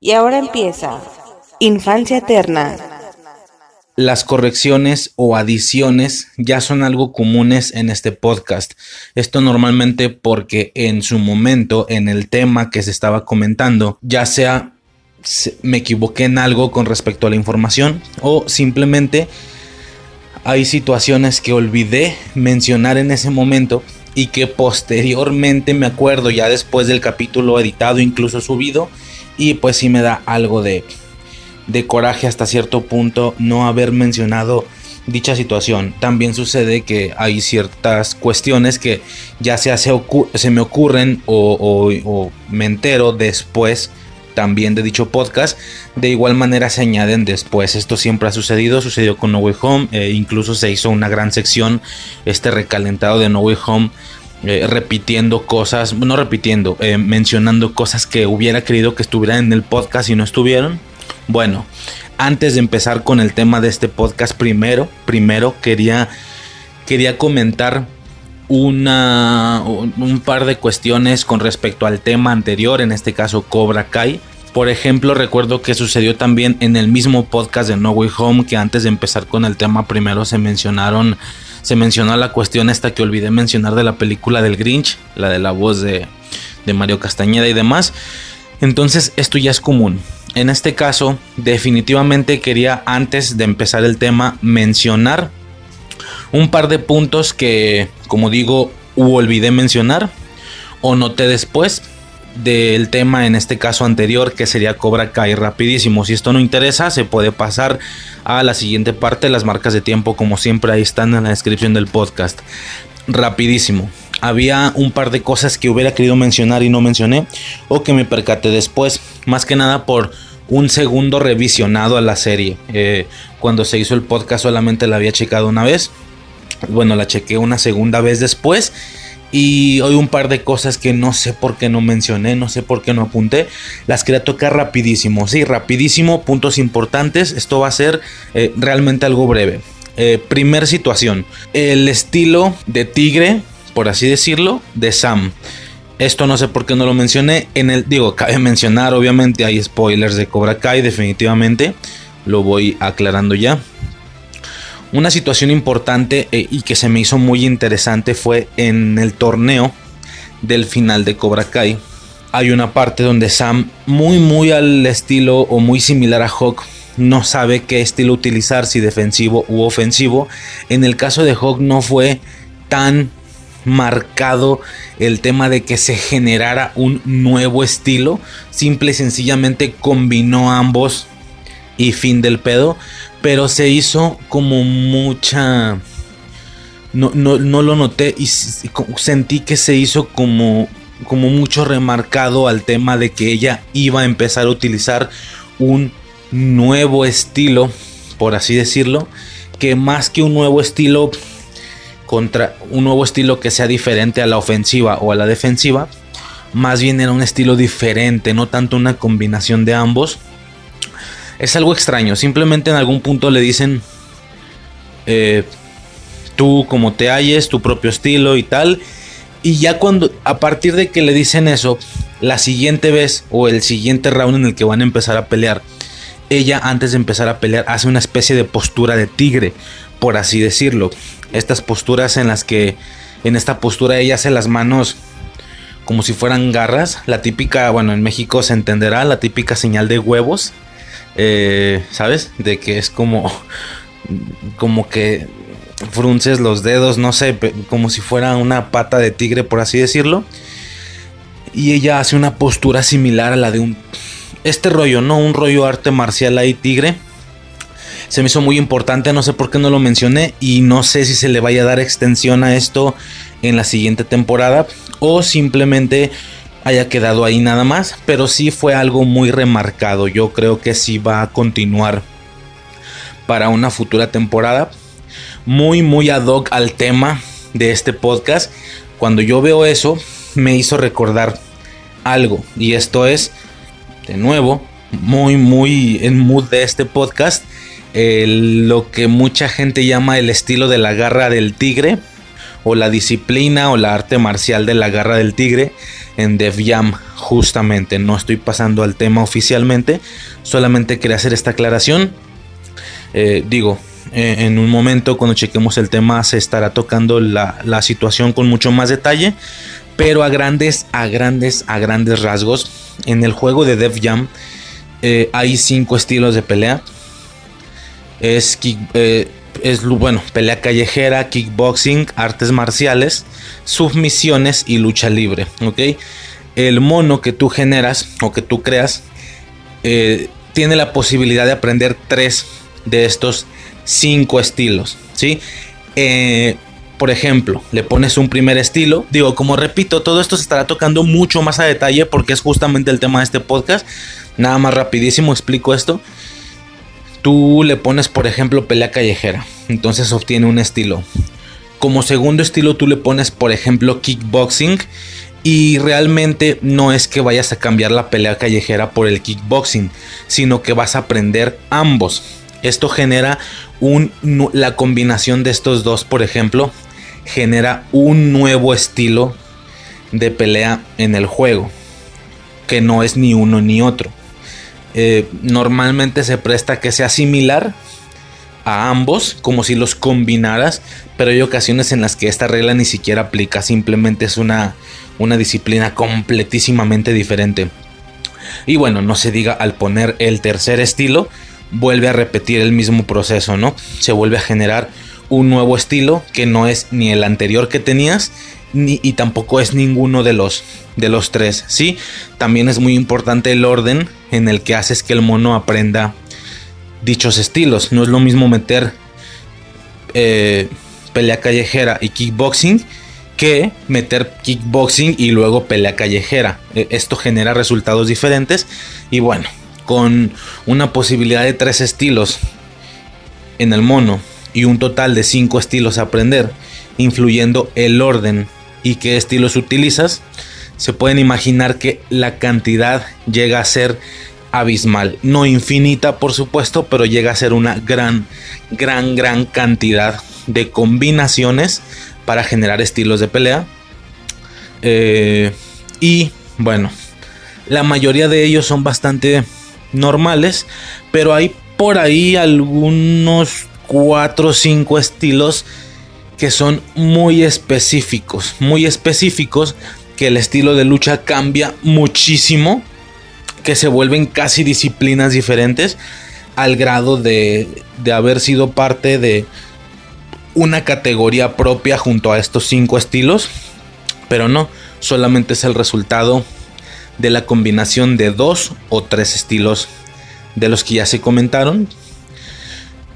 Y ahora empieza Infancia Eterna. Las correcciones o adiciones ya son algo comunes en este podcast. Esto normalmente porque en su momento, en el tema que se estaba comentando, ya sea me equivoqué en algo con respecto a la información o simplemente hay situaciones que olvidé mencionar en ese momento y que posteriormente me acuerdo ya después del capítulo editado, incluso subido, y pues sí me da algo de, de coraje hasta cierto punto no haber mencionado dicha situación. También sucede que hay ciertas cuestiones que ya sea se, se me ocurren o, me entero después también de dicho podcast. De igual manera se añaden después. Esto siempre ha sucedido. Sucedió con No Way Home. Eh, incluso se hizo una gran sección. Este recalentado de No Way Home eh, repitiendo cosas, no repitiendo, eh, mencionando cosas que hubiera querido que estuvieran en el podcast y no estuvieron. Bueno, antes de empezar con el tema de este podcast, primero, primero quería, quería comentar una, un par de cuestiones con respecto al tema anterior, en este caso Cobra Kai. Por ejemplo, recuerdo que sucedió también en el mismo podcast de No Way Home que antes de empezar con el tema primero se mencionaron se mencionó la cuestión esta que olvidé mencionar de la película del Grinch, la de la voz de, de Mario Castañeda y demás. Entonces esto ya es común. En este caso, definitivamente quería antes de empezar el tema mencionar un par de puntos que, como digo, olvidé mencionar o noté después del tema en este caso anterior que sería Cobra Kai rapidísimo. Si esto no interesa, se puede pasar a la siguiente parte. Las marcas de tiempo, como siempre, ahí están en la descripción del podcast. Rapidísimo. Había un par de cosas que hubiera querido mencionar y no mencioné, o que me percaté después, más que nada por un segundo revisionado a la serie. Eh, cuando se hizo el podcast solamente la había checado una vez. Bueno, la chequé una segunda vez después y hoy un par de cosas que no sé por qué no mencioné, no sé por qué no apunté. Las quería tocar rapidísimo. Sí, rapidísimo, puntos importantes. Esto va a ser eh, realmente algo breve. Eh, primer situación. El estilo de tigre, por así decirlo, de Sam. Esto no sé por qué no lo mencioné. En el, digo, cabe mencionar, obviamente hay spoilers de Cobra Kai, definitivamente. Lo voy aclarando ya. Una situación importante eh, y que se me hizo muy interesante fue en el torneo del final de Cobra Kai. Hay una parte donde Sam, muy muy al estilo o muy similar a Hawk, no sabe qué estilo utilizar, si defensivo u ofensivo. En el caso de Hawk no fue tan marcado el tema de que se generara un nuevo estilo. Simple y sencillamente combinó ambos y fin del pedo pero se hizo como mucha... No, lo noté y sentí que se hizo como, como mucho remarcado al tema de que ella iba a empezar a utilizar un nuevo estilo, por así decirlo, que más que un nuevo estilo contra un nuevo estilo que sea diferente a la ofensiva o a la defensiva, más bien era un estilo diferente, no tanto una combinación de ambos es algo extraño. Simplemente en algún punto le dicen, eh, tú como te halles, tu propio estilo y tal. Y ya cuando, a partir de que le dicen eso, la siguiente vez o el siguiente round en el que van a empezar a pelear, ella antes de empezar a pelear hace una especie de postura de tigre, por así decirlo. Estas posturas en las que, en esta postura ella hace las manos como si fueran garras. La típica, bueno, en México se entenderá, la típica señal de huevos eh, ¿sabes? De que es como, como que frunces los dedos, no sé, como si fuera una pata de tigre, por así decirlo. Y ella hace una postura similar a la de un... Este rollo, ¿no? Un rollo arte marcial ahí tigre. Se me hizo muy importante, no sé por qué no lo mencioné y no sé si se le vaya a dar extensión a esto en la siguiente temporada o simplemente haya quedado ahí nada más, pero sí fue algo muy remarcado. Yo creo que sí va a continuar para una futura temporada. Muy, muy ad hoc al tema de este podcast. Cuando yo veo eso, me hizo recordar algo. Y esto es, de nuevo, muy, muy en mood de este podcast. lo que mucha gente llama el estilo de la garra del tigre o la disciplina o la arte marcial de la garra del tigre en Def Jam justamente. No estoy pasando al tema oficialmente, solamente quería hacer esta aclaración. Eh, digo, eh, en un momento cuando chequemos el tema se estará tocando la, la situación con mucho más detalle, pero a grandes, a grandes, a grandes rasgos, en el juego de Def Jam eh, hay cinco estilos de pelea. Es, eh, es bueno, pelea callejera, kickboxing, artes marciales, submisiones y lucha libre. ¿ok? El mono que tú generas o que tú creas eh, tiene la posibilidad de aprender tres de estos cinco estilos. ¿sí? por ejemplo, le pones un primer estilo. Digo, como repito, todo esto se estará tocando mucho más a detalle porque es justamente el tema de este podcast. Nada más rapidísimo explico esto. Tú le pones, por ejemplo, pelea callejera. Entonces obtiene un estilo. Como segundo estilo tú le pones, por ejemplo, kickboxing. Y realmente no es que vayas a cambiar la pelea callejera por el kickboxing, sino que vas a aprender ambos. Esto genera la combinación de estos dos, por ejemplo, genera un nuevo estilo de pelea en el juego, que no es ni uno ni otro. Eh, normalmente se presta que sea similar a ambos, como si los combinaras, pero hay ocasiones en las que esta regla ni siquiera aplica, simplemente es una, una disciplina completísimamente diferente. Y bueno, no se diga al poner el tercer estilo, vuelve a repetir el mismo proceso, ¿no? Se vuelve a generar un nuevo estilo que no es ni el anterior que tenías ni, y tampoco es ninguno de los de los tres, ¿sí? También es muy importante el orden en el que haces que el mono aprenda dichos estilos. No es lo mismo meter eh, pelea callejera y kickboxing que meter kickboxing y luego pelea callejera. E, esto genera resultados diferentes y bueno, con una posibilidad de tres estilos en el mono y un total de cinco estilos a aprender, influyendo el orden y qué estilos utilizas, se pueden imaginar que la cantidad llega a ser abismal. No infinita, por supuesto, pero llega a ser una gran, gran, gran cantidad de combinaciones para generar estilos de pelea. Eh, y bueno, la mayoría de ellos son bastante normales, pero hay por ahí algunos 4 o 5 estilos que son muy específicos, muy específicos que el estilo de lucha cambia muchísimo, que se vuelven casi disciplinas diferentes al grado de, de haber sido parte de una categoría propia junto a estos cinco estilos, pero no, solamente es el resultado de la combinación de dos o tres estilos de los que ya se comentaron.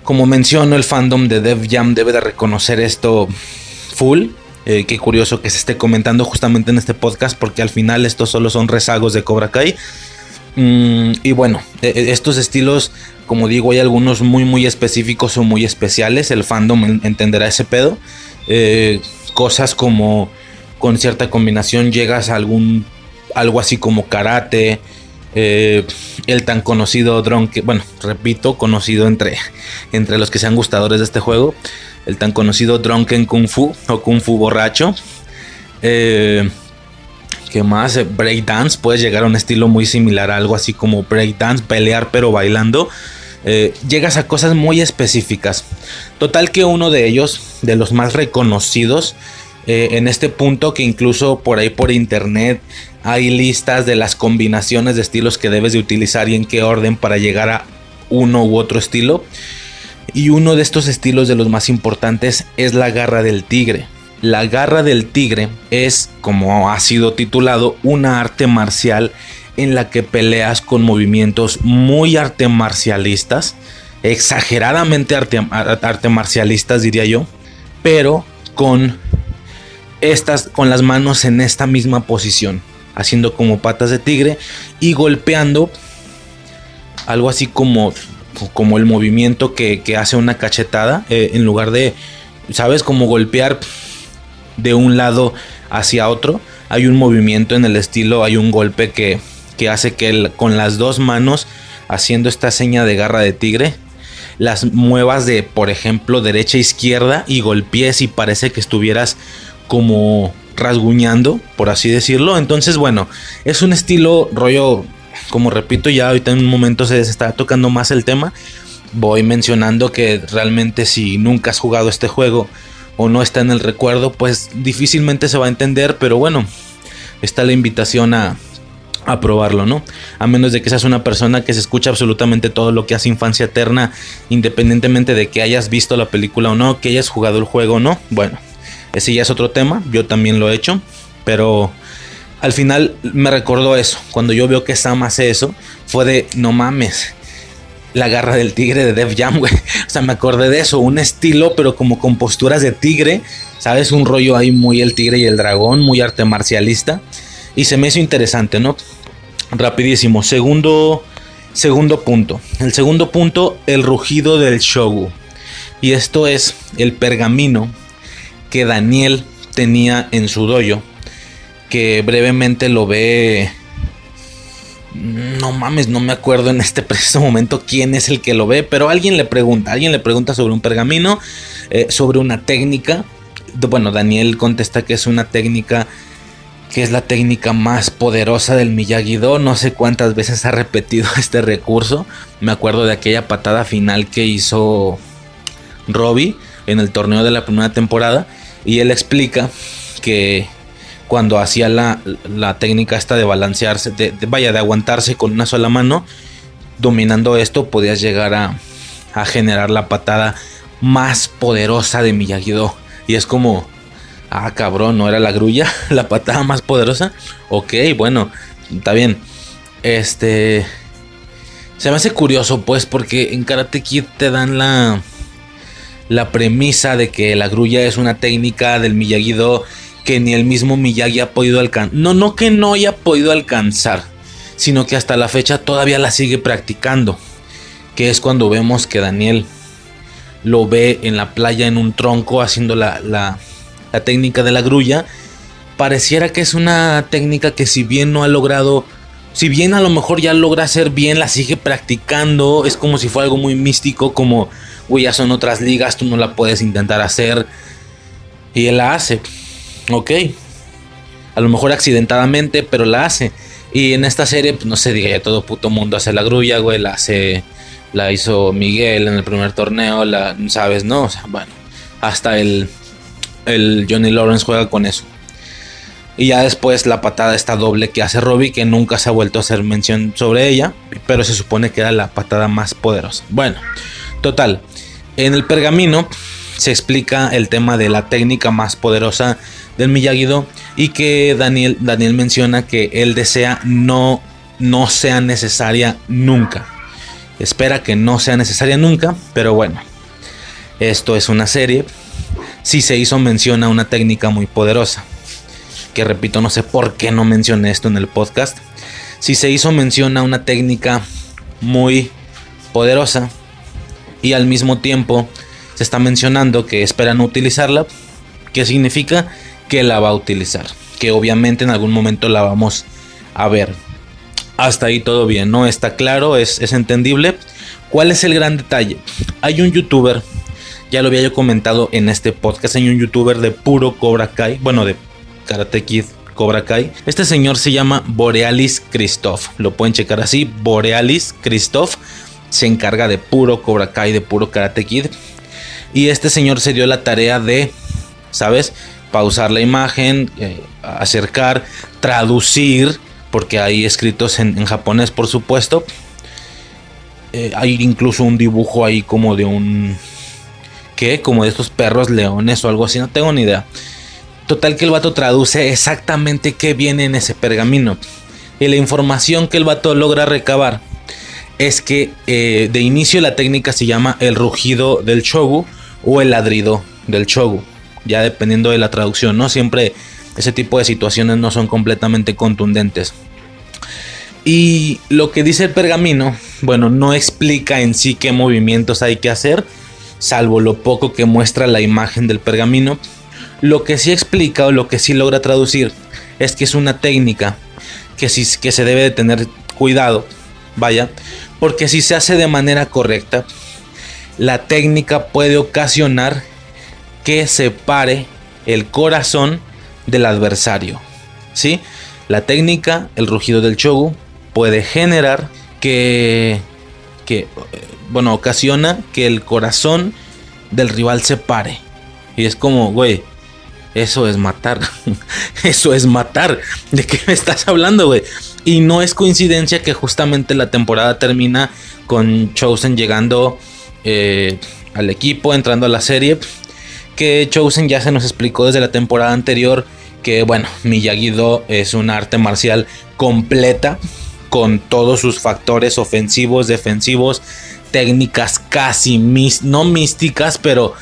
Como menciono, el fandom de Dev Jam debe de reconocer esto full eh, qué curioso que se esté comentando justamente en este podcast porque al final estos solo son rezagos de Cobra Kai. Mm, y bueno, e, e, estos estilos, como digo, hay algunos muy muy específicos o muy especiales. El fandom entenderá ese pedo. Eh, cosas como con cierta combinación llegas a algún algo así como karate. Eh, el tan conocido drone bueno, repito, conocido entre, entre los que sean gustadores de este juego el tan conocido Drunken Kung Fu o Kung Fu borracho. Eh, ¿Qué más? Eh, breakdance. Puedes llegar a un estilo muy similar a algo así como breakdance, pelear pero bailando. Eh, llegas a cosas muy específicas. Total que uno de ellos, de los más reconocidos en este punto, que incluso por ahí por internet hay listas de las combinaciones de estilos que debes de utilizar y en qué orden para llegar a uno u otro estilo. Y uno de estos estilos de los más importantes es la garra del tigre. La garra del tigre es, como ha sido titulado, una arte marcial en la que peleas con movimientos muy arte marcialistas, exageradamente arte, arte marcialistas diría yo, pero con estas con las manos en esta misma posición, haciendo como patas de tigre y golpeando algo así como como el movimiento que, hace una cachetada, eh, en lugar de, ¿sabes? Como golpear de un lado hacia otro, hay un movimiento en el estilo, hay un golpe que, hace que con las dos manos, haciendo esta seña de garra de tigre, las muevas de, por ejemplo, derecha a izquierda y golpees y parece que estuvieras como rasguñando, por así decirlo. Entonces, bueno, es un estilo rollo, como repito, ya ahorita en un momento se está tocando más el tema. Voy mencionando que realmente si nunca has jugado este juego o no está en el recuerdo, pues difícilmente se va a entender, pero bueno, está la invitación a, a probarlo, ¿no? A menos de que seas una persona que se escucha absolutamente todo lo que hace Infancia Eterna, independientemente de que hayas visto la película o no, que hayas jugado el juego o no. Bueno, ese ya es otro tema, yo también lo he hecho, pero al final me recordó eso. Cuando yo veo que Sam hace eso, fue de no mames. La garra del tigre de Def Jam, güey. O sea, me acordé de eso. Un estilo, pero como con posturas de tigre. ¿Sabes? Un rollo ahí muy el tigre y el dragón, muy arte marcialista. Y se me hizo interesante, ¿no? Rapidísimo. Segundo, segundo punto. El segundo punto, el rugido del shogu. Y esto es el pergamino que Daniel tenía en su dojo, que brevemente lo ve... No mames, no me acuerdo en este preciso momento quién es el que lo ve, pero alguien le pregunta, alguien le pregunta sobre un pergamino, eh, sobre una técnica. Bueno, Daniel contesta que es una técnica que es la técnica más poderosa del Miyagi-Do. No sé cuántas veces ha repetido este recurso. Me acuerdo de aquella patada final que hizo Robbie en el torneo de la primera temporada. Y él explica que cuando hacía la, técnica esta de balancearse, de, vaya, de aguantarse con una sola mano, dominando esto podías llegar a, a generar la patada más poderosa de Miyagi-Do. Y es como, ah, cabrón, no era la grulla, la patada más poderosa. Ok, bueno, está bien. Este... Se me hace curioso, pues, porque en Karate Kid te dan la la premisa de que la grulla es una técnica del Miyagi-Do que ni el mismo Miyagi ha podido alcanzar. No, no que no haya podido alcanzar, sino que hasta la fecha todavía la sigue practicando. Que es cuando vemos que Daniel lo ve en la playa en un tronco haciendo la, la, la técnica de la grulla. Pareciera que es una técnica que si bien no ha logrado si bien a lo mejor ya logra hacer bien, la sigue practicando. Es como si fuera algo muy místico, como güey, ya son otras ligas, tú no la puedes intentar hacer. Y él la hace, ok. A lo mejor accidentadamente, pero la hace. Y en esta serie, pues no se diga, ya todo puto mundo hace la grulla, güey, la hace, la hizo Miguel en el primer torneo, la, sabes, no, o sea, bueno, hasta el, el Johnny Lawrence juega con eso. Y ya después la patada esta doble que hace Robbie, que nunca se ha vuelto a hacer mención sobre ella, pero se supone que era la patada más poderosa. Bueno, total, en el pergamino se explica el tema de la técnica más poderosa del Miyagi-Do y que Daniel, Daniel menciona que él desea no, no sea necesaria nunca. Espera que no sea necesaria nunca, pero bueno, esto es una serie. Si se hizo mención a una técnica muy poderosa, que repito, no sé por qué no mencioné esto en el podcast. Si se hizo mención a una técnica muy poderosa, y al mismo tiempo se está mencionando que esperan utilizarla, ¿qué significa? Que la va a utilizar, que obviamente en algún momento la vamos a ver. Hasta ahí todo bien, ¿no? Está claro, es, es entendible. ¿Cuál es el gran detalle? Hay un youtuber, ya lo había yo comentado en este podcast, hay un youtuber de puro Cobra Kai, bueno, de Karate Kid Cobra Kai. Este señor se llama Borealis Christoph, lo pueden checar así, Borealis Christoph se encarga de puro Cobra Kai, de puro Karate Kid. Y este señor se dio la tarea de, ¿sabes? Pausar la imagen, eh, acercar, traducir, porque hay escritos en, japonés, por supuesto. Eh, hay incluso un dibujo ahí como de un... ¿Qué? Como de estos perros leones o algo así, no tengo ni idea. Total que el vato traduce exactamente qué viene en ese pergamino. Y la información que el vato logra recabar es que eh, de inicio la técnica se llama el rugido del chogu o el ladrido del chogu, ya dependiendo de la traducción, ¿no? Siempre ese tipo de situaciones no son completamente contundentes. Y lo que dice el pergamino, bueno, no explica en sí qué movimientos hay que hacer, salvo lo poco que muestra la imagen del pergamino. Lo que sí explica o lo que sí logra traducir es que es una técnica que, sí, que se debe de tener cuidado, vaya, porque si se hace de manera correcta, la técnica puede ocasionar que separe el corazón del adversario. ¿Sí? La técnica, el rugido del chogu, puede generar que, que, bueno, ocasiona que el corazón del rival se pare. Y es como, güey, eso es matar. eso es matar. ¿De qué me estás hablando, güey? Y no es coincidencia que justamente la temporada termina con Chosen llegando eh, al equipo, entrando a la serie. Que Chosen ya se nos explicó desde la temporada anterior que, bueno, Miyagi-Do es un arte marcial completa con todos sus factores ofensivos, defensivos, técnicas casi no místicas, pero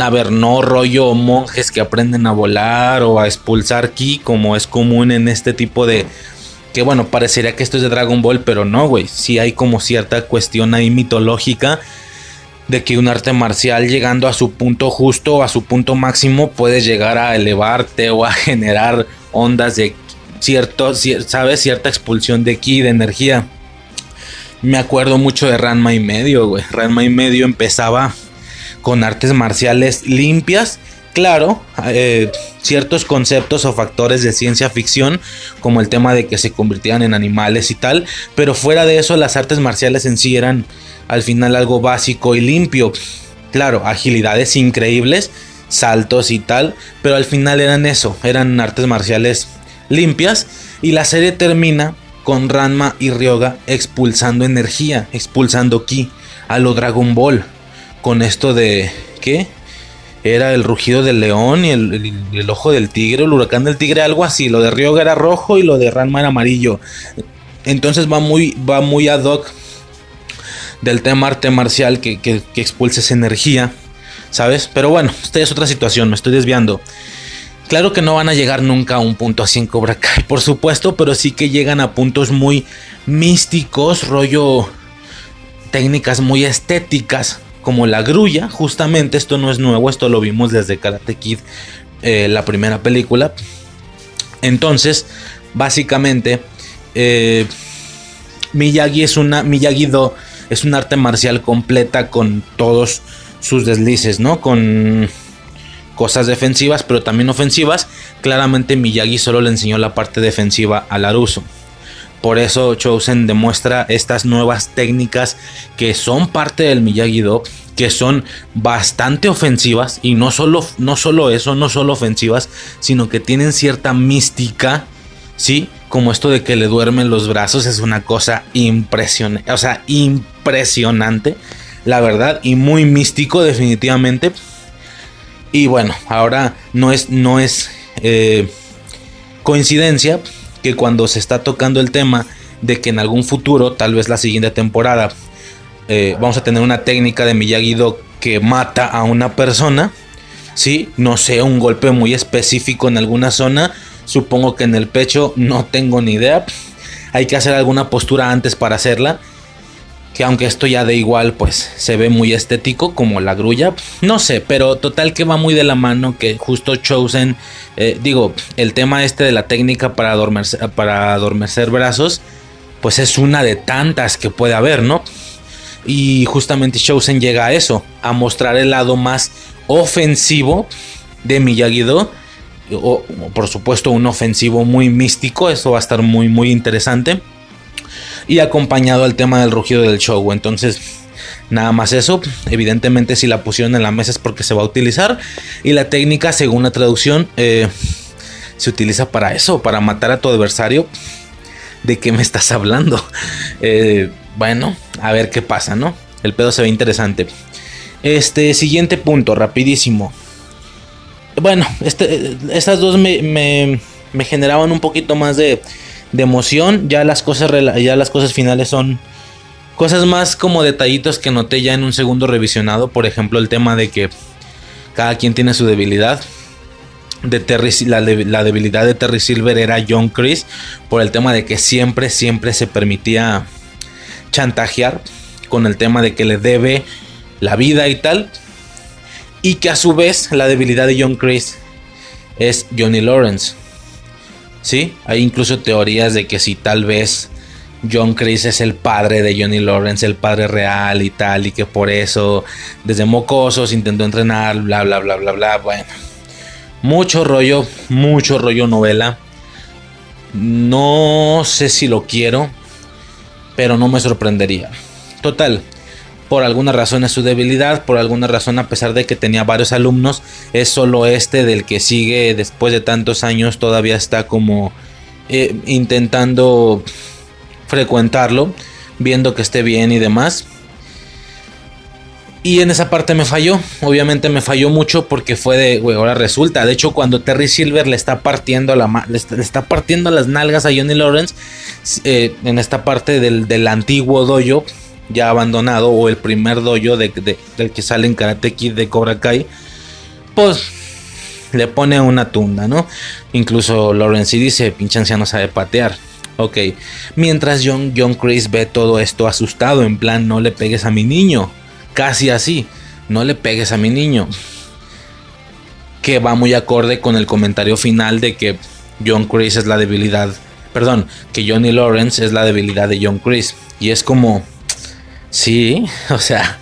a ver, no rollo monjes que aprenden a volar o a expulsar ki, como es común en este tipo de. Que bueno, parecería que esto es de Dragon Ball, pero no, güey. Sí hay como cierta cuestión ahí mitológica de que un arte marcial llegando a su punto justo, a su punto máximo, puede llegar a elevarte o a generar ondas de cierto, ¿sabes? Cierta expulsión de ki, de energía. Me acuerdo mucho de Ranma y medio, güey. Ranma y medio empezaba con artes marciales limpias. Claro, eh, ciertos conceptos o factores de ciencia ficción, como el tema de que se convirtieran en animales y tal, pero fuera de eso las artes marciales en sí eran al final algo básico y limpio. Claro, agilidades increíbles, saltos y tal, pero al final eran eso, eran artes marciales limpias y la serie termina con Ranma y Ryoga expulsando energía, expulsando ki a lo Dragon Ball con esto de ¿qué? Era el rugido del león y el, ojo del tigre, el huracán del tigre, algo así. Lo de Ryoga era rojo y lo de Ranma era amarillo. Entonces va muy, va muy ad hoc del tema arte marcial que, que, expulsa esa energía, ¿sabes? Pero bueno, esta es otra situación, me estoy desviando. Claro que no van a llegar nunca a un punto así en Cobra Kai, por supuesto, pero sí que llegan a puntos muy místicos, rollo técnicas muy estéticas, como la grulla, justamente esto no es nuevo, esto lo vimos desde Karate Kid, eh, la primera película. Entonces, básicamente, eh, Miyagi es una, Miyagi Do es un arte marcial completa con todos sus deslices, ¿no? Con cosas defensivas, pero también ofensivas. Claramente Miyagi solo le enseñó la parte defensiva a Laruso. Por eso Chosen demuestra estas nuevas técnicas que son parte del Miyagi-Do, que son bastante ofensivas y no solo, no solo eso, no solo ofensivas, sino que tienen cierta mística, ¿sí? Como esto de que le duermen los brazos es una cosa impresionante, o sea, impresionante, la verdad, y muy místico definitivamente. Y bueno, ahora no es, no es eh, coincidencia que cuando se está tocando el tema de que en algún futuro, tal vez la siguiente temporada, eh, vamos a tener una técnica de Miyagi-Do que mata a una persona, ¿sí? No sé, un golpe muy específico en alguna zona, supongo que en el pecho, no tengo ni idea. Hay que hacer alguna postura antes para hacerla que aunque esto ya de igual pues se ve muy estético como la grulla, no sé, pero total que va muy de la mano que justo Chosen, eh, digo, el tema este de la técnica para adormecer, para brazos, pues es una de tantas que puede haber, ¿no? Y justamente Chosen llega a eso, a mostrar el lado más ofensivo de Miyagi-Do. O, por supuesto un ofensivo muy místico, eso va a estar muy muy interesante y acompañado al tema del rugido del show. Entonces, nada más eso. Evidentemente, si la pusieron en la mesa es porque se va a utilizar. Y la técnica, según la traducción, eh, se utiliza para eso, para matar a tu adversario. ¿De qué me estás hablando? Eh, bueno, a ver qué pasa, ¿no? El pedo se ve interesante. Este siguiente punto, rapidísimo. Bueno, este, estas dos me, me generaban un poquito más de, de emoción. Ya las cosas, ya las cosas finales son cosas más como detallitos que noté ya en un segundo revisionado. Por ejemplo, el tema de que cada quien tiene su debilidad. De Terry, la, la, debilidad de Terry Silver era John Chris por el tema de que siempre, siempre se permitía chantajear con el tema de que le debe la vida y tal. Y que a su vez la debilidad de John Chris es Johnny Lawrence. ¿Sí? Hay incluso teorías de que si tal vez John Chris es el padre de Johnny Lawrence, el padre real y tal, y que por eso desde mocosos intentó entrenar, bla, bla, bla, bla, bla. Bueno, mucho rollo, mucho rollo novela. No sé si lo quiero, pero no me sorprendería. Total, por alguna razón es su debilidad, por alguna razón a pesar de que tenía varios alumnos, es solo este del que sigue después de tantos años todavía está como eh, intentando frecuentarlo, viendo que esté bien y demás. Y en esa parte me falló, obviamente me falló mucho porque fue de, ahora resulta, de hecho cuando Terry Silver le está partiendo le está, partiendo las nalgas a Johnny Lawrence eh, en esta parte del, del antiguo dojo, ya abandonado o el primer dojo de, del que sale en Karate Kid de Cobra Kai, pues le pone una tunda, ¿no? Incluso Lawrence dice, pinche anciano sabe patear. Ok, mientras John, John Chris ve todo esto asustado, en plan, no le pegues a mi niño, casi así, no le pegues a mi niño. Que va muy acorde con el comentario final de que John Chris es la debilidad, perdón, que Johnny Lawrence es la debilidad de John Chris. Y es como, Sí, o sea,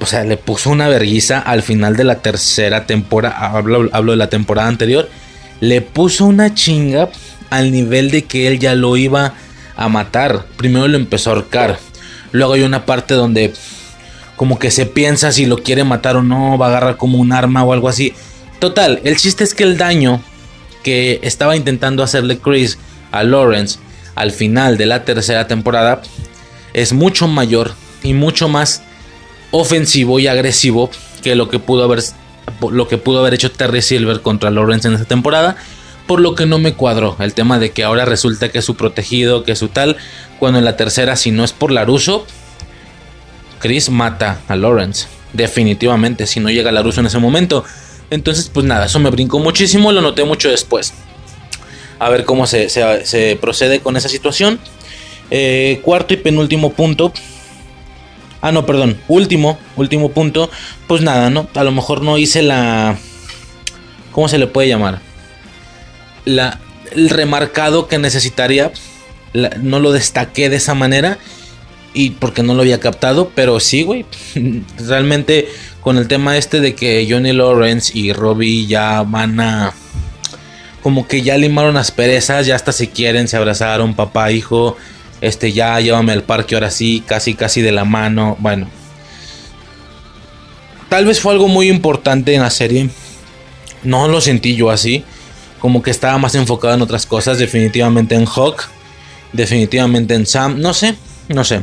o sea, le puso una verguiza al final de la tercera temporada. Hablo, hablo de la temporada anterior. Le puso una chinga al nivel de que él ya lo iba a matar. Primero lo empezó a ahorcar. Luego hay una parte donde como que se piensa si lo quiere matar o no, va a agarrar como un arma o algo así. Total, el chiste es que el daño que estaba intentando hacerle Chris a Lawrence al final de la tercera temporada es mucho mayor y mucho más ofensivo y agresivo que lo que pudo haber lo que pudo haber hecho Terry Silver contra Lawrence en esa temporada, por lo que no me cuadró el tema de que ahora resulta que es su protegido, que es su tal, cuando en la tercera si no es por Laruso, Chris mata a Lawrence, definitivamente, si no llega Laruso en ese momento. Entonces, pues nada, eso me brincó muchísimo, lo noté mucho después. A ver cómo se, se procede con esa situación. Eh, cuarto y penúltimo punto. Ah, no, perdón. Último, último punto. Pues nada, ¿no? A lo mejor no hice la... ¿Cómo se le puede llamar? La, el remarcado que necesitaría. no lo destaqué de esa manera. Y porque no lo había captado. Pero sí, güey. Realmente con el tema este de que Johnny Lawrence y Robbie ya van a... Como que ya limaron las perezas. Ya hasta se quieren, se abrazaron, papá, hijo este ya llévame al parque ahora sí, casi casi de la mano, bueno. Tal vez fue algo muy importante en la serie. No lo sentí yo así. Como que estaba más enfocado en otras cosas. Definitivamente en Hawk. Definitivamente en Sam. No sé. No sé.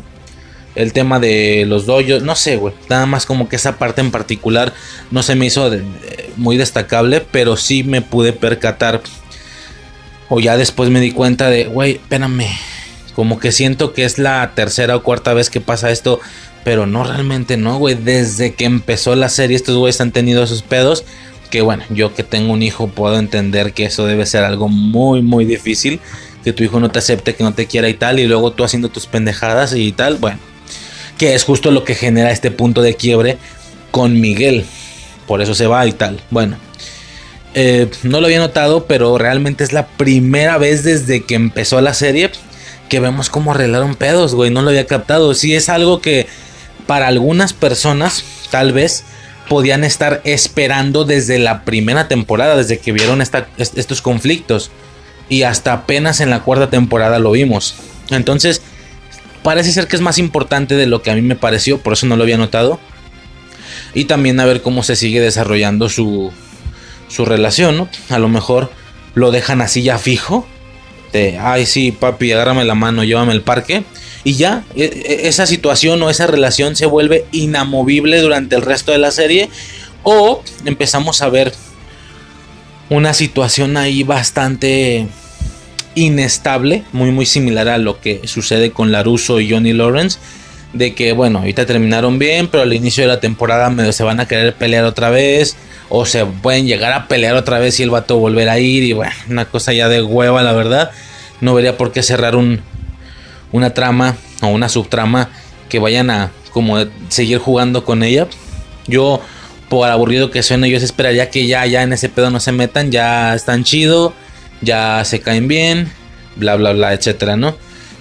El tema de los doyos. No sé, güey. Nada más como que esa parte en particular no se me hizo muy destacable. Pero sí me pude percatar. O ya después me di cuenta de, güey, espérame como que siento que es la tercera o cuarta vez que pasa esto. Pero no, realmente no, güey. Desde que empezó la serie, estos güeyes han tenido esos pedos. Que bueno, yo que tengo un hijo puedo entender que eso debe ser algo muy, muy difícil. Que tu hijo no te acepte, que no te quiera y tal. Y luego tú haciendo tus pendejadas y tal. Bueno, que es justo lo que genera este punto de quiebre con Miguel. Por eso se va y tal. Bueno, eh, no lo había notado, pero realmente es la primera vez desde que empezó la serie que vemos cómo arreglaron pedos, güey. No lo había captado. Sí es algo que para algunas personas, tal vez, podían estar esperando desde la primera temporada, desde que vieron estos conflictos. Y hasta apenas en la cuarta temporada lo vimos. Entonces, parece ser que es más importante de lo que a mí me pareció, por eso no lo había notado. Y también a ver cómo se sigue desarrollando su, su relación. A lo mejor lo dejan así ya fijo ay sí, papi, agárrame la mano, llévame al parque. Y ya, e, e, esa situación o esa relación se vuelve inamovible durante el resto de la serie. O empezamos a ver una situación ahí bastante inestable, muy muy similar a lo que sucede con Laruso y Johnny Lawrence. De que bueno, ahorita terminaron bien, pero al inicio de la temporada se van a querer pelear otra vez o se pueden llegar a pelear otra vez y el vato volver a ir y bueno, una cosa ya de hueva la verdad. No vería por qué cerrar un, una trama o una subtrama que vayan a como seguir jugando con ella. Yo por aburrido que suene, yo esperaría que ya ya en ese pedo no se metan, ya están chido, ya se caen bien, bla bla bla, etcétera, ¿no?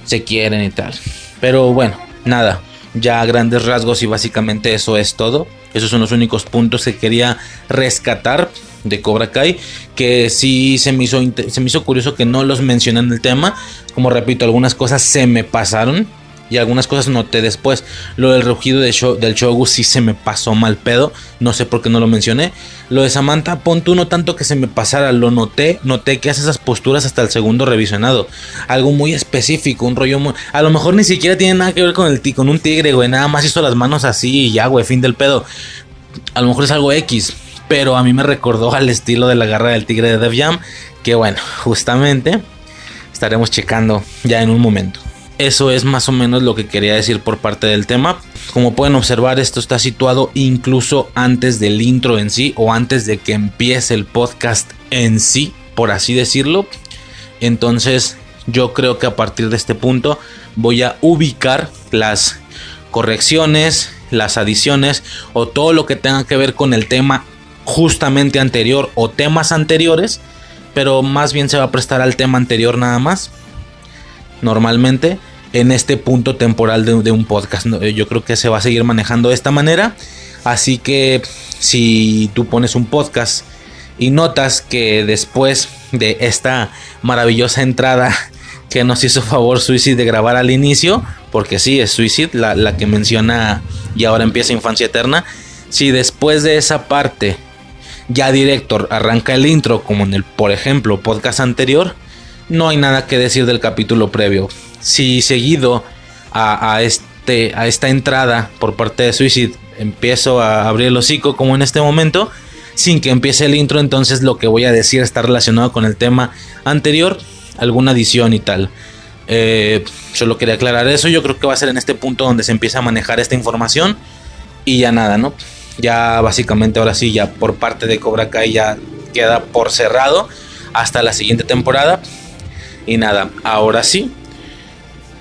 se quieren y tal. Pero bueno, nada, ya grandes rasgos y básicamente eso es todo. Esos son los únicos puntos que quería rescatar de Cobra Kai. Que sí se me hizo, se me hizo curioso que no los mencioné en el tema. Como repito, algunas cosas se me pasaron. Y algunas cosas noté después. Lo del rugido del Shogu sí se me pasó mal pedo. No sé por qué no lo mencioné. Lo de Samantha, pon tú no tanto que se me pasara. Lo noté. Noté que hace esas posturas hasta el segundo revisionado. Algo muy específico. Un rollo muy. A lo mejor ni siquiera tiene nada que ver con, el, con un tigre, güey. Nada más hizo las manos así y ya, güey. Fin del pedo. A lo mejor es algo X. Pero a mí me recordó al estilo de la garra del tigre de Def Jam. Que bueno, justamente estaremos checando ya en un momento. Eso es más o menos lo que quería decir por parte del tema. Como pueden observar, esto está situado incluso antes del intro en sí o antes de que empiece el podcast en sí, por así decirlo. Entonces, yo creo que a partir de este punto voy a ubicar las correcciones, las adiciones o todo lo que tenga que ver con el tema justamente anterior o temas anteriores, pero más bien se va a prestar al tema anterior nada más. Normalmente en este punto temporal de, un podcast. Yo creo que se va a seguir manejando de esta manera. Así que si tú pones un podcast y notas que después de esta maravillosa entrada que nos hizo favor Suicide de grabar al inicio, porque sí, es Suicide la, la que menciona y ahora empieza Infancia Eterna. Si después de esa parte ya director arranca el intro, como en el, por ejemplo, podcast anterior, no hay nada que decir del capítulo previo si seguido a, este, a esta entrada por parte de Suicide empiezo a abrir el hocico como en este momento, sin que empiece el intro, entonces lo que voy a decir está relacionado con el tema anterior, alguna adición y tal. Eh, solo quería aclarar eso, yo creo que va a ser en este punto donde se empieza a manejar esta información y ya nada, ¿no? Ya básicamente ahora sí, ya por parte de Cobra Kai ya queda por cerrado hasta la siguiente temporada. Y nada, ahora sí,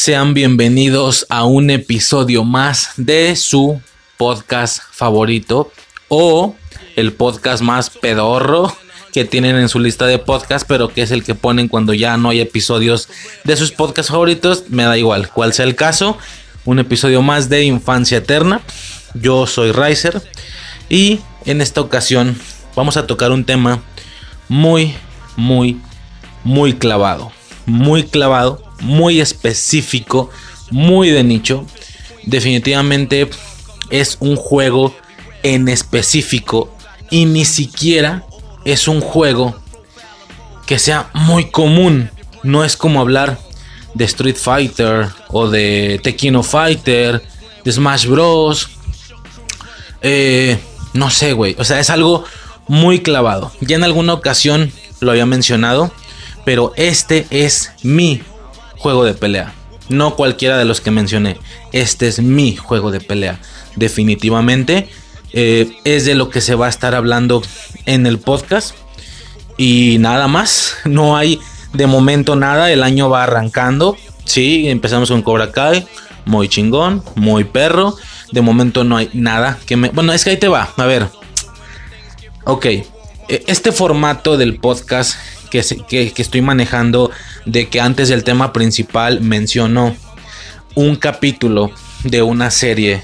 Sean bienvenidos a un episodio más de su podcast favorito o el podcast más pedorro que tienen en su lista de podcast, pero que es el que ponen cuando ya no hay episodios de sus podcasts favoritos. Me da igual cuál sea el caso. Un episodio más de Infancia Eterna. Yo soy Riser y en esta ocasión vamos a tocar un tema muy, muy, muy clavado. Muy clavado muy específico, muy de nicho. Definitivamente es un juego en específico y ni siquiera es un juego que sea muy común. No es como hablar de Street Fighter o de Tekken Fighter, de Smash Bros. Eh, no sé, güey. O sea, es algo muy clavado. Ya en alguna ocasión lo había mencionado, pero este es mi juego de pelea. No cualquiera de los que mencioné. Este es mi juego de pelea. Definitivamente. Eh, es de lo que se va a estar hablando en el podcast. Y nada más. No hay de momento nada. El año va arrancando. Sí, empezamos con Cobra Kai. Muy chingón. Muy perro. De momento no hay nada que me... Bueno, es que ahí te va. A ver. Ok. E, este formato del podcast que, estoy manejando de que antes del tema principal mencionó un capítulo de una serie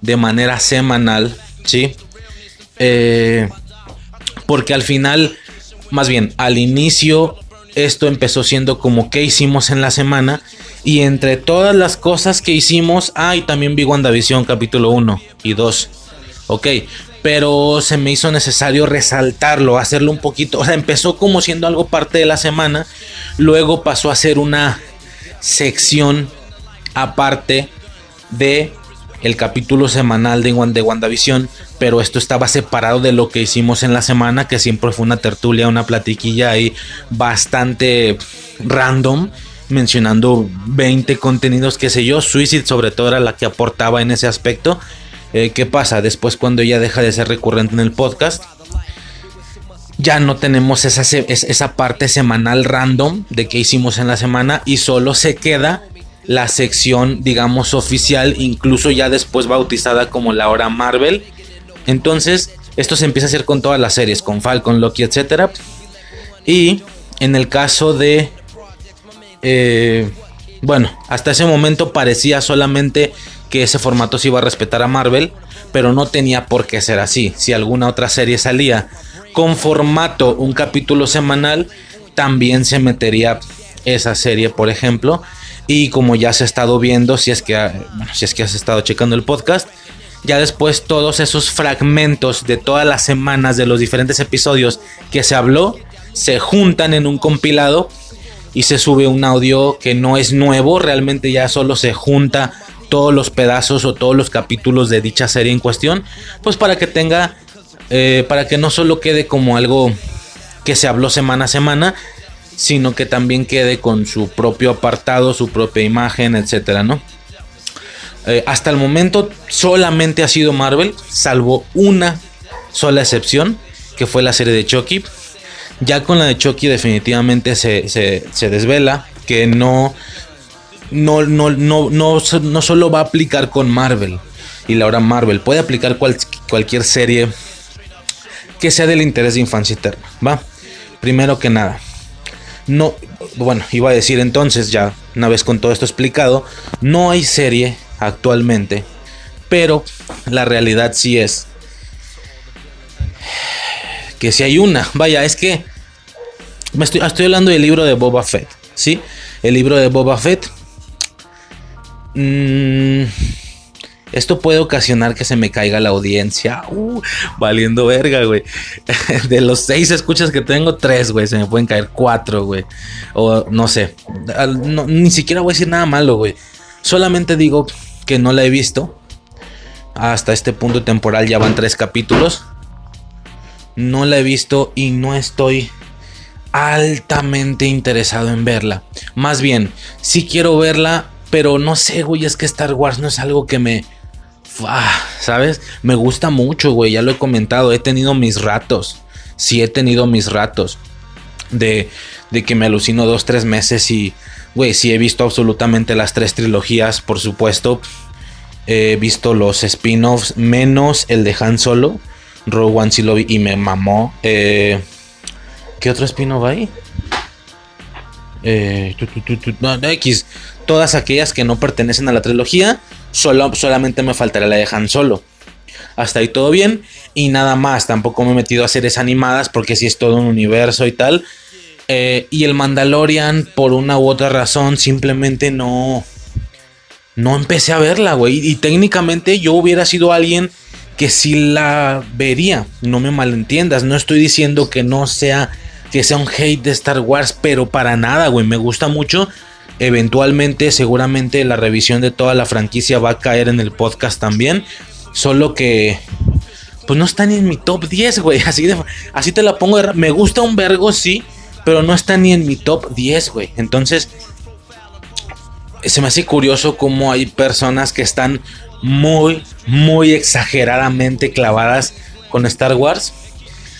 de manera semanal, ¿sí? Eh, porque al final, más bien, al inicio esto empezó siendo como qué hicimos en la semana. Y entre todas las cosas que hicimos, ay, también vi WandaVision capítulo 1 y 2. Ok, pero se me hizo necesario resaltarlo, hacerlo un poquito. O sea, empezó como siendo algo parte de la semana, luego pasó a ser una sección aparte de el capítulo semanal de, de WandaVision, pero esto estaba separado de lo que hicimos en la semana, que siempre fue una tertulia, una platiquilla ahí bastante random, mencionando 20 contenidos, qué sé yo, Suicide sobre todo era la que aportaba en ese aspecto. Eh, ¿Qué pasa? Después cuando ya deja de ser recurrente en el podcast, ya no tenemos esa, esa parte semanal random de qué hicimos en la semana y solo se queda la sección, digamos, oficial, incluso ya después bautizada como la hora Marvel. Entonces, esto se empieza a hacer con todas las series, con Falcon, Loki, etc. Y en el caso de... Eh, bueno, hasta ese momento parecía solamente que ese formato se iba a respetar a Marvel, pero no tenía por qué ser así. Si alguna otra serie salía con formato un capítulo semanal, también se metería esa serie, por ejemplo. Y como ya se ha estado viendo, si es que, si es que has estado checando el podcast, ya después todos esos fragmentos de todas las semanas de los diferentes episodios que se habló, se juntan en un compilado y se sube un audio que no es nuevo, realmente ya solo se junta todos los pedazos o todos los capítulos de dicha serie en cuestión, pues para que tenga, eh, para que no solo quede como algo que se habló semana a semana, sino que también quede con su propio apartado, su propia imagen, etcétera, ¿no? Eh, hasta el momento solamente ha sido Marvel, salvo una sola excepción, que fue la serie de Chucky. Ya con la de Chucky definitivamente se, se, desvela que no no, no, no, no, no solo va a aplicar con Marvel y la hora Marvel, puede aplicar cualquier serie que sea del interés de infancia eterna, ¿va? Primero que nada, no, bueno, iba a decir entonces ya, una vez con todo esto explicado, no hay serie actualmente, pero la realidad sí es que si hay una, vaya, es que me estoy, estoy hablando del libro de Boba Fett, ¿sí? El libro de Boba Fett. Mmm, esto puede ocasionar que se me caiga la audiencia. Uh, valiendo verga, güey. De los seis escuchas que tengo, tres, güey. Se me pueden caer cuatro, güey. O no sé. ni siquiera voy a decir nada malo, güey. Solamente digo que no la he visto. Hasta este punto temporal ya van tres capítulos. No la he visto y no estoy altamente interesado en verla. Más bien, sí quiero verla, pero no sé, güey, es que Star Wars no es algo que me ¿sabes? Me gusta mucho, güey, ya lo he comentado, he tenido mis ratos, sí he tenido mis ratos de, de que me alucino dos, tres meses y, güey, sí he visto absolutamente las tres trilogías, por supuesto. He visto los spin-offs, menos el de Han Solo. Rogue One sí lo vi y me mamó. Eh, ¿Qué otro spin-off hay? Eh, X. Todas aquellas que no pertenecen a la trilogía Solo, solamente me faltará la de Han Solo. Hasta ahí todo bien. Y nada más. Tampoco me he metido a series animadas porque si es todo un universo y tal. Eh, y el Mandalorian, por una u otra razón, simplemente no. No empecé a verla, güey. Y técnicamente yo hubiera sido alguien que sí la vería. No me malentiendas. No estoy diciendo que no sea. Que sea un hate de Star Wars. Pero para nada, güey. Me gusta mucho. Eventualmente, seguramente la revisión de toda la franquicia va a caer en el podcast también. Solo que, pues no está ni en mi top 10, güey. Así, así te la pongo. me gusta un vergo, sí, pero no está ni en mi top 10, güey. Entonces, se me hace curioso cómo hay personas que están muy, muy exageradamente clavadas con Star Wars.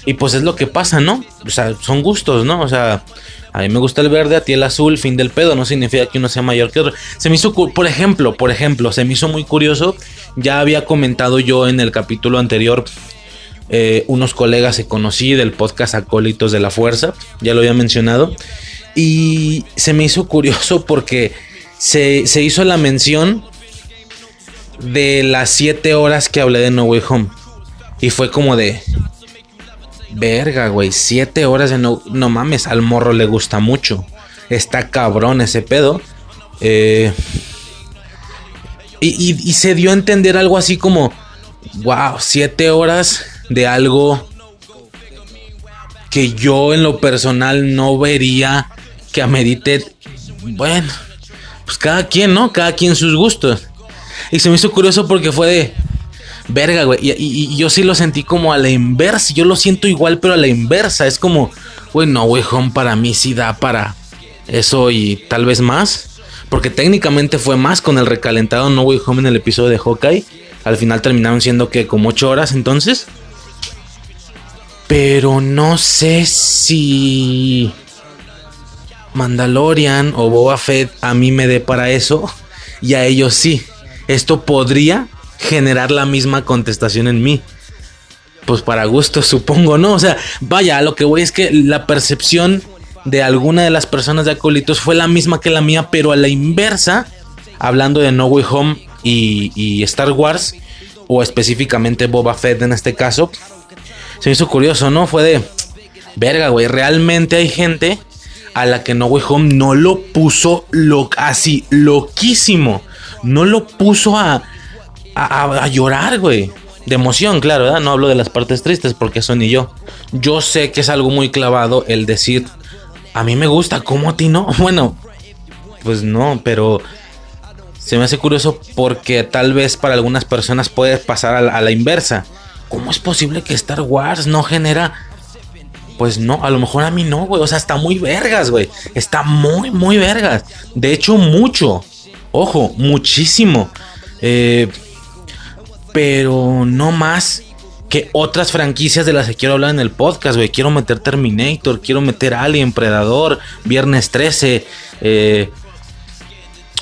Y pues es lo que pasa, ¿no? O sea, son gustos, ¿no? O sea, a mí me gusta el verde, a ti el azul, fin del pedo, no significa que uno sea mayor que otro. Se me hizo, por ejemplo, por ejemplo, se me hizo muy curioso, ya había comentado yo en el capítulo anterior, eh, unos colegas que conocí del podcast Acólitos de la Fuerza, ya lo había mencionado, y se me hizo curioso porque se, se hizo la mención de las 7 horas que hablé de No Way Home. Y fue como de, verga, güey, siete horas de no, no mames, al morro le gusta mucho. Está cabrón ese pedo. Eh, y, se dio a entender algo así como, wow, siete horas de algo que yo en lo personal no vería que amerite, bueno, pues cada quien, ¿no? Cada quien sus gustos. Y se me hizo curioso porque fue de, verga, güey. Y, yo sí lo sentí como a la inversa. Yo lo siento igual, pero a la inversa. Es como, güey, no, güey, Home para mí sí da para eso y tal vez más. Porque técnicamente fue más con el recalentado No Way Home en el episodio de Hawkeye. Al final terminaron siendo que como 8 horas entonces. Pero no sé si Mandalorian o Boba Fett a mí me dé para eso. Y a ellos sí. Esto podría generar la misma contestación en mí. Pues para gusto, supongo, ¿no? O sea, vaya, lo que voy es que la percepción de alguna de las personas de Acolitos fue la misma que la mía, pero a la inversa, hablando de No Way Home y, Star Wars, o específicamente Boba Fett en este caso, se me hizo curioso, ¿no? Fue de, verga, güey, realmente hay gente a la que No Way Home no lo puso así, loquísimo. No lo puso a, a, llorar, güey. De emoción, claro, ¿verdad? No hablo de las partes tristes porque eso ni yo. Yo sé que es algo muy clavado el decir, a mí me gusta, ¿cómo a ti no? Bueno, pues no, pero se me hace curioso porque tal vez para algunas personas puede pasar a la, a la inversa. ¿Cómo es posible que Star Wars no genera pues no, a lo mejor a mí no, güey. O sea, está muy vergas, güey. Está muy, muy vergas. De hecho, mucho. Ojo, muchísimo. Eh, pero no más que otras franquicias de las que quiero hablar en el podcast, güey. Quiero meter Terminator, quiero meter Alien, Predador, Viernes 13. eh,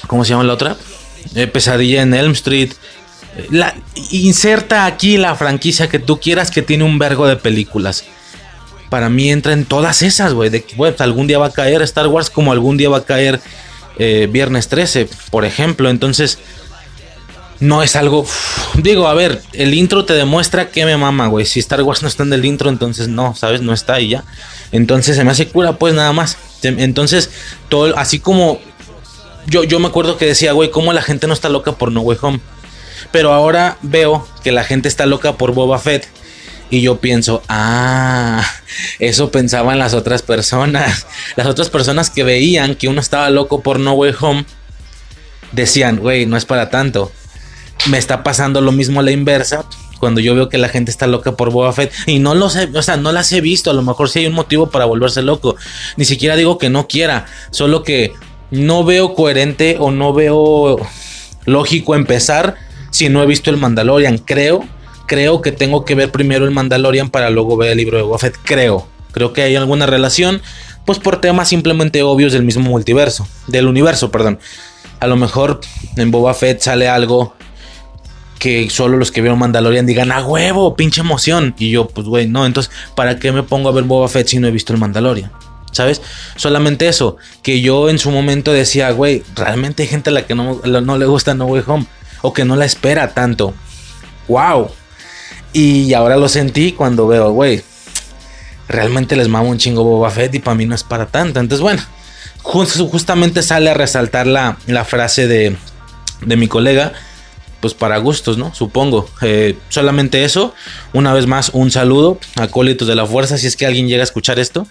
¿Cómo se llama la otra? Eh, Pesadilla en Elm Street. Eh, inserta aquí la franquicia que tú quieras que tiene un vergo de películas para mí entra en todas esas, güey. De que, pues, algún día va a caer Star Wars como algún día va a caer Viernes 13, por ejemplo. Entonces, no es algo. digo, a ver, el intro te demuestra que me mama, güey. Si Star Wars no está en el intro, entonces no, ¿sabes? No está y ya. Entonces se me hace cura, pues nada más. Entonces, todo, así como. Yo, yo me acuerdo que decía, güey, ¿cómo la gente no está loca por No Way Home? Pero ahora veo que la gente está loca por Boba Fett. Y yo pienso, ah, eso pensaban las otras personas. Las otras personas que veían que uno estaba loco por No Way Home, decían, güey, no es para tanto. Me está pasando lo mismo a la inversa. Cuando yo veo que la gente está loca por Boba Fett y no los he, o sea, no las he visto, a lo mejor sí hay un motivo para volverse loco. Ni siquiera digo que no quiera, solo que no veo coherente o no veo lógico empezar si no he visto el Mandalorian. Creo, creo que tengo que ver primero el Mandalorian para luego ver el libro de Boba Fett. Creo, creo que hay alguna relación, pues por temas simplemente obvios del mismo multiverso, del universo, perdón. A lo mejor en Boba Fett sale algo que solo los que vieron Mandalorian digan, a huevo, pinche emoción. Y yo, pues, güey, no, entonces, ¿para qué me pongo a ver Boba Fett si no he visto el Mandalorian? ¿Sabes? Solamente eso, que yo en su momento decía, güey, realmente hay gente a la que no, no le gusta No Way Home o que no la espera tanto. ¡Wow! Y ahora lo sentí cuando veo, güey, realmente les mamo un chingo Boba Fett y para mí no es para tanto. Entonces, bueno, just- justamente sale a resaltar la, la frase de, de mi colega pues para gustos, ¿no? Supongo. Eh, solamente eso. Una vez más, un saludo a de la Fuerza. Si es que alguien llega a escuchar esto.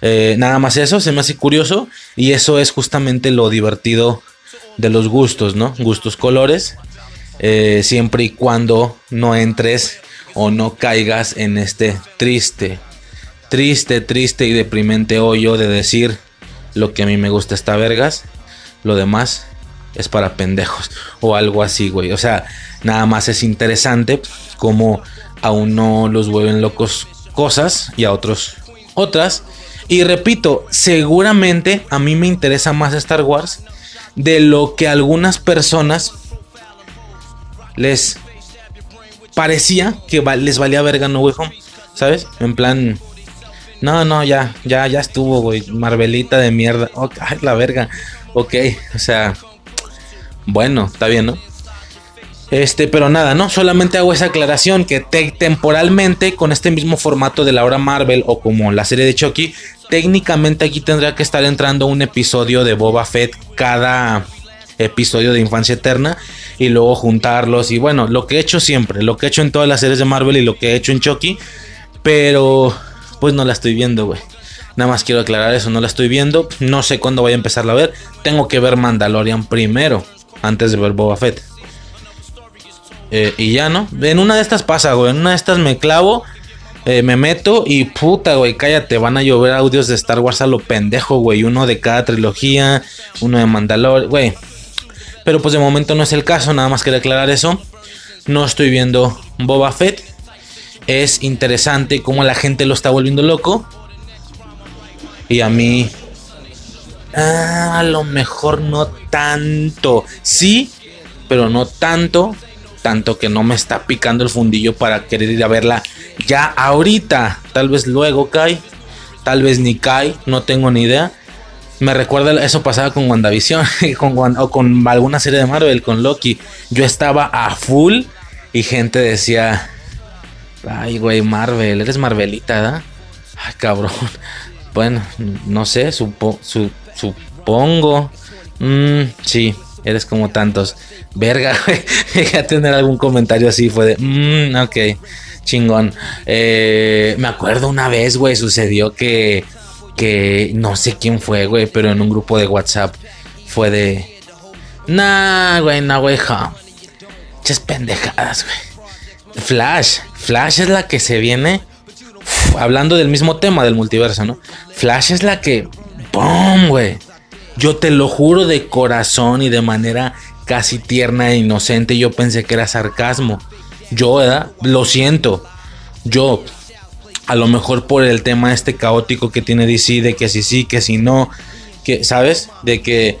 Eh, nada más eso, se me hace curioso. Y eso es justamente lo divertido de los gustos, ¿no? Gustos colores. Eh, siempre y cuando no entres o no caigas en este triste, triste, triste y deprimente hoyo de decir lo que a mí me gusta está vergas. Lo demás es para pendejos o algo así, güey. O sea, nada más es interesante como a uno los vuelven locos cosas y a otros otras. Y repito, seguramente a mí me interesa más Star Wars de lo que a algunas personas les parecía que les valía verga No Way ¿sabes? En plan, no, no, ya, ya, ya estuvo, güey. Marvelita de mierda. Ay, la verga. Ok, o sea, bueno, está bien, ¿no? Este, pero nada, ¿no? Solamente hago esa aclaración que temporalmente con este mismo formato de la hora Marvel o como la serie de Chucky, técnicamente aquí tendría que estar entrando un episodio de Boba Fett cada episodio de Infancia Eterna y luego juntarlos y bueno, lo que he hecho siempre, lo que he hecho en todas las series de Marvel y lo que he hecho en Chucky, pero pues no la estoy viendo, güey. Nada más quiero aclarar eso, no la estoy viendo, no sé cuándo voy a empezar a ver, tengo que ver Mandalorian primero antes de ver Boba Fett. Eh, y ya, ¿no? En una de estas pasa, güey. En una de estas me clavo, eh, me meto y puta, güey, cállate. Van a llover audios de Star Wars a lo pendejo, güey. Uno de cada trilogía, uno de Mandalorian, güey. Pero pues de momento no es el caso, nada más quería aclarar eso. No estoy viendo Boba Fett. Es interesante cómo la gente lo está volviendo loco. Y a mí... Ah, a lo mejor no tanto. Sí, pero no tanto tanto que no me está picando el fundillo para querer ir a verla ya ahorita. Tal vez luego cae, tal vez ni cae, no tengo ni idea. Me recuerda eso pasaba con WandaVision con, o con alguna serie de Marvel, con Loki. Yo estaba a full y gente decía, ay güey, Marvel, eres Marvelita, ¿da? Ay cabrón. Bueno, no sé, supongo. Mm, sí, eres como tantos. Verga, güey. A tener algún comentario así. Fue de, mmm, ok, chingón. Eh, me acuerdo una vez, güey, sucedió que, que no sé quién fue, güey, pero en un grupo de WhatsApp fue de, nah, güey, nah, güey, ja. Pendejadas, güey. Flash, Flash es la que se viene. hablando del mismo tema del multiverso, ¿no? Flash es la que. ¡Bum, güey! Yo te lo juro de corazón y de manera casi tierna e inocente. Yo pensé que era sarcasmo. Yo, ¿verdad? Lo siento. Yo, a lo mejor por el tema este caótico que tiene DC, de que si sí, que si no, que, ¿sabes? De que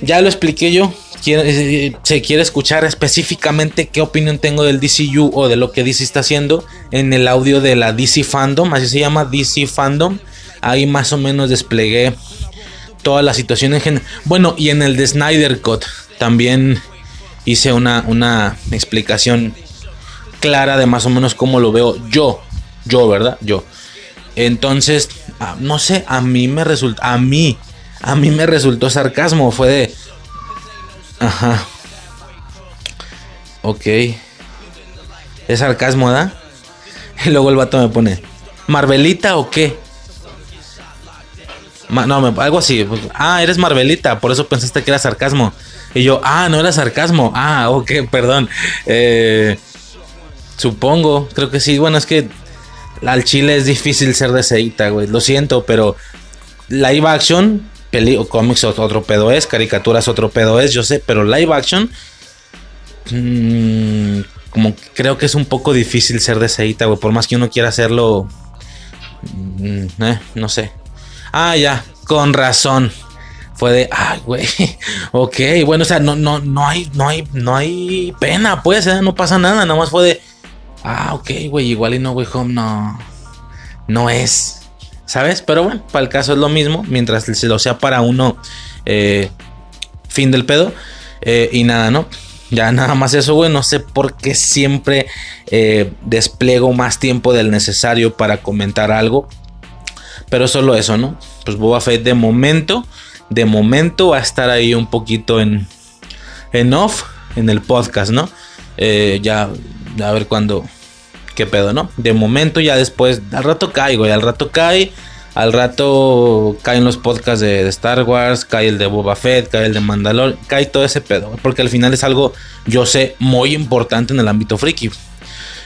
ya lo expliqué yo. Eh, se quiere escuchar específicamente qué opinión tengo del DCU o de lo que DC está haciendo en el audio de la DC Fandom, así se llama DC Fandom. Ahí más o menos desplegué toda la situación en general. Bueno, y en el de Snyder Cut también hice una, una explicación clara de más o menos cómo lo veo yo. Yo, ¿verdad? Yo. Entonces, ah, no sé, a mí me resultó, a mí, a mí me resultó sarcasmo. Fue de... Ajá. Ok. Es sarcasmo, ¿verdad? Y luego el vato me pone, ¿Marvelita o qué? No, algo así. Ah, eres Marvelita, por eso pensaste que era sarcasmo. Y yo, ah, no era sarcasmo. Ah, ok, perdón. Eh, supongo, creo que sí. Bueno, es que al chile es difícil ser de seita, güey. Lo siento, pero live action, peli cómics otro pedo es, caricaturas otro pedo es, yo sé, pero live action, mmm, como creo que es un poco difícil ser de seita, güey. Por más que uno quiera hacerlo, mm, eh, no sé. Ah, ya, con razón. Fue de, ay, güey, ok, bueno, o sea, no, no, no hay, no hay, no hay pena, pues, ¿eh? no pasa nada, nada más fue de, ah, ok, güey, igual y no, güey, home no, no es, ¿sabes? Pero bueno, para el caso es lo mismo, mientras se lo sea para uno, eh, fin del pedo, eh, y nada, ¿no? Ya nada más eso, güey, no sé por qué siempre despliego más tiempo del necesario para comentar algo. Pero solo eso, ¿no? Pues Boba Fett de momento, de momento va a estar ahí un poquito en, en off, en el podcast, ¿no? Eh, ya, a ver cuándo, qué pedo, ¿no? De momento ya después, al rato caigo, y al rato cae, al rato caen los podcasts de, Star Wars, cae el de Boba Fett, cae el de Mandalor, cae todo ese pedo, porque al final es algo, yo sé, muy importante en el ámbito friki.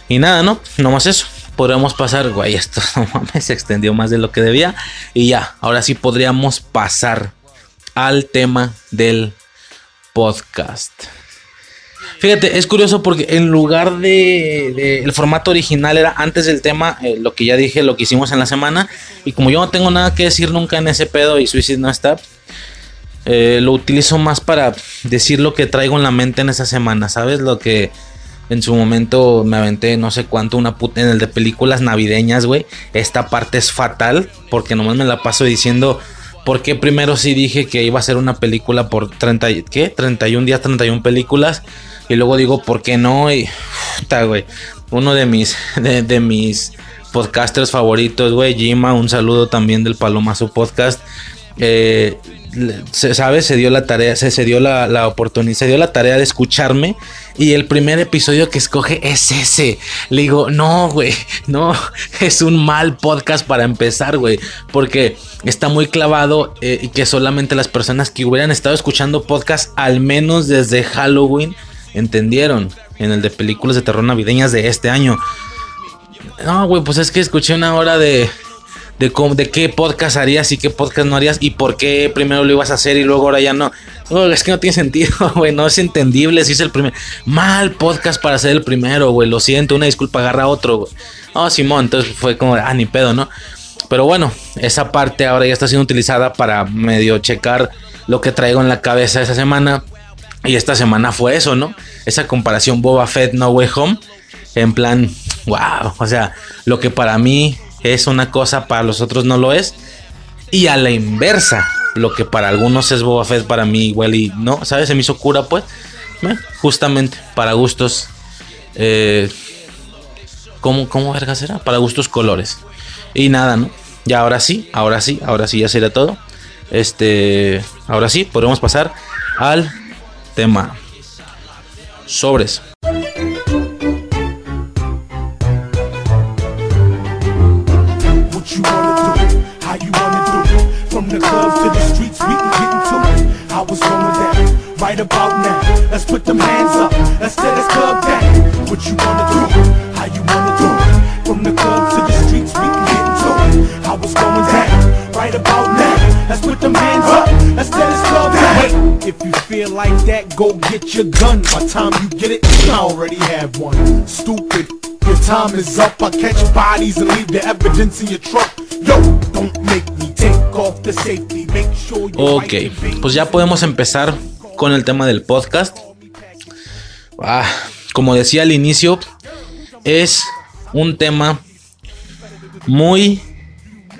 Y nada, ¿no? No más eso podríamos pasar, güey, esto se extendió más de lo que debía. Y ya, ahora sí podríamos pasar al tema del podcast. Fíjate, es curioso porque en lugar de, el formato original era antes del tema, eh, lo que ya dije, lo que hicimos en la semana. Y como yo no tengo nada que decir nunca en ese pedo y Suicide no está, eh, lo utilizo más para decir lo que traigo en la mente en esa semana, ¿sabes? Lo que en su momento me aventé no sé cuánto una puta en el de películas navideñas, güey. Esta parte es fatal porque nomás me la paso diciendo por qué primero sí dije que iba a ser una película por 30 ¿qué? 31 días, 31 películas Y luego digo, ¿por qué no? Y, puta, güey, uno de mis, de, mis podcasters favoritos, güey, Jima, un saludo también del Palomazo Podcast. Eh, se sabe, se dio la tarea, se, se dio la, oportunidad, se dio la tarea de escucharme y el primer episodio que escoge es ese. Le digo, no, güey, no, es un mal podcast para empezar, güey, porque está muy clavado eh, y que solamente las personas que hubieran estado escuchando podcast al menos desde Halloween entendieron en el de películas de terror navideñas de este año. No, güey, pues es que escuché una hora de, de, cómo, de qué podcast harías y qué podcast no harías y por qué primero lo ibas a hacer y luego ahora ya no. es que no tiene sentido, güey, no es entendible si es el primer. Mal podcast para ser el primero, güey, lo siento, una disculpa, agarra otro, güey. Oh, Simón, entonces fue como, ah, ni pedo, ¿no? Pero bueno, esa parte ahora ya está siendo utilizada para medio checar lo que traigo en la cabeza esa semana. Y esta semana fue eso, ¿no? Esa comparación Boba Fett No Way Home. En plan, wow. O sea, lo que para mí es una cosa, para los otros no lo es. Y a la inversa, lo que para algunos es Boba Fett, para mí igual y no, ¿sabes? Se me hizo cura, pues. Eh, justamente, para gustos. Eh, ¿cómo, ¿Cómo verga será? Para gustos colores. Y nada, ¿no? Ya ahora sí, ahora sí, ahora sí ya sería todo. Este, ahora sí, podemos pasar al tema. Sobres. Let's tear this club down. What you wanna do? How you wanna do it? From the club to the streets, we can get into it. How it's going down. Right about now. Let's put them hands up. Let's tear this club down. Wait, if you feel like that, go get your gun. By time you get it, I already have one. Stupid. Your time is up. I catch bodies and leave the evidence in your truck. Yo, don't make me take off the safety. Make sure you Ok, pues ya podemos empezar con el tema del podcast. Ah, como decía al inicio, es un tema muy,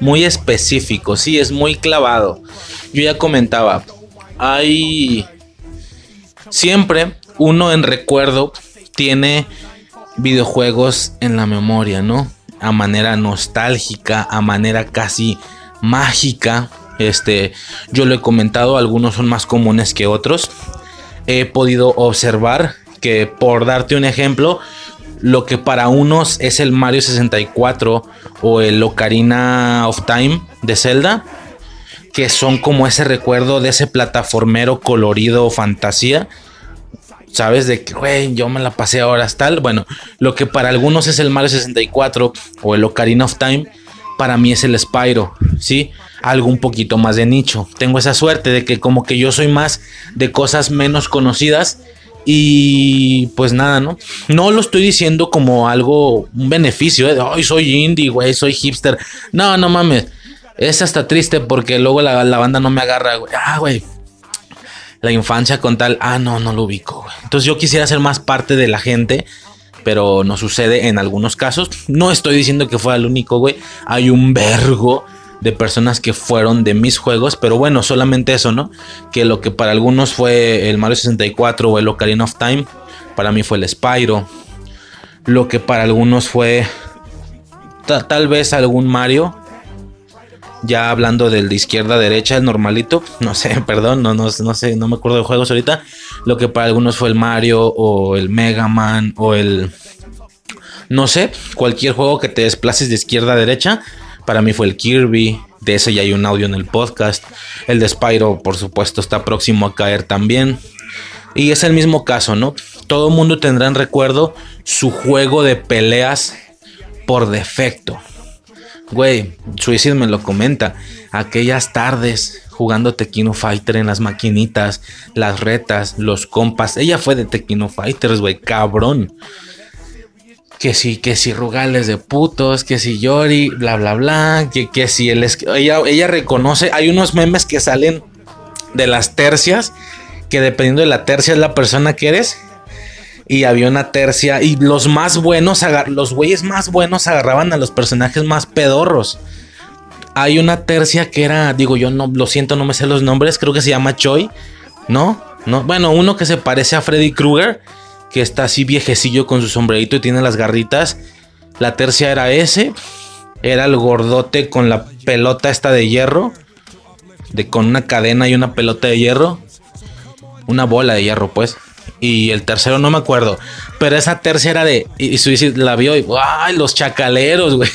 muy específico. Sí, es muy clavado. Yo ya comentaba, hay siempre uno en recuerdo tiene videojuegos en la memoria, ¿no? A manera nostálgica, a manera casi mágica. Este, yo lo he comentado, algunos son más comunes que otros. He podido observar que, por darte un ejemplo, lo que para unos es el Mario 64 o el Ocarina of Time de Zelda, que son como ese recuerdo de ese plataformero colorido fantasía. Sabes de que, güey, yo me la pasé ahora tal. Bueno, lo que para algunos es el Mario 64 o el Ocarina of Time, para mí es el Spyro, ¿sí? Algo un poquito más de nicho. Tengo esa suerte de que como que yo soy más de cosas menos conocidas y pues nada, ¿no? No lo estoy diciendo como algo, un beneficio, ¿eh? de, soy indie, güey, soy hipster. No, no mames. Es hasta triste porque luego la, banda no me agarra, güey. Ah, güey. La infancia con tal, ah, no, no lo ubico. Entonces yo quisiera ser más parte de la gente pero no sucede en algunos casos. No estoy diciendo que fue el único, güey. Hay un vergo de personas que fueron de mis juegos, pero bueno, solamente eso, ¿no? Que lo que para algunos fue el Mario 64 o el Ocarina of Time, para mí fue el Spyro. Lo que para algunos fue tal vez algún Mario. Ya hablando del de izquierda a derecha, el normalito, no sé, perdón, no, no, no sé, no me acuerdo de juegos ahorita. Lo que para algunos fue el Mario o el Mega Man o el no sé, cualquier juego que te desplaces de izquierda a derecha, para mí fue el Kirby, de ese ya hay un audio en el podcast. El de Spyro, por supuesto, está próximo a caer también. Y es el mismo caso, ¿no? Todo mundo tendrá en recuerdo su juego de peleas por defecto. Güey, Suicide me lo comenta. Aquellas tardes jugando Tequino Fighter en las maquinitas, las retas, los compas. Ella fue de Tequino Fighters, güey, cabrón que si, que si Rugales de putos, que si Yori, bla, bla, bla, que, que si él es, ella, ella reconoce, hay unos memes que salen de las tercias, que dependiendo de la tercia es la persona que eres. Y había una tercia, y los más buenos, los güeyes más buenos agarraban a los personajes más pedorros. Hay una tercia que era, digo yo, no, lo siento, no me sé los nombres, creo que se llama Choi, ¿no? ¿No? Bueno, uno que se parece a Freddy Krueger que está así viejecillo con su sombrerito y tiene las garritas. La tercia era ese. Era el gordote con la pelota esta de hierro. De, con una cadena y una pelota de hierro. Una bola de hierro, pues. Y el tercero no me acuerdo. Pero esa tercera de. Y, y la vio y. ¡Ay! Los chacaleros, güey.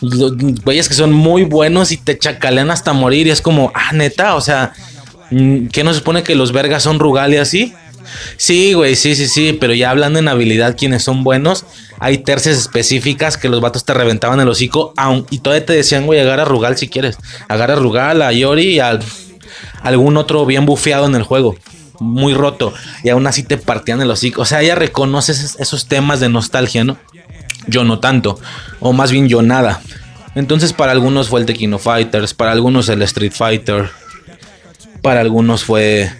Los güeyes que son muy buenos y te chacalean hasta morir. Y es como, ah, neta. O sea, mm, ¿qué no supone que los vergas son rugal y así? Sí, güey, sí, sí, sí, pero ya hablando en habilidad, quienes son buenos, hay tercias específicas que los vatos te reventaban el hocico, aun, y todavía te decían, güey, agarra a Rugal si quieres. Agarra a Rugal, a Yori y a algún otro bien bufeado en el juego. Muy roto. Y aún así te partían el hocico. O sea, ella reconoce esos temas de nostalgia, ¿no? Yo no tanto. O más bien yo nada. Entonces para algunos fue el Tequino Fighters, para algunos el Street Fighter, para algunos fue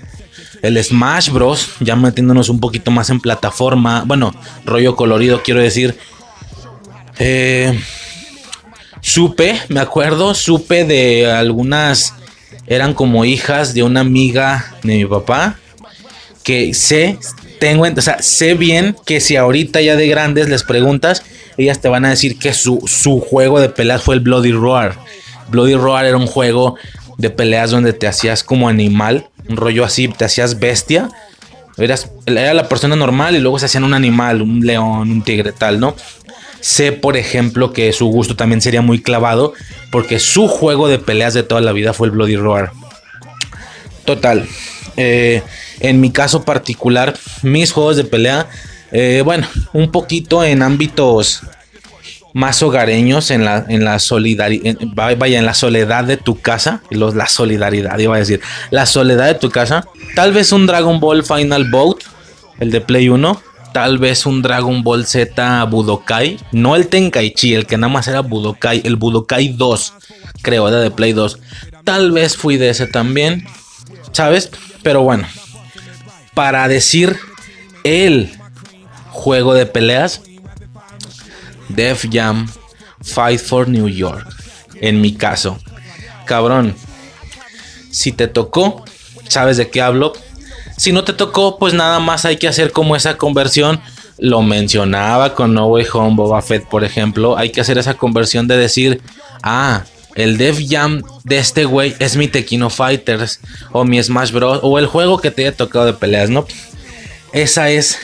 el Smash Bros. Ya metiéndonos un poquito más en plataforma. Bueno, rollo colorido, quiero decir. Eh, supe, me acuerdo, supe de algunas. Eran como hijas de una amiga de mi papá. Que sé, tengo, o sea, sé bien que si ahorita ya de grandes les preguntas, ellas te van a decir que su, su juego de peleas fue el Bloody Roar. Bloody Roar era un juego de peleas donde te hacías como animal un rollo así, te hacías bestia. Eras, era la persona normal y luego se hacían un animal, un león, un tigre, tal, ¿no? Sé, por ejemplo, que su gusto también sería muy clavado porque su juego de peleas de toda la vida fue el Bloody Roar. Total. Eh, en mi caso particular, mis juegos de pelea, eh, bueno, un poquito en ámbitos más hogareños en la, en la solidaridad, vaya, en la soledad de tu casa, la solidaridad, iba a decir, la soledad de tu casa, tal vez un Dragon Ball Final Boat, el de Play 1, tal vez un Dragon Ball Z Budokai, no el Tenkaichi, el que nada más era Budokai, el Budokai 2, creo, era de Play 2, tal vez fui de ese también, ¿sabes? Pero bueno, para decir el juego de peleas, Def Jam, Fight for New York. En mi caso, cabrón, si te tocó, sabes de qué hablo. Si no te tocó, pues nada más hay que hacer como esa conversión. Lo mencionaba con No Way Home, Boba Fett, por ejemplo. Hay que hacer esa conversión de decir, ah, el Def Jam de este güey es mi Tequino Fighters o mi Smash Bros. o el juego que te haya tocado de peleas, ¿no? Esa es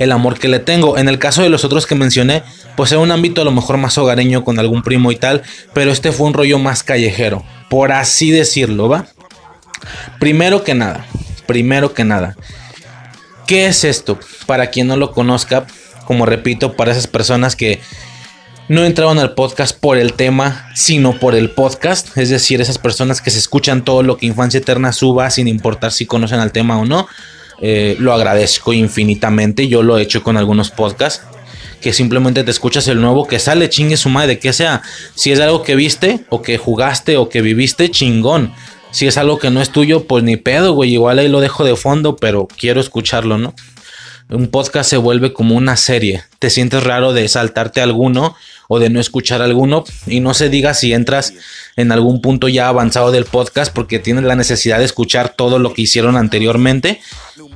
el amor que le tengo. En el caso de los otros que mencioné, pues era un ámbito a lo mejor más hogareño con algún primo y tal, pero este fue un rollo más callejero, por así decirlo, ¿va? Primero que nada, primero que nada, ¿qué es esto? Para quien no lo conozca, como repito, para esas personas que no entraron al podcast por el tema, sino por el podcast. Es decir, esas personas que se escuchan todo lo que Infancia Eterna suba sin importar si conocen al tema o no. Eh, lo agradezco infinitamente. Yo lo he hecho con algunos podcasts. Que simplemente te escuchas el nuevo que sale, chingue su madre, que sea. Si es algo que viste, o que jugaste, o que viviste, chingón. Si es algo que no es tuyo, pues ni pedo, güey. Igual ahí lo dejo de fondo, pero quiero escucharlo, ¿no? Un podcast se vuelve como una serie. Te sientes raro de saltarte alguno o de no escuchar alguno. Y no se diga si entras en algún punto ya avanzado del podcast porque tienes la necesidad de escuchar todo lo que hicieron anteriormente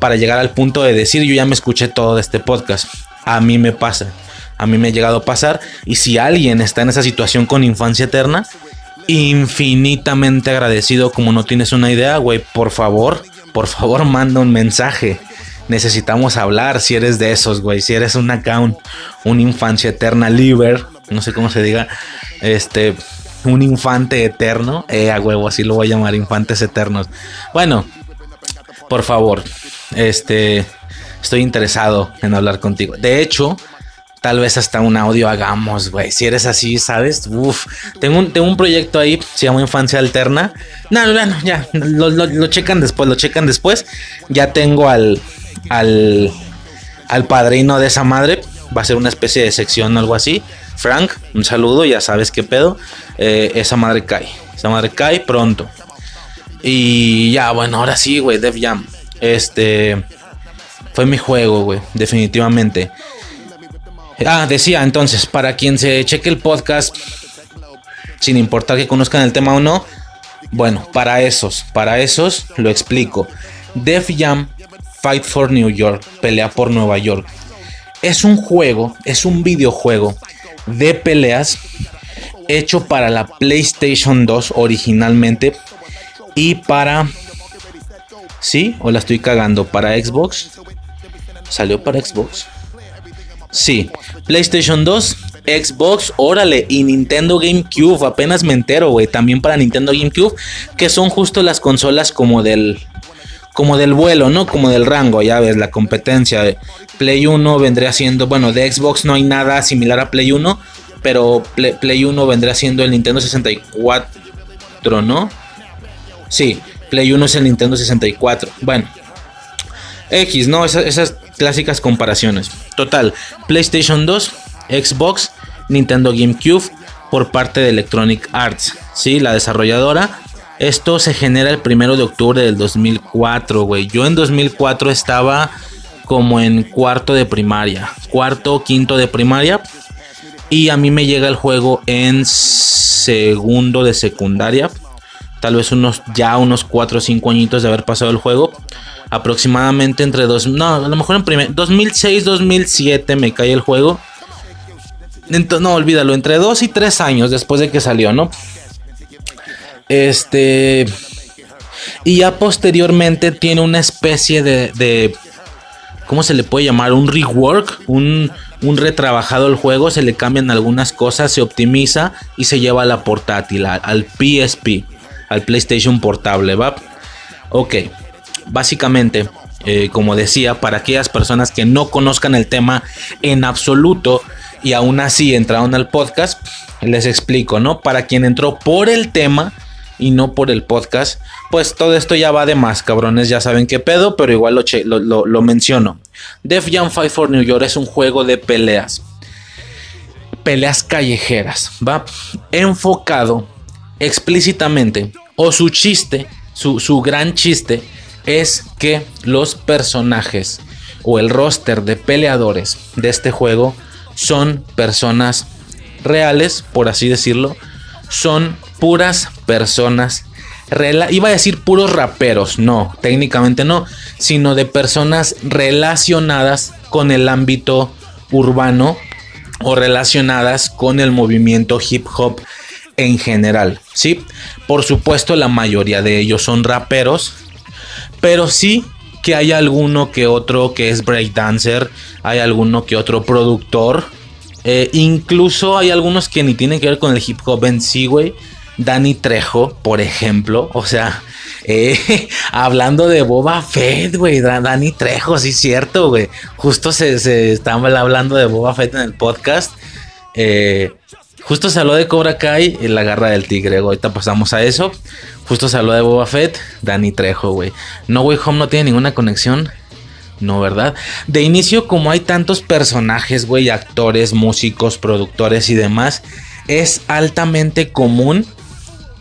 para llegar al punto de decir yo ya me escuché todo de este podcast. A mí me pasa. A mí me ha llegado a pasar. Y si alguien está en esa situación con infancia eterna, infinitamente agradecido como no tienes una idea, güey, por favor, por favor manda un mensaje necesitamos hablar si eres de esos, güey. Si eres un account, un infancia eterna liver, no sé cómo se diga, este, un infante eterno, eh, a huevo, así lo voy a llamar, infantes eternos. Bueno, por favor, este, estoy interesado en hablar contigo. De hecho, tal vez hasta un audio hagamos, güey. Si eres así, ¿sabes? Uf, tengo un, tengo un proyecto ahí, se llama Infancia Alterna. No, no, no, ya, lo, lo checan después, lo checan después. Ya tengo al, al, al padrino de esa madre. Va a ser una especie de sección o algo así. Frank, un saludo, ya sabes qué pedo. Eh, esa madre cae. Esa madre cae pronto. Y ya, bueno, ahora sí, güey, Def Jam. Este fue mi juego, güey, definitivamente. Ah, decía entonces, para quien se cheque el podcast, sin importar que conozcan el tema o no, bueno, para esos, para esos lo explico. Def Jam Fight for New York, pelea por Nueva York. Es un juego, es un videojuego de peleas hecho para la PlayStation 2 originalmente y para... ¿Sí? ¿O la estoy cagando? ¿Para Xbox? ¿Salió para Xbox? Sí. PlayStation 2, Xbox, órale, y Nintendo GameCube, apenas me entero, güey, también para Nintendo GameCube, que son justo las consolas como del como del vuelo, ¿no? Como del rango, ya ves, la competencia. Play 1 vendría siendo, bueno, de Xbox no hay nada similar a Play 1, pero Play, 1 vendría siendo el Nintendo 64, ¿no? Sí, Play 1 es el Nintendo 64. Bueno, X, ¿no? esas clásicas comparaciones. Total, PlayStation 2, Xbox, Nintendo GameCube por parte de Electronic Arts, ¿sí? La desarrolladora esto se genera el primero de octubre del 2004, güey. Yo en 2004 estaba como en cuarto de primaria, cuarto, quinto de primaria. Y a mí me llega el juego en segundo de secundaria. Tal vez unos ya unos 4 o 5 añitos de haber pasado el juego. Aproximadamente entre dos, no, a lo mejor en primer 2006, 2007 me cae el juego. no, olvídalo, entre 2 y 3 años después de que salió, ¿no? Este. Y ya posteriormente tiene una especie de, ¿Cómo se le puede llamar? Un rework. Un, un retrabajado el juego. Se le cambian algunas cosas. Se optimiza. Y se lleva a la portátil. Al PSP. Al PlayStation Portable. ¿Va? Ok. Básicamente. Eh, como decía, para aquellas personas que no conozcan el tema en absoluto y aún así entraron al podcast, les explico, ¿no? Para quien entró por el tema, y no por el podcast, pues todo esto ya va de más, cabrones, ya saben qué pedo, pero igual lo, lo, menciono. Def Jam Fight for New York es un juego de peleas. Peleas callejeras, va enfocado explícitamente, o su chiste, su, su gran chiste, es que los personajes o el roster de peleadores de este juego son personas reales, por así decirlo, son puras personas. Iba a decir puros raperos, no, técnicamente no, sino de personas relacionadas con el ámbito urbano o relacionadas con el movimiento hip hop en general, ¿sí? Por supuesto, la mayoría de ellos son raperos, pero sí que hay alguno que otro que es breakdancer, hay alguno que otro productor, eh, incluso hay algunos que ni tienen que ver con el hip hop en sí, güey. Danny Trejo, por ejemplo. O sea, eh, hablando de Boba Fett, güey. Danny Trejo, sí, cierto, güey. Justo se, se estaba hablando de Boba Fett en el podcast. Eh, justo se de Cobra Kai y la garra del tigre. Ahorita pasamos a eso. Justo se de Boba Fett, Danny Trejo, güey. No Way Home no tiene ninguna conexión. No, ¿verdad? De inicio, como hay tantos personajes, güey, actores, músicos, productores y demás, es altamente común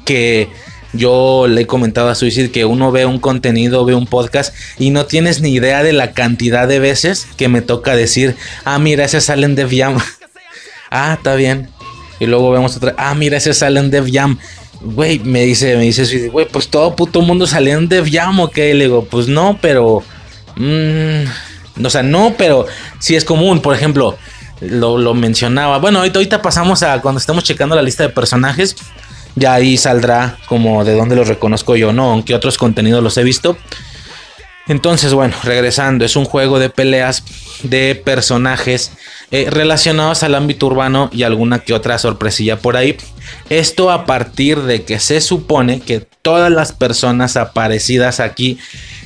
que yo le he comentado a Suicide que uno ve un contenido, ve un podcast y no tienes ni idea de la cantidad de veces que me toca decir, ah, mira, ese salen de Jam. ah, está bien. Y luego vemos otra, ah, mira, ese salen de Jam. Güey, me dice, me dice Suicide, güey, pues todo puto mundo salió en Def Jam, ok. Le digo, pues no, pero. Mmm, o sea, no, pero sí es común. Por ejemplo, lo, lo mencionaba. Bueno, ahorita, pasamos a cuando estemos checando la lista de personajes ya ahí saldrá como de dónde los reconozco yo, no, aunque otros contenidos los he visto. Entonces, bueno, regresando, es un juego de peleas de personajes eh, relacionados al ámbito urbano y alguna que otra sorpresilla por ahí. Esto a partir de que se supone que todas las personas aparecidas aquí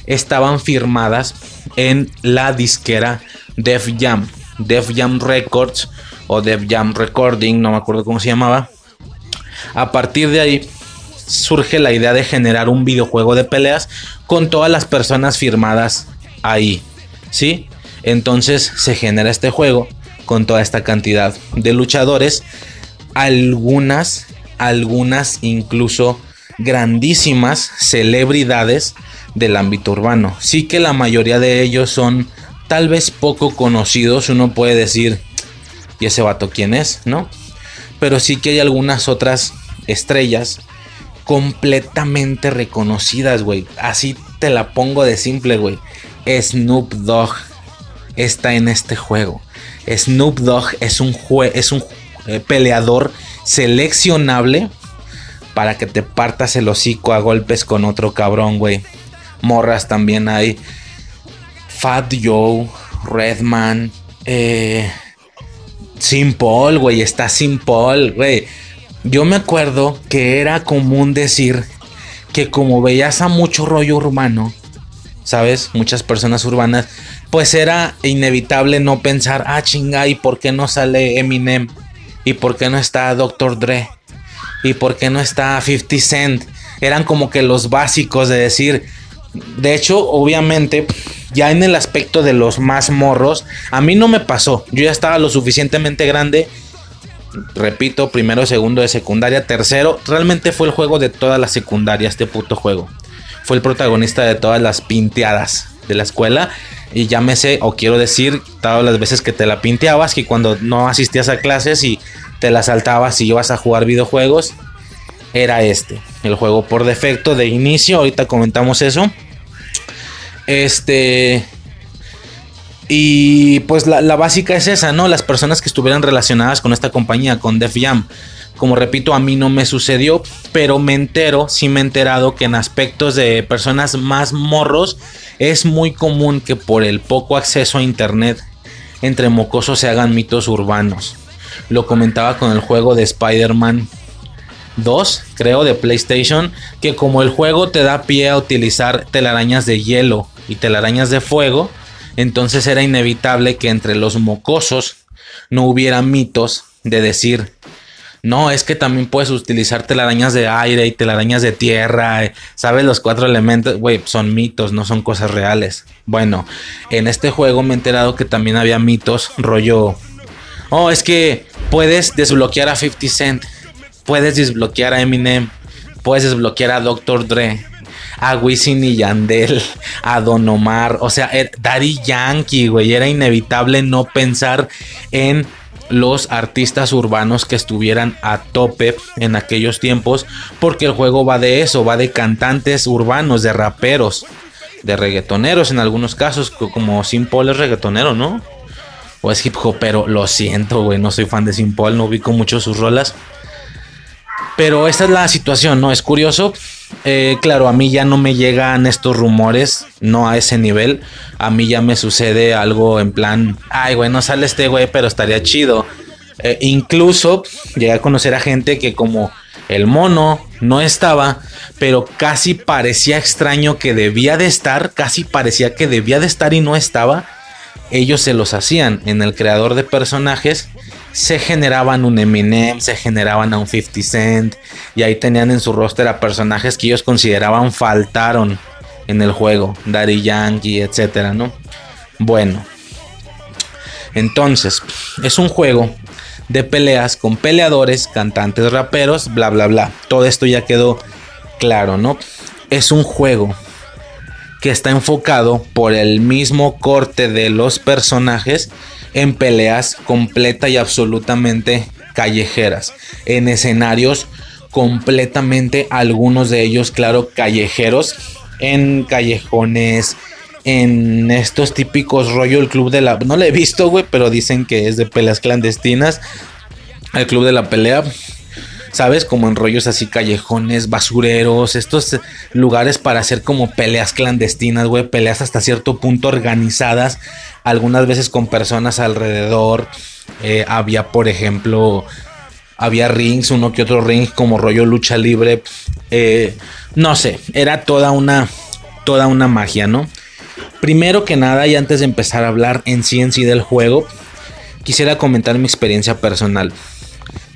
estaban firmadas en la disquera Def Jam, Def Jam Records o Def Jam Recording, no me acuerdo cómo se llamaba. A partir de ahí surge la idea de generar un videojuego de peleas con todas las personas firmadas ahí, ¿sí? Entonces se genera este juego con toda esta cantidad de luchadores, algunas, algunas incluso grandísimas celebridades del ámbito urbano. Sí que la mayoría de ellos son tal vez poco conocidos, uno puede decir, ¿y ese vato quién es? ¿No? pero sí que hay algunas otras estrellas completamente reconocidas, güey. Así te la pongo de simple, güey. Snoop Dogg está en este juego. Snoop Dogg es un, es un eh, peleador seleccionable para que te partas el hocico a golpes con otro cabrón, güey. Morras también hay. Fat Joe, Redman, eh, Sin Paul, güey, está Sin Paul, güey. Yo me acuerdo que era común decir que como veías a mucho rollo urbano, ¿sabes? Muchas personas urbanas, pues era inevitable no pensar, ah, chinga, ¿y por qué no sale Eminem? ¿Y por qué no está Dr. Dre? ¿Y por qué no está 50 Cent? Eran como que los básicos de decir, de hecho, obviamente, ya en el aspecto de los más morros, a mí no me pasó. Yo ya estaba lo suficientemente grande. Repito, primero, segundo de secundaria, tercero. Realmente fue el juego de toda la secundaria, este puto juego. Fue el protagonista de todas las pinteadas de la escuela. Y llámese, o quiero decir, todas las veces que te la pinteabas, que cuando no asistías a clases y te la saltabas y ibas a jugar videojuegos, era este. El juego por defecto de inicio, ahorita comentamos eso. Este. Y pues la, básica es esa, ¿no? Las personas que estuvieran relacionadas con esta compañía, con Def Jam. Como repito, a mí no me sucedió, pero me entero, sí me he enterado que en aspectos de personas más morros es muy común que por el poco acceso a internet entre mocosos se hagan mitos urbanos. Lo comentaba con el juego de Spider-Man 2, creo, de PlayStation, que como el juego te da pie a utilizar telarañas de hielo y telarañas de fuego, entonces era inevitable que entre los mocosos no hubiera mitos de decir, no, es que también puedes utilizar telarañas de aire y telarañas de tierra, ¿sabes? Los cuatro elementos, güey, son mitos, no son cosas reales. Bueno, en este juego me he enterado que también había mitos, rollo, oh, es que puedes desbloquear a 50 Cent puedes desbloquear a Eminem, puedes desbloquear a Dr. Dre, a Wisin y Yandel, a Don Omar, o sea, er, Daddy Yankee, güey, era inevitable no pensar en los artistas urbanos que estuvieran a tope en aquellos tiempos, porque el juego va de eso, va de cantantes urbanos, de raperos, de reggaetoneros en algunos casos, como Simple es reggaetonero, ¿no? O es hip hop, pero lo siento, güey, no soy fan de Simple, no ubico mucho sus rolas. Pero esta es la situación, ¿no? Es curioso. Eh, claro, a mí ya no me llegan estos rumores, no a ese nivel. A mí ya me sucede algo en plan, ay, güey, no sale este güey, pero estaría chido. Eh, incluso llegué a conocer a gente que como el mono no estaba, pero casi parecía extraño que debía de estar, casi parecía que debía de estar y no estaba. Ellos se los hacían en el creador de personajes se generaban un Eminem, se generaban a un 50 Cent y ahí tenían en su roster a personajes que ellos consideraban faltaron en el juego, Daddy Yankee, etcétera, ¿no? Bueno, entonces es un juego de peleas con peleadores, cantantes, raperos, bla, bla, bla. Todo esto ya quedó claro, ¿no? Es un juego que está enfocado por el mismo corte de los personajes en peleas completa y absolutamente callejeras, en escenarios completamente, algunos de ellos, claro, callejeros, en callejones, en estos típicos rollo el club de la... No lo he visto, güey, pero dicen que es de peleas clandestinas. El club de la pelea. ¿Sabes? Como en rollos así callejones, basureros, estos lugares para hacer como peleas clandestinas, güey, peleas hasta cierto punto organizadas, algunas veces con personas alrededor. Eh, había, por ejemplo, había rings, uno que otro ring como rollo lucha libre. Eh, no sé, era toda una, toda una magia, ¿no? Primero que nada, y antes de empezar a hablar en sí en sí del juego, quisiera comentar mi experiencia personal.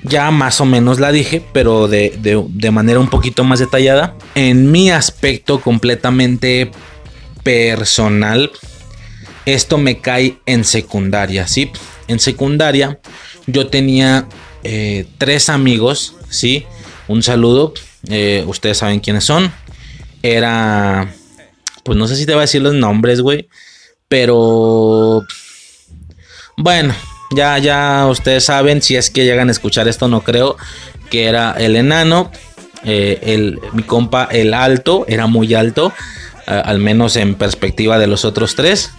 Ya más o menos la dije, pero de, de manera un poquito más detallada. En mi aspecto completamente personal, esto me cae en secundaria, ¿sí? En secundaria yo tenía eh, tres amigos, ¿sí? Un saludo, eh, ustedes saben quiénes son. Era, pues no sé si te voy a decir los nombres, güey, pero... Bueno, ya, ya ustedes saben, si es que llegan a escuchar esto, no creo, que era el enano, eh, el, mi compa el alto, era muy alto, al menos en perspectiva de los otros tres.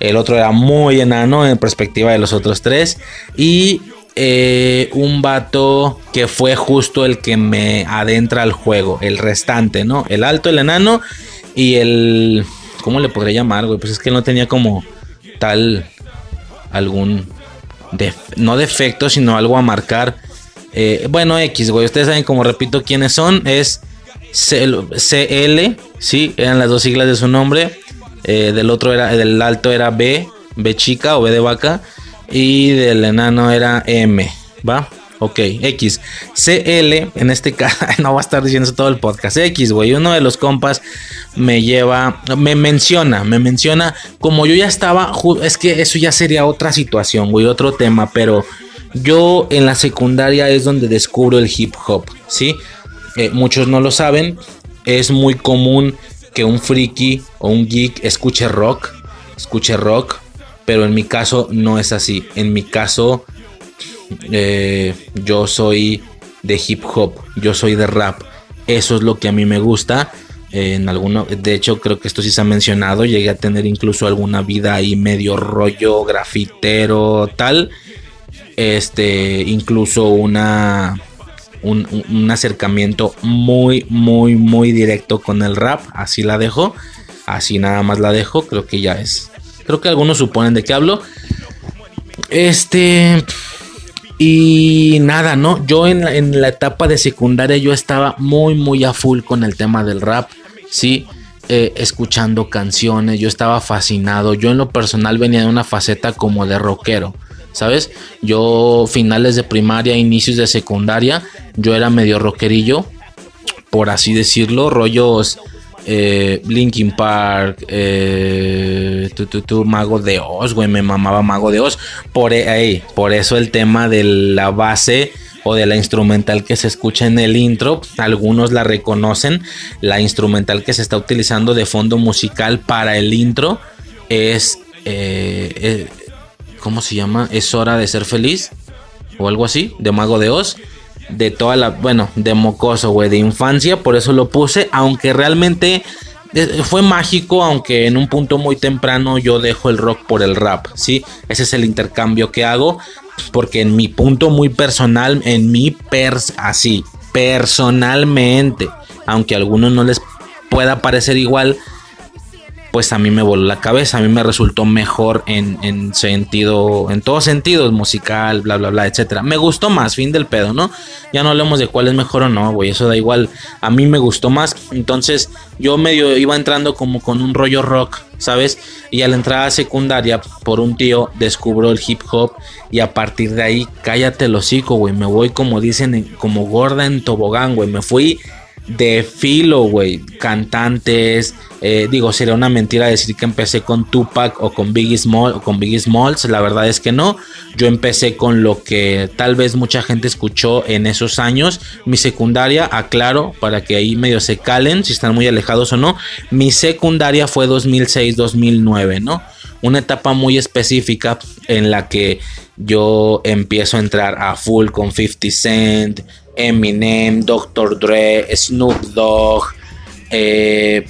El otro era muy enano en perspectiva de los otros tres. Y eh, un vato que fue justo el que me adentra al juego. El restante, ¿no? El alto, el enano y el... ¿Cómo le podría llamar, güey? Pues es que no tenía como tal algún... no defecto, sino algo a marcar. Eh, bueno, X, güey. Ustedes saben, como repito, quiénes son. Es CL, sí, eran las dos siglas de su nombre. Eh, del otro era, del alto era B, B chica o B de vaca. Y del enano era M, ¿va? Ok, X. CL, en este caso, no va a estar diciendo todo el podcast. X, güey, uno de los compas me lleva, me menciona, me menciona, como yo ya estaba, es que eso ya sería otra situación, güey, otro tema, pero yo en la secundaria es donde descubro el hip hop, ¿sí? Eh, muchos no lo saben, es muy común que un friki o un geek escuche rock, escuche rock, pero en mi caso no es así. En mi caso eh, yo soy de hip hop, yo soy de rap. Eso es lo que a mí me gusta. en alguno, de hecho, creo que esto sí se ha mencionado. Llegué a tener incluso alguna vida ahí medio rollo grafitero, tal. Este, incluso una un, acercamiento muy, muy, muy directo con el rap. Así la dejo. Así nada más la dejo. Creo que ya es. Creo que algunos suponen de qué hablo. Este. Y nada, ¿no? Yo en la, etapa de secundaria yo estaba muy, muy a full con el tema del rap. Sí. Eh, escuchando canciones, yo estaba fascinado. Yo en lo personal venía de una faceta como de rockero. ¿sabes? Yo finales de primaria, inicios de secundaria, yo era medio rockerillo, por así decirlo, rollos eh, Linkin Park, eh, tu, Mago de Oz, güey, me mamaba Mago de Oz. Por, e, por eso el tema de la base o de la instrumental que se escucha en el intro, algunos la reconocen, la instrumental que se está utilizando de fondo musical para el intro es... Eh, ¿Cómo se llama? Es hora de ser feliz. O algo así. De Mago de Oz. De toda la. Bueno, de mocoso, güey. De infancia. Por eso lo puse. Aunque realmente. Eh, fue mágico, aunque en un punto muy temprano yo dejo el rock por el rap, ¿sí? Ese es el intercambio que hago, porque en mi punto muy personal, en mi pers así, personalmente, aunque a algunos no les pueda parecer igual, pues a mí me voló la cabeza, a mí me resultó mejor en, sentido, en todos sentidos, musical, bla, bla, bla, etcétera. Me gustó más, fin del pedo, ¿no? Ya no hablemos de cuál es mejor o no, güey, eso da igual. A mí me gustó más, entonces yo medio iba entrando como con un rollo rock, ¿sabes? Y a la entrada secundaria, por un tío, descubro el hip hop y a partir de ahí, cállate el hocico, güey, me voy como dicen, como gorda en tobogán, güey, me fui de filo, güey. Cantantes. Eh, digo, sería una mentira decir que empecé con Tupac o con Biggie Small o con Biggie Smalls. La verdad es que no. Yo empecé con lo que tal vez mucha gente escuchó en esos años. Mi secundaria, aclaro, para que ahí medio se calen si están muy alejados o no. Mi secundaria fue 2006-2009, ¿no? Una etapa muy específica en la que yo empiezo a entrar a full con 50 Cent, Eminem, Dr. Dre, Snoop Dogg, eh,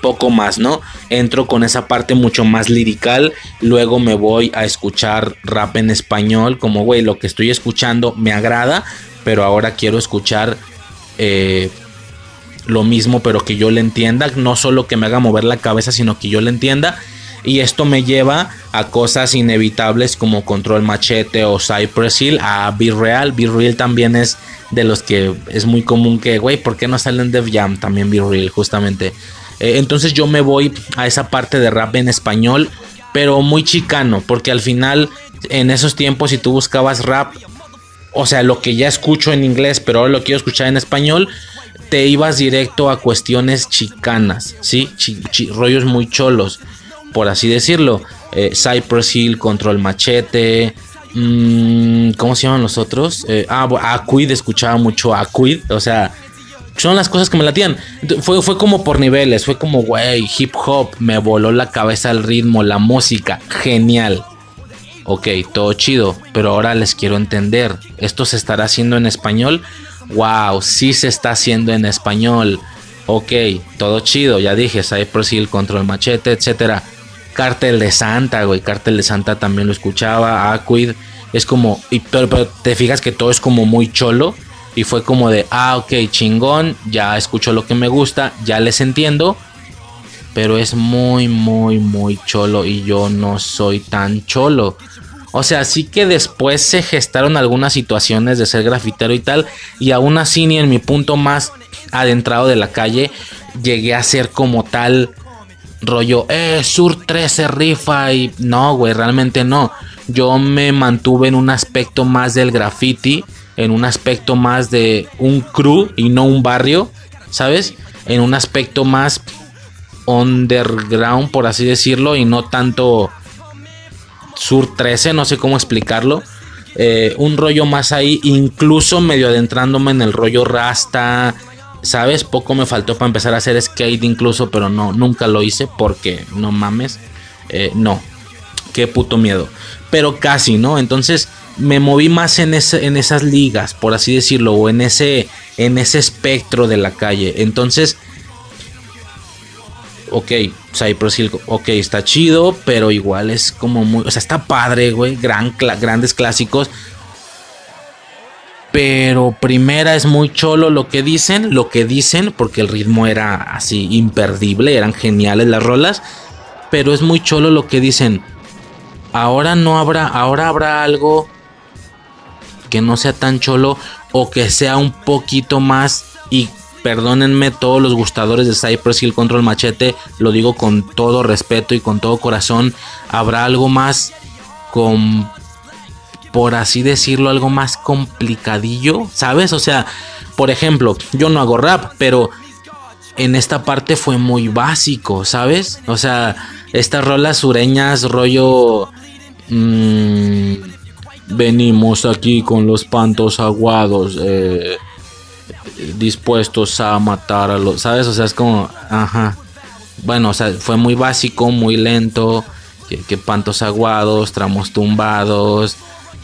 poco más, ¿no? Entro con esa parte mucho más lirical, luego me voy a escuchar rap en español, como, güey, lo que estoy escuchando me agrada, pero ahora quiero escuchar eh, lo mismo, pero que yo le entienda, no solo que me haga mover la cabeza, sino que yo le entienda. Y esto me lleva a cosas inevitables como Control Machete o Cypress Hill, a Be Real. Be Real también es de los que es muy común que, güey, ¿por qué no salen Def Jam? También Be Real, justamente. Eh, entonces yo me voy a esa parte de rap en español, pero muy chicano, porque al final, en esos tiempos, si tú buscabas rap, o sea, lo que ya escucho en inglés, pero ahora lo quiero escuchar en español, te ibas directo a cuestiones chicanas, ¿sí? rollos muy cholos, por así decirlo. Eh, Cypress Hill, Control Machete, Mm, ¿Cómo se llaman los otros? Eh, ah, Aquid, escuchaba mucho Aquid. O sea, son las cosas que me latían. Fue, fue como por niveles. Fue como, güey, hip hop. Me voló la cabeza el ritmo, la música. Genial. Ok, todo chido. Pero ahora les quiero entender. ¿Esto se estará haciendo en español? Wow, sí se está haciendo en español. Ok, todo chido, ya dije, Cypress Hill, Control Machete, etcétera. Cartel de Santa, güey, Cartel de Santa también lo escuchaba, Aquid, es como, y, pero, pero te fijas que todo es como muy cholo y fue como de, ah, ok, chingón, ya escucho lo que me gusta, ya les entiendo, pero es muy, muy, muy cholo y yo no soy tan cholo. O sea, sí que después se gestaron algunas situaciones de ser grafitero y tal, y aún así ni en mi punto más adentrado de la calle llegué a ser como tal rollo, eh, Sur 13 rifa y no, güey, realmente no. Yo me mantuve en un aspecto más del graffiti, en un aspecto más de un crew y no un barrio, ¿sabes? En un aspecto más underground, por así decirlo, y no tanto Sur 13, no sé cómo explicarlo. Eh, un rollo más ahí, incluso medio adentrándome en el rollo rasta. ¿Sabes? Poco me faltó para empezar a hacer skate incluso, pero no, nunca lo hice porque no mames. Eh, no, qué puto miedo. Pero casi, ¿no? Entonces me moví más en, en esas ligas, por así decirlo, o en ese, en ese espectro de la calle. Entonces ok, Cypress Hill, ok, está chido, pero igual es como muy, o sea, está padre, güey, gran, grandes clásicos. Pero primera es muy cholo lo que dicen, lo que dicen, porque el ritmo era así imperdible, eran geniales las rolas. Pero es muy cholo lo que dicen. Ahora no habrá, ahora habrá algo que no sea tan cholo o que sea un poquito más y Perdónenme todos los gustadores de Cypress Hill Control Machete, lo digo con todo respeto y con todo corazón. Habrá algo más con, por así decirlo, algo más complicadillo, ¿sabes? O sea, por ejemplo, yo no hago rap, pero en esta parte fue muy básico, ¿sabes? O sea, estas rolas sureñas, rollo... Mmm, venimos aquí con los pantos aguados. Eh, dispuestos a matar a los, ¿sabes? O sea, es como, ajá. Bueno, o sea, fue muy básico, muy lento, que, pantos aguados, tramos tumbados,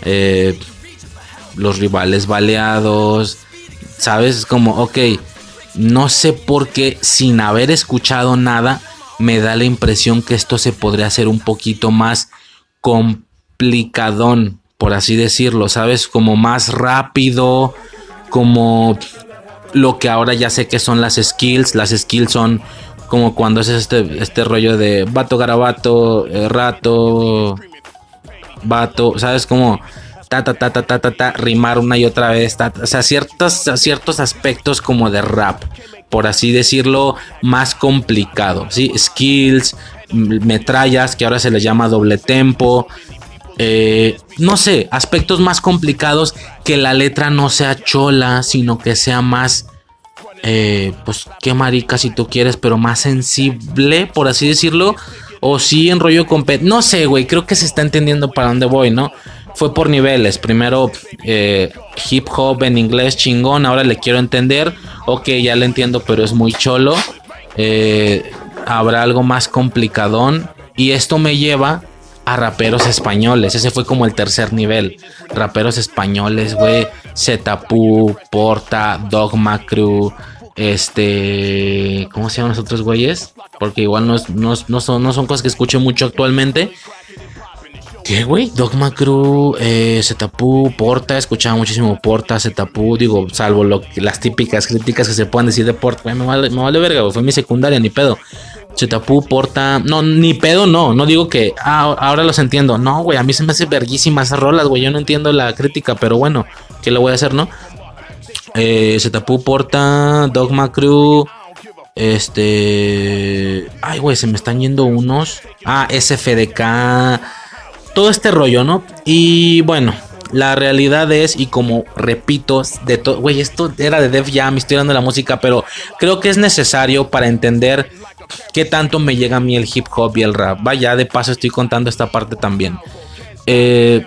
eh, los rivales baleados, ¿sabes? Es como, ok, no sé por qué, sin haber escuchado nada, me da la impresión que esto se podría hacer un poquito más complicadón, por así decirlo, ¿sabes? Como más rápido, como lo que ahora ya sé que son las skills. Las skills son como cuando haces este, este rollo de vato garabato, eh, rato, vato, ¿sabes? Como ta ta ta ta ta ta, ta rimar una y otra vez, o sea, ciertos, ciertos aspectos como de rap, por así decirlo, más complicado, ¿sí? Skills, metrallas, que ahora se les llama doble tempo, eh, no sé, aspectos más complicados que la letra no sea chola, sino que sea más, eh, pues qué marica si tú quieres, pero más sensible, por así decirlo. O sí en rollo con... No sé, güey, creo que se está entendiendo para dónde voy, ¿no? Fue por niveles. Primero eh, hip hop en inglés chingón, ahora le quiero entender. Ok, ya le entiendo, pero es muy cholo. habrá algo más complicadón. Y esto me lleva a raperos españoles. Ese fue como el tercer nivel. Raperos españoles, güey. Zetapu, Porta, Dogma Crew. Este. ¿Cómo se llaman los otros güeyes? Porque igual no, no, son, no son cosas que escucho mucho actualmente. ¿Qué, güey? Dogma Crew, eh, Zetapu, Porta, escuchaba muchísimo Porta, Zetapu, digo, salvo las típicas críticas que se pueden decir de Porta, me vale, me vale verga, fue mi secundaria, ni pedo. Chetapu, Porta. No, ni pedo, no. No digo que. Ah, ahora los entiendo. No, güey. A mí se me hace verguísimas rolas, güey. Yo no entiendo la crítica, pero bueno. ¿Qué le voy a hacer, no? Eh, Porta, Dogma Crew. Este. Ay, güey, se me están yendo unos. Ah, SFDK. Todo este rollo, ¿no? Y bueno, la realidad es, y como repito, de todo, güey, esto era de Def Jam, estoy dando la música, pero creo que es necesario para entender qué tanto me llega a mí el hip hop y el rap. Vaya, de paso estoy contando esta parte también. Eh,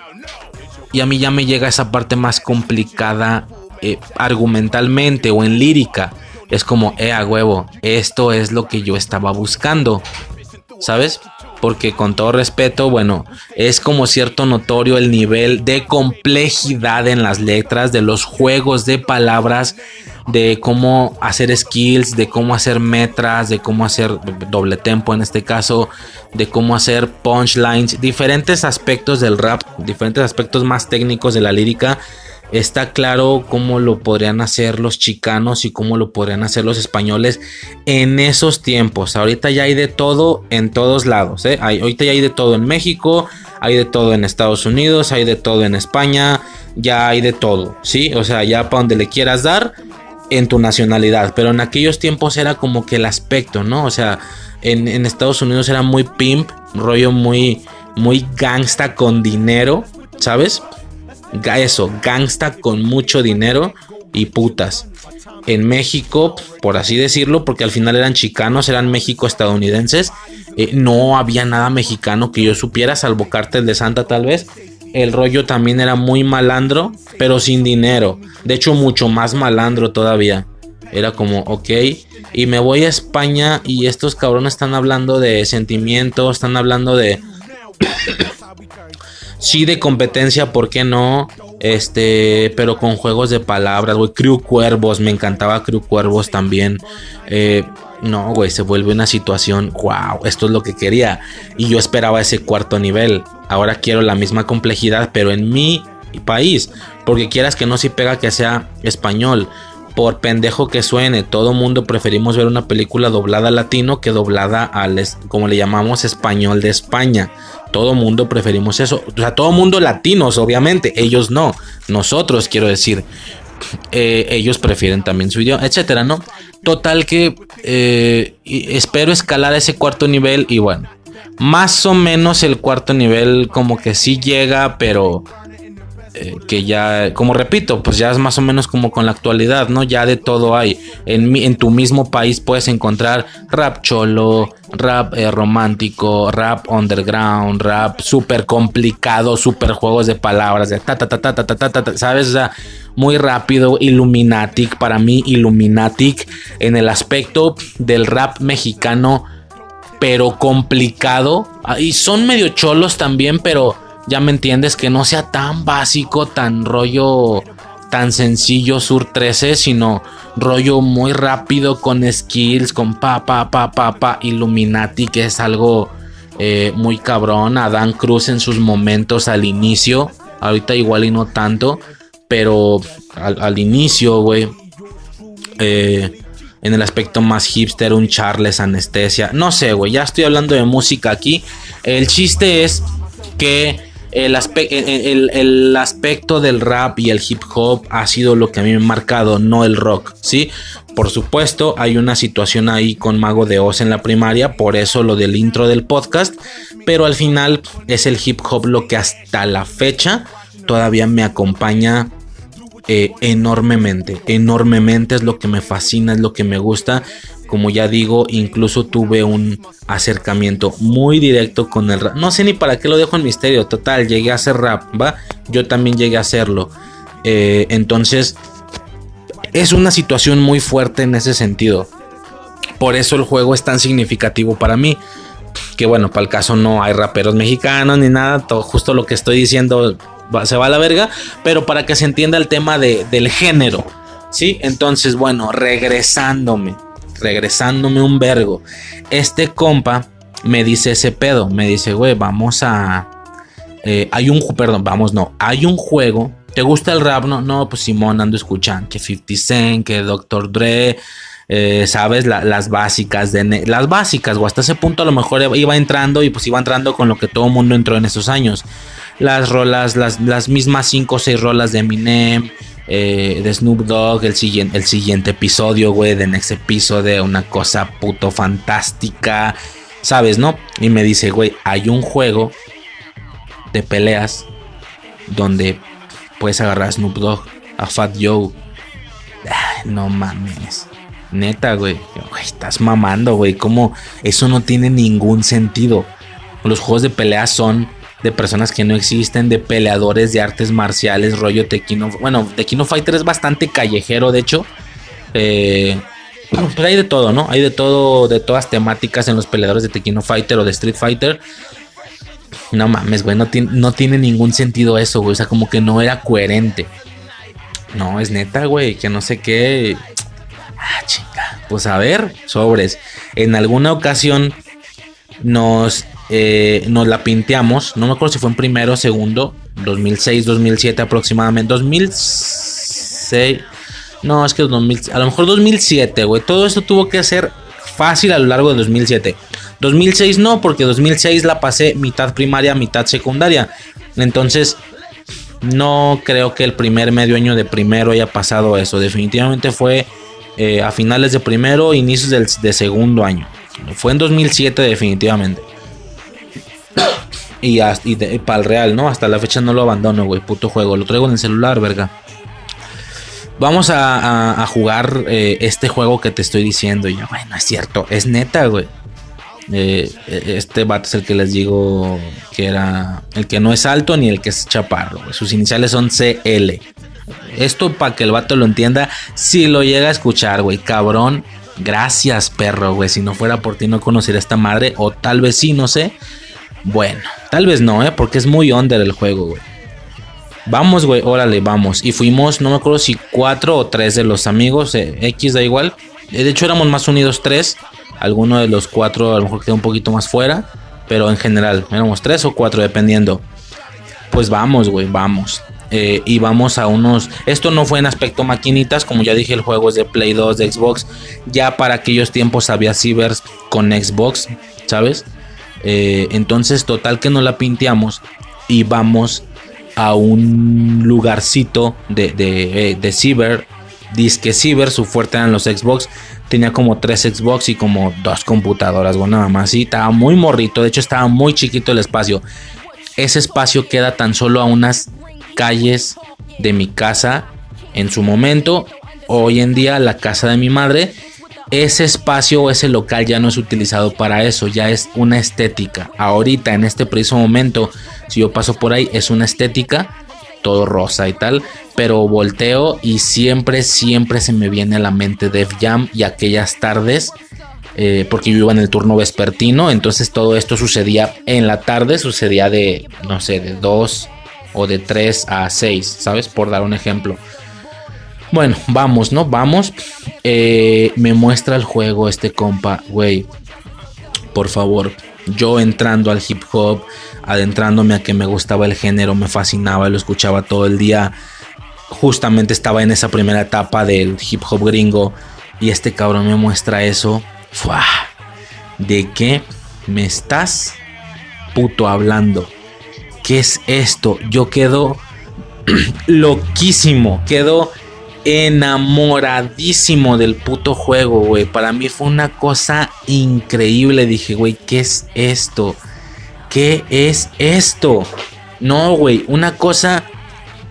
y a mí ya me llega esa parte más complicada eh, argumentalmente o en lírica. Es como, eh, a huevo, esto es lo que yo estaba buscando. ¿Sabes? Porque con todo respeto, bueno, es como cierto notorio el nivel de complejidad en las letras, de los juegos de palabras de cómo hacer skills, de cómo hacer metras, de cómo hacer doble tempo en este caso, de cómo hacer punchlines, diferentes aspectos del rap, diferentes aspectos más técnicos de la lírica. Está claro cómo lo podrían hacer los chicanos y cómo lo podrían hacer los españoles en esos tiempos. Ahorita ya hay de todo en todos lados. ¿eh? Hay, ahorita ya hay de todo en México, hay de todo en Estados Unidos, hay de todo en España, ya hay de todo. ¿sí? O sea, ya para donde le quieras dar en tu nacionalidad. Pero en aquellos tiempos era como que el aspecto, ¿no? O sea, en, en Estados Unidos era muy pimp, rollo muy, muy gangsta con dinero, ¿sabes? Eso, gangsta con mucho dinero y putas. En México, por así decirlo, porque al final eran chicanos, eran México estadounidenses, eh, no había nada mexicano que yo supiera, salvo Cártel de Santa tal vez. El rollo también era muy malandro, pero sin dinero. De hecho, mucho más malandro todavía. Era como, ok, y me voy a España y estos cabrones están hablando de sentimientos, están hablando de sí de competencia, ¿por qué no? Este, pero con juegos de palabras, güey. Crew Cuervos, me encantaba Crew Cuervos también. Eh, no, güey, se vuelve una situación, wow, esto es lo que quería. Y yo esperaba ese cuarto nivel. Ahora quiero la misma complejidad, pero en mi país. Porque quieras que no si pega que sea español. Por pendejo que suene, todo mundo preferimos ver una película doblada latino que doblada al, como le llamamos, español de España. Todo mundo preferimos eso. O sea, todo mundo latinos, obviamente. Ellos no. Nosotros, quiero decir. Eh, ellos prefieren también su idioma, etcétera, ¿no? Total que eh, espero escalar ese cuarto nivel y bueno, más o menos el cuarto nivel como que sí llega, pero eh, que ya, como repito, pues ya es más o menos como con la actualidad, ¿no? Ya de todo hay. En, en tu mismo país puedes encontrar rap cholo, rap eh, romántico, rap underground, rap súper complicado, súper juegos de palabras, de ta ta ta ta ta ta ta, ¿sabes? O sea, muy rápido, Illuminatic, para mí Illuminatic en el aspecto del rap mexicano, pero complicado. Ah, y son medio cholos también, pero ya me entiendes, que no sea tan básico, tan rollo, tan sencillo Sur 13, sino rollo muy rápido con skills, con pa, pa, pa, pa, pa, Illuminati, que es algo eh, muy cabrón. Adán Cruz en sus momentos al inicio, ahorita igual y no tanto, pero al, inicio, güey. Eh, en el aspecto más hipster, un Charles Anestesia. No sé, güey, ya estoy hablando de música aquí. El chiste es que el, el, aspecto del rap y el hip hop ha sido lo que a mí me ha marcado, no el rock, ¿sí? Por supuesto, hay una situación ahí con Mago de Oz en la primaria, por eso lo del intro del podcast, pero al final es el hip hop lo que hasta la fecha todavía me acompaña eh, enormemente, enormemente es lo que me fascina, es lo que me gusta como ya digo, incluso tuve un acercamiento muy directo con el rap. No sé ni para qué lo dejo en misterio. Total, llegué a hacer rap, ¿va? Yo también llegué a hacerlo. Eh, entonces, es una situación muy fuerte en ese sentido. Por eso el juego es tan significativo para mí. Que bueno, para el caso no hay raperos mexicanos ni nada. Todo, justo lo que estoy diciendo se va a la verga. Pero para que se entienda el tema del género. ¿Sí? Entonces, bueno, regresándome regresándome un vergo. Este compa me dice ese pedo, me dice, güey, vamos a... Eh, hay un, perdón, vamos, no, hay un juego. ¿Te gusta el rap? No, no, pues Simón ando escuchando que 50 Cent, que Dr. Dre, eh, sabes, las básicas de las básicas, o hasta ese punto a lo mejor iba entrando y pues iba entrando con lo que todo el mundo entró en esos años. Las rolas, las, las mismas 5 o 6 rolas de Eminem, eh, de Snoop Dogg, el siguiente, el siguiente episodio, güey, de Next Episodio, una cosa puto fantástica, ¿sabes, no? Y me dice, güey, hay un juego de peleas donde puedes agarrar a Snoop Dogg, a Fat Joe. no mames. Neta, güey. Estás mamando, güey. Como eso no tiene ningún sentido. Los juegos de peleas son de personas que no existen, de peleadores de artes marciales, rollo Tequino. Bueno, Tequino Fighter es bastante callejero, de hecho. Eh, pero hay de todo, ¿no? Hay de todo, de todas temáticas en los peleadores de Tequino Fighter o de Street Fighter. No mames, güey, no, no tiene ningún sentido eso, güey. O sea, como que no era coherente. No, es neta, güey, que no sé qué. Ah, chinga. Pues a ver, sobres. En alguna ocasión nos, eh, nos la pinteamos. No me acuerdo si fue en primero segundo. 2006, 2007 aproximadamente. 2006. No, es que 2000, a lo mejor 2007, güey. Todo esto tuvo que ser fácil a lo largo de 2007. 2006 no, porque 2006 la pasé mitad primaria, mitad secundaria. Entonces, no creo que el primer medio año de primero haya pasado eso. Definitivamente fue eh, a finales de primero, inicios del, de segundo año. Fue en 2007 definitivamente. Y, para el real, ¿no? Hasta la fecha no lo abandono, güey. Puto juego. Lo traigo en el celular, verga. Vamos a, jugar eh, este juego que te estoy diciendo. Y yo, bueno, es cierto. Es neta, güey. Eh, este vato es el que les digo que era el que no es alto ni el que es chaparro. Sus iniciales son CL. Esto para que el vato lo entienda, si lo llega a escuchar, güey, cabrón. Gracias, perro, güey. Si no fuera por ti no conocería a esta madre. O tal vez sí, no sé. Bueno, tal vez no, ¿eh? Porque es muy under el juego, güey. Vamos, güey, órale, vamos. Y fuimos, no me acuerdo si cuatro o tres de los amigos. Eh, X da igual. De hecho, éramos más unidos tres. Alguno de los cuatro a lo mejor quedó un poquito más fuera. Pero en general, éramos tres o cuatro, dependiendo. Pues vamos, güey, vamos. Eh, y vamos a unos. Esto no fue en aspecto maquinitas, como ya dije, el juego es de Play 2, de Xbox. Ya para aquellos tiempos había cibers con Xbox, ¿sabes? Eh, entonces, total que no la pinteamos y vamos a un lugarcito de, de, eh, de ciber. Disque ciber, su fuerte eran los Xbox tenía como tres Xbox y como dos computadoras, bueno, nada más. Y estaba muy morrito, de hecho estaba muy chiquito el espacio. Ese espacio queda tan solo a unas calles de mi casa en su momento. Hoy en día la casa de mi madre. Ese espacio o ese local ya no es utilizado para eso, ya es una estética. Ahorita, en este preciso momento, si yo paso por ahí, es una estética todo rosa y tal, pero volteo y siempre, siempre se me viene a la mente Def Jam y aquellas tardes, eh, porque yo iba en el turno vespertino, entonces todo esto sucedía en la tarde, sucedía de, no sé, de 2 o de 3 a 6, ¿sabes? Por dar un ejemplo. Bueno, vamos, ¿no? Vamos. Eh, me muestra el juego este compa, güey. Por favor, yo entrando al hip hop, adentrándome a que me gustaba el género, me fascinaba, lo escuchaba todo el día. Justamente estaba en esa primera etapa del hip hop gringo y este cabrón me muestra eso. ¿De qué me estás puto hablando? ¿Qué es esto? Yo quedo loquísimo, quedo enamoradísimo del puto juego, güey. Para mí fue una cosa increíble. Dije, güey, ¿qué es esto? ¿Qué es esto? No, güey, una cosa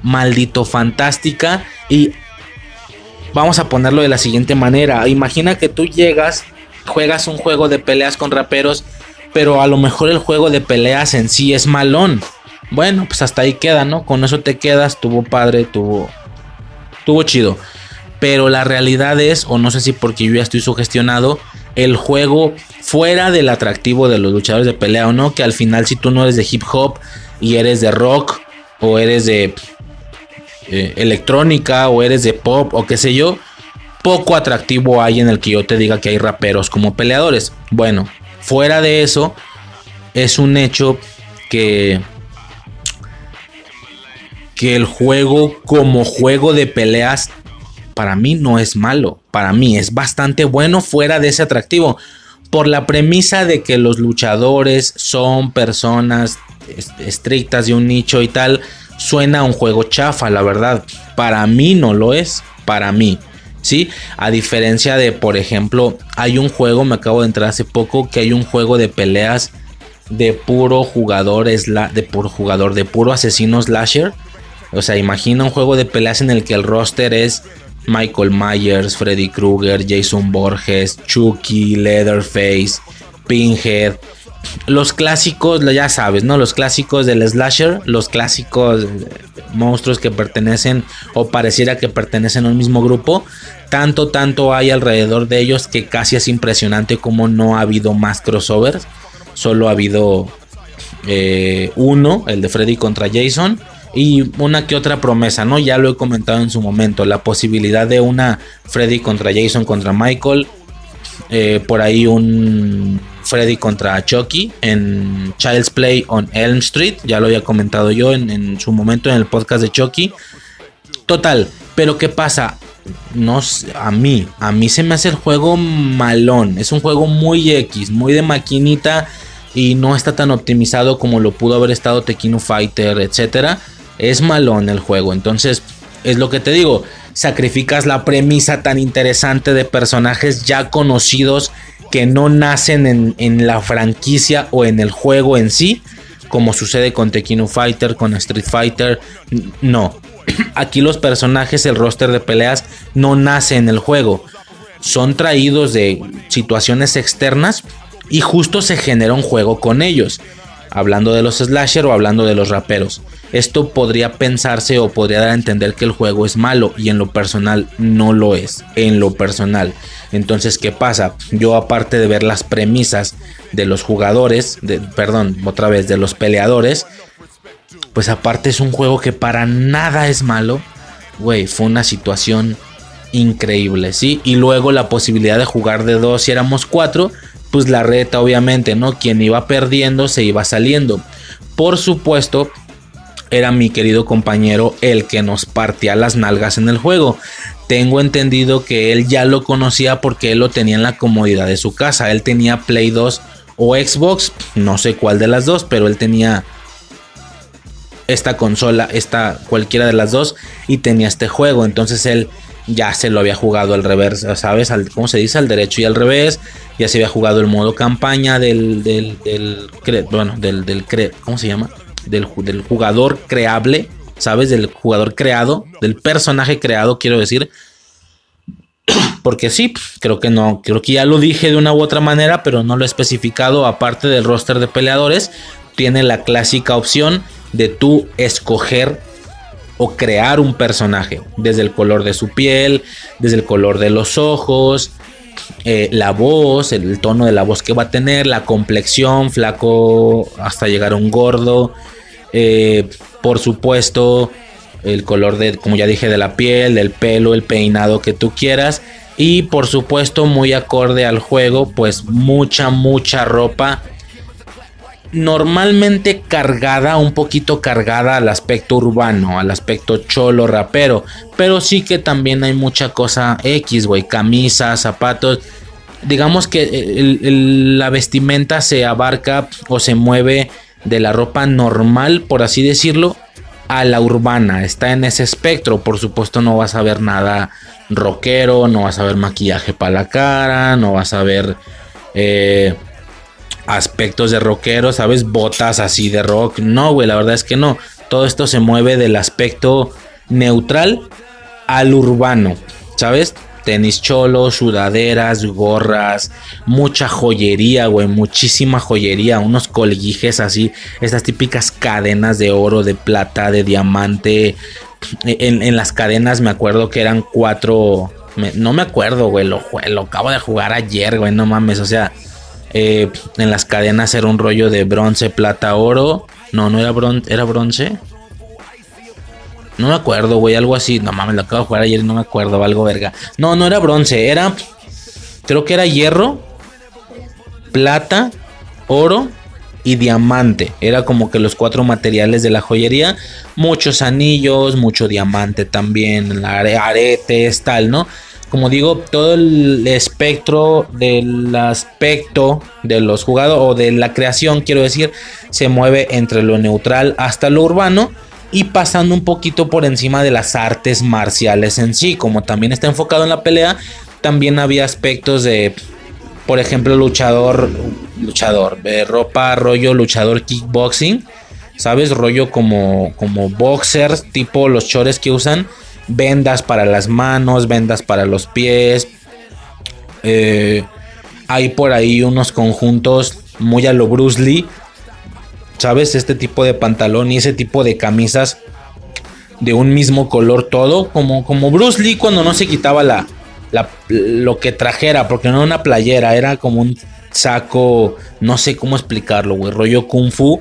maldito fantástica y vamos a ponerlo de la siguiente manera. Imagina que tú llegas, juegas un juego de peleas con raperos, pero a lo mejor el juego de peleas en sí es malón. Bueno, pues hasta ahí queda, ¿no? Con eso te quedas, tuvo padre, tuvo tuvo chido. Pero la realidad es, o no sé si porque yo ya estoy sugestionado, el juego fuera del atractivo de los luchadores de pelea o no, que al final si tú no eres de hip hop y eres de rock o eres de eh, electrónica o eres de pop o qué sé yo, poco atractivo hay en el que yo te diga que hay raperos como peleadores. Bueno, fuera de eso, es un hecho que que el juego como juego de peleas para mí no es malo, para mí es bastante bueno fuera de ese atractivo, por la premisa de que los luchadores son personas estrictas de un nicho y tal, suena un juego chafa, la verdad. Para mí no lo es, para mí. ¿Sí? A diferencia de, por ejemplo, hay un juego, me acabo de entrar hace poco, que hay un juego de peleas de puro jugador, de puro jugador, de puro asesino slasher. O sea, imagina un juego de peleas en el que el roster es Michael Myers, Freddy Krueger, Jason Borges, Chucky, Leatherface, Pinhead. Los clásicos, ya sabes, ¿no? Los clásicos del slasher, los clásicos monstruos que pertenecen o pareciera que pertenecen al mismo grupo. Tanto, tanto hay alrededor de ellos que casi es impresionante como no ha habido más crossovers. Solo ha habido eh, uno, el de Freddy contra Jason y una que otra promesa, ¿no? Ya lo he comentado en su momento, la posibilidad de una Freddy contra Jason contra Michael, eh, por ahí un Freddy contra Chucky en Child's Play on Elm Street, ya lo había comentado yo en, en su momento en el podcast de Chucky. Total, pero ¿qué pasa? No, a mí, a mí se me hace el juego malón, es un juego muy X, muy de maquinita y no está tan optimizado como lo pudo haber estado Tequino Fighter, etcétera. Es malón el juego, entonces es lo que te digo, sacrificas la premisa tan interesante de personajes ya conocidos que no nacen en, en la franquicia o en el juego en sí, como sucede con Tequino Fighter, con Street Fighter, no. Aquí los personajes, el roster de peleas no nace en el juego. Son traídos de situaciones externas y justo se genera un juego con ellos. Hablando de los slasher o hablando de los raperos. Esto podría pensarse o podría dar a entender que el juego es malo y en lo personal no lo es. En lo personal. Entonces, ¿qué pasa? Yo aparte de ver las premisas de los jugadores, de, perdón, otra vez de los peleadores, pues aparte es un juego que para nada es malo. Güey, fue una situación increíble, ¿sí? Y luego la posibilidad de jugar de dos si éramos cuatro, pues la reta obviamente, ¿no? Quien iba perdiendo se iba saliendo. Por supuesto, era mi querido compañero el que nos partía las nalgas en el juego. Tengo entendido que él ya lo conocía porque él lo tenía en la comodidad de su casa. Él tenía Play 2 o Xbox, no sé cuál de las dos, pero él tenía esta consola, esta cualquiera de las dos y tenía este juego. Entonces él ya se lo había jugado al revés, ¿sabes? Al, ¿Cómo se dice? Al derecho y al revés. Ya se había jugado el modo campaña del, del, bueno, del, del, ¿cómo se llama? Del, del jugador creable, ¿sabes? Del jugador creado, del personaje creado, quiero decir. Porque sí, creo que no, creo que ya lo dije de una u otra manera, pero no lo he especificado. Aparte del roster de peleadores, tiene la clásica opción de tú escoger o crear un personaje, desde el color de su piel, desde el color de los ojos, eh, la voz, el, tono de la voz que va a tener, la complexión, flaco hasta llegar a un gordo, eh, por supuesto el color de, como ya dije, de la piel, del pelo, el peinado que tú quieras. Y por supuesto, muy acorde al juego, pues mucha, mucha ropa normalmente cargada, un poquito cargada al aspecto urbano, al aspecto cholo, rapero, pero sí que también hay mucha cosa X, güey, camisas, zapatos. Digamos que la vestimenta se abarca o se mueve de la ropa normal, por así decirlo, a la urbana. Está en ese espectro. Por supuesto, no vas a ver nada rockero, no vas a ver maquillaje para la cara, no vas a ver eh, aspectos de rockero, ¿sabes? Botas así de rock. No, güey, la verdad es que no. Todo esto se mueve del aspecto neutral al urbano, ¿sabes? Tenis cholos, sudaderas, gorras, mucha joyería, güey, muchísima joyería, unos colguijes así, estas típicas cadenas de oro, de plata, de diamante. En, las cadenas me acuerdo que eran cuatro, no me acuerdo, güey, lo, lo acabo de jugar ayer, güey, no mames, o sea, eh, en las cadenas era un rollo de bronce, plata, oro. No, no era bronce, era bronce. No me acuerdo, güey, algo así. No mames, lo acabo de jugar ayer y no me acuerdo, algo verga. No, no era bronce, era. Creo que era hierro, plata, oro y diamante. Era como que los cuatro materiales de la joyería. Muchos anillos, mucho diamante también, aretes, tal, ¿no? Como digo, todo el espectro del aspecto de los jugadores o de la creación, quiero decir, se mueve entre lo neutral hasta lo urbano y pasando un poquito por encima de las artes marciales en sí, como también está enfocado en la pelea, también había aspectos de, por ejemplo, luchador, luchador, ropa, rollo, luchador kickboxing, ¿sabes? Rollo como, como boxers, tipo los chores que usan vendas para las manos, vendas para los pies. Eh, hay por ahí unos conjuntos muy a lo Bruce Lee. ¿Sabes? Este tipo de pantalón y ese tipo de camisas de un mismo color todo. Como, como Bruce Lee cuando no se quitaba la, lo que trajera. Porque no era una playera, era como un saco. No sé cómo explicarlo, güey. Rollo kung fu.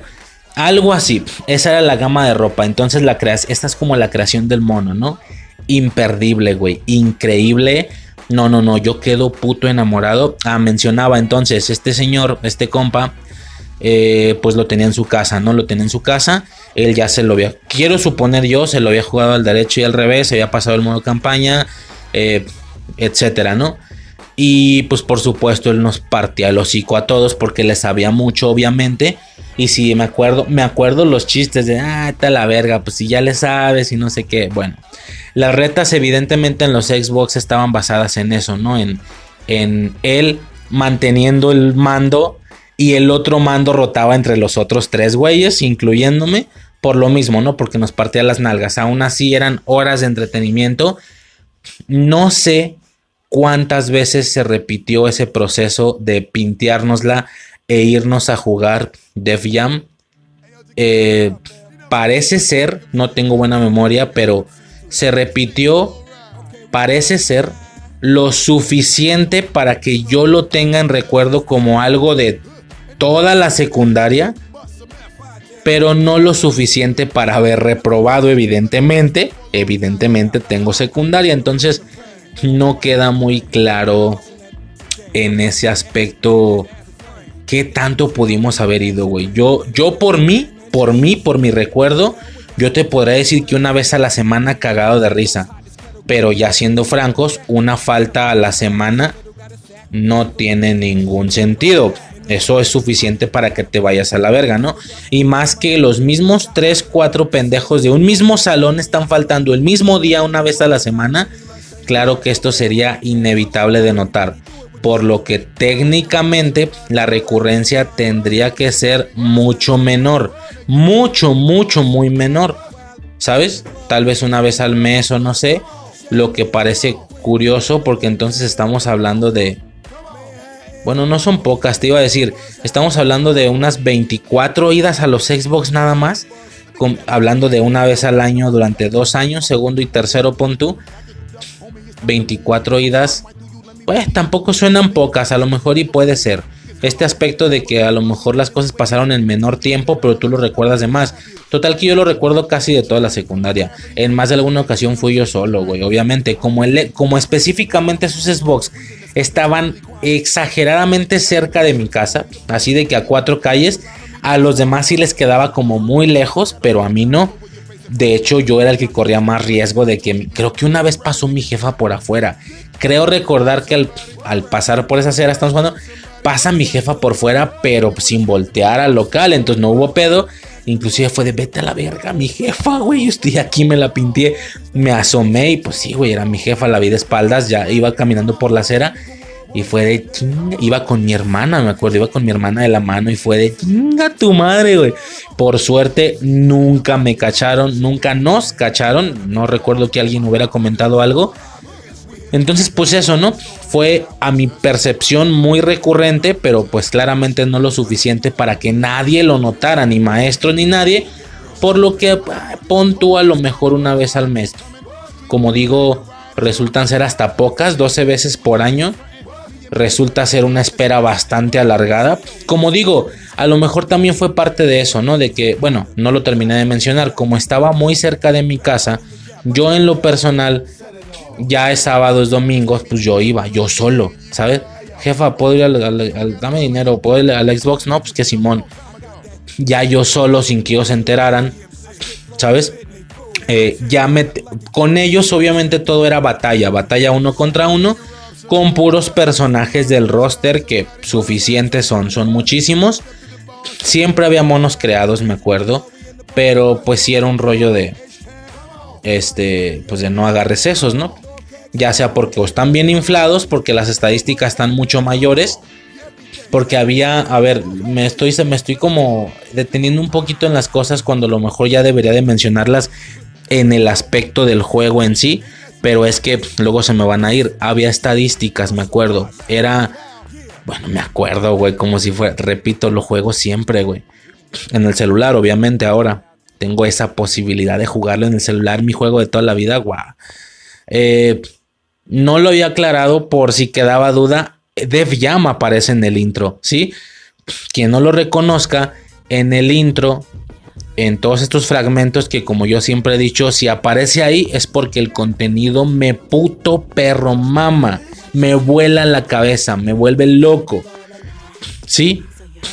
Algo así. Esa era la gama de ropa. Entonces la creas, esta es como la creación del mono, ¿no? Imperdible, güey. Increíble. No, no, no. Yo quedo puto enamorado. Ah, mencionaba entonces, este señor, este compa, eh, pues lo tenía en su casa, ¿no? Lo tenía en su casa. Él ya se lo había, quiero suponer yo, se lo había jugado al derecho y al revés, se había pasado el modo campaña, eh, etcétera, ¿no? Y pues por supuesto él nos partía el hocico a todos porque le sabía mucho, obviamente. Y si me acuerdo, me acuerdo los chistes de, ah, está la verga, pues si ya le sabes y no sé qué. Bueno, las retas evidentemente en los Xbox estaban basadas en eso, ¿no? En, en él manteniendo el mando y el otro mando rotaba entre los otros tres güeyes, incluyéndome, por lo mismo, ¿no? Porque nos partía las nalgas. Aún así eran horas de entretenimiento. No sé cuántas veces se repitió ese proceso de pinteárnosla e irnos a jugar Def Jam. Eh, parece ser, no tengo buena memoria, pero se repitió, parece ser, lo suficiente para que yo lo tenga en recuerdo como algo de toda la secundaria, pero no lo suficiente para haber reprobado, evidentemente. Evidentemente tengo secundaria, entonces no queda muy claro en ese aspecto qué tanto pudimos haber ido, güey. Yo, yo por mí, por mí, por mi recuerdo, yo te podría decir que una vez a la semana cagado de risa. Pero ya siendo francos, una falta a la semana no tiene ningún sentido. Eso es suficiente para que te vayas a la verga, ¿no? Y más que los mismos 3, 4 pendejos de un mismo salón están faltando el mismo día una vez a la semana claro que esto sería inevitable de notar, por lo que técnicamente la recurrencia tendría que ser mucho menor, mucho, mucho, muy menor, ¿sabes? Tal vez una vez al mes o no sé, lo que parece curioso porque entonces estamos hablando de... Bueno, no son pocas, te iba a decir, estamos hablando de unas 24 idas a los Xbox nada más, hablando de una vez al año durante dos años, segundo y tercero pon 24 idas, pues tampoco suenan pocas, a lo mejor y puede ser. Este aspecto de que a lo mejor las cosas pasaron en menor tiempo, pero tú lo recuerdas de más. Total que yo lo recuerdo casi de toda la secundaria. En más de alguna ocasión fui yo solo, güey. Obviamente, como, el, como específicamente sus Xbox estaban exageradamente cerca de mi casa, así de que a cuatro calles, a los demás sí les quedaba como muy lejos, pero a mí no. De hecho, yo era el que corría más riesgo de que creo que una vez pasó mi jefa por afuera. Creo recordar que al, pasar por esa acera, estamos jugando, pasa mi jefa por fuera, pero sin voltear al local. Entonces no hubo pedo. Inclusive fue de vete a la verga, mi jefa, güey. Estoy aquí, me la pinté. Me asomé y pues sí, güey, era mi jefa, la vi de espaldas. Ya iba caminando por la acera y fue de chinga. Iba con mi hermana, me acuerdo. Iba con mi hermana de la mano y fue de chinga tu madre, güey. Por suerte, nunca me cacharon. Nunca nos cacharon. No recuerdo que alguien hubiera comentado algo. Entonces, pues eso, ¿no? Fue a mi percepción muy recurrente, pero pues claramente no lo suficiente para que nadie lo notara, ni maestro ni nadie. Por lo que pon tú a lo mejor una vez al mes. Como digo, resultan ser hasta pocas, 12 veces por año resulta ser una espera bastante alargada. Como digo, a lo mejor también fue parte de eso, ¿no? De que, bueno, no lo terminé de mencionar, como estaba muy cerca de mi casa, yo en lo personal, ya es sábado, es domingo, pues yo iba, yo solo, ¿sabes? Jefa, ¿puedo ir al, dame dinero? ¿Puedo ir al Xbox? No, pues que Simón. Ya yo solo, sin que ellos se enteraran, ¿sabes? Eh, ya me, con ellos obviamente todo era batalla, batalla uno contra uno con puros personajes del roster que suficientes son, son muchísimos. Siempre había monos creados, me acuerdo, pero pues sí era un rollo de este, pues de no agarres esos, ¿no? Ya sea porque están bien inflados, porque las estadísticas están mucho mayores, porque había, a ver, me estoy me estoy como deteniendo un poquito en las cosas cuando a lo mejor ya debería de mencionarlas en el aspecto del juego en sí pero es que luego se me van a ir. Había estadísticas, me acuerdo. Era, bueno, me acuerdo, güey, como si fuera, repito, lo juego siempre, güey. En el celular, obviamente, ahora. Tengo esa posibilidad de jugarlo en el celular, mi juego de toda la vida, guau. Eh, no lo había aclarado por si quedaba duda. Dev Jam aparece en el intro, ¿sí? Quien no lo reconozca, en el intro, en todos estos fragmentos que como yo siempre he dicho, si aparece ahí es porque el contenido me puto perro mama, me vuela la cabeza, me vuelve loco. ¿Sí?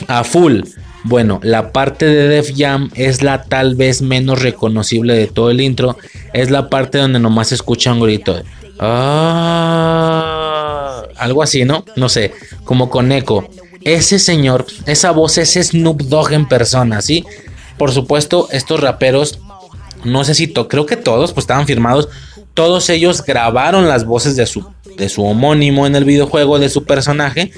A full. Bueno, la parte de Def Jam es la tal vez menos reconocible de todo el intro. Es la parte donde nomás se escucha un grito. de, "Ah", algo así, ¿no? No sé, como con eco. Ese señor, esa voz es Snoop Dogg en persona, ¿sí? Por supuesto, estos raperos, no sé si to- creo que todos, pues estaban firmados. Todos ellos grabaron las voces de su, de su homónimo en el videojuego, de su personaje.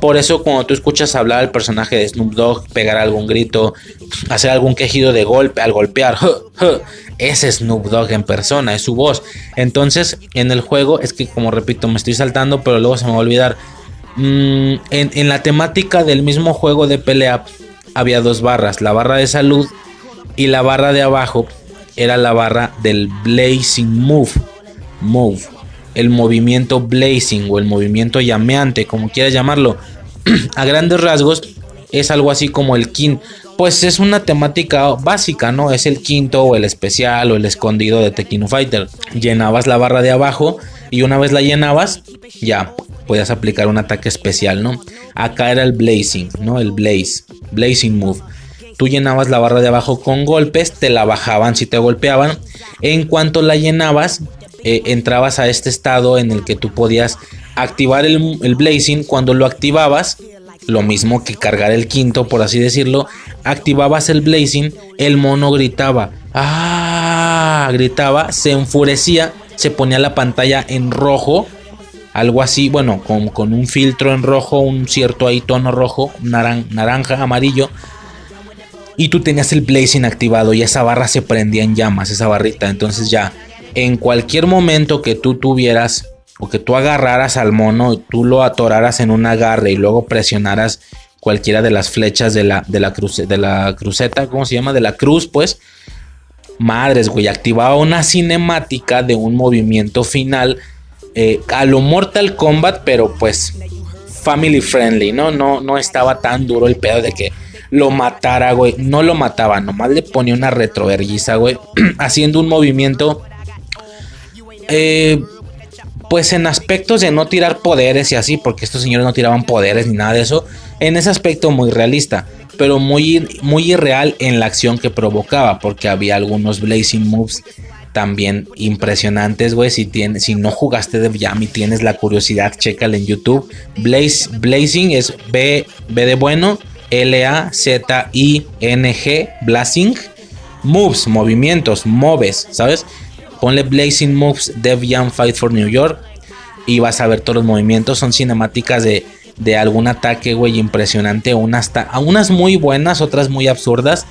Por eso cuando tú escuchas hablar al personaje de Snoop Dogg, pegar algún grito, hacer algún quejido de golpe al golpear, es Snoop Dogg en persona, es su voz. Entonces en el juego es que como repito me estoy saltando, pero luego se me va a olvidar. Mm, en, en la temática del mismo juego de pelea había dos barras, la barra de salud y la barra de abajo era la barra del Blazing Move. Move. El movimiento Blazing o el movimiento llameante, como quieras llamarlo. A grandes rasgos es algo así como el quinto. Pues es una temática básica, ¿no? Es el quinto o el especial o el escondido de Tekken Fighter. Llenabas la barra de abajo y una vez la llenabas, ya podías aplicar un ataque especial, ¿no? Acá era el Blazing, ¿no? El Blaze, Blazing Move. Tú llenabas la barra de abajo con golpes, te la bajaban si te golpeaban. En cuanto la llenabas, eh, entrabas a este estado en el que tú podías activar el, Blazing. Cuando lo activabas, lo mismo que cargar el quinto, por así decirlo, activabas el Blazing, el mono gritaba, ¡ah! Gritaba, se enfurecía, se ponía la pantalla en rojo, algo así, bueno, con, con un filtro en rojo, un cierto ahí tono rojo, naran- naranja, amarillo. Y tú tenías el blazing activado y esa barra se prendía en llamas, esa barrita. Entonces ya, en cualquier momento que tú tuvieras o que tú agarraras al mono, tú lo atoraras en un agarre y luego presionaras cualquiera de las flechas de la, de la, de la cruceta, ¿cómo se llama? De la cruz, pues. Madres, güey, activaba una cinemática de un movimiento final eh, a lo Mortal Kombat, pero pues family friendly, ¿no? No, no estaba tan duro el pedo de que lo matara, güey. No lo mataba, nomás le ponía una retroverguiza, güey. haciendo un movimiento. eh, pues en aspectos de no tirar poderes y así, porque estos señores no tiraban poderes ni nada de eso. En ese aspecto muy realista, pero muy, muy irreal en la acción que provocaba, porque había algunos blazing moves también impresionantes, güey. Si, si no jugaste de Jam y tienes la curiosidad, chécale en YouTube. Blaze, blazing es B, B de bueno, L-A-Z-I-N-G, Blazing. Moves, movimientos, moves, ¿sabes? Ponle Blazing Moves Dev Jam Fight for New York y vas a ver todos los movimientos. Son cinemáticas de, de algún ataque, güey, impresionante. Unas, unas muy buenas, otras muy absurdas.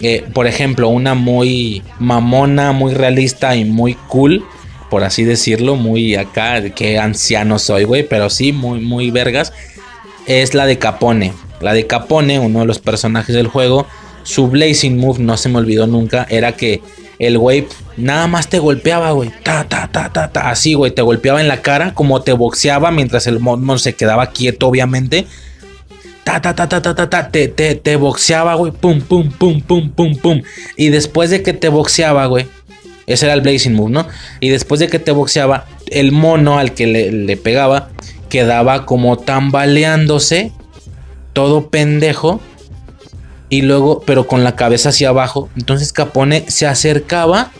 Eh, por ejemplo, una muy mamona, muy realista y muy cool, por así decirlo, muy acá, que anciano soy, güey, pero sí, muy, muy vergas, es la de Capone. La de Capone, uno de los personajes del juego, su Blazing Move, no se me olvidó nunca, era que el güey nada más te golpeaba, güey, ta, ta, ta, ta, ta, así, güey, te golpeaba en la cara, como te boxeaba mientras el mono se quedaba quieto, obviamente ta, ta, ta, ta, ta, ta, te, te, te boxeaba, güey, pum, pum, pum, pum, pum, pum. Y después de que te boxeaba, güey, ese era el Blazing Move, ¿no? Y después de que te boxeaba, el mono al que le, le pegaba quedaba como tambaleándose, todo pendejo, y luego, pero con la cabeza hacia abajo. Entonces Capone se acercaba,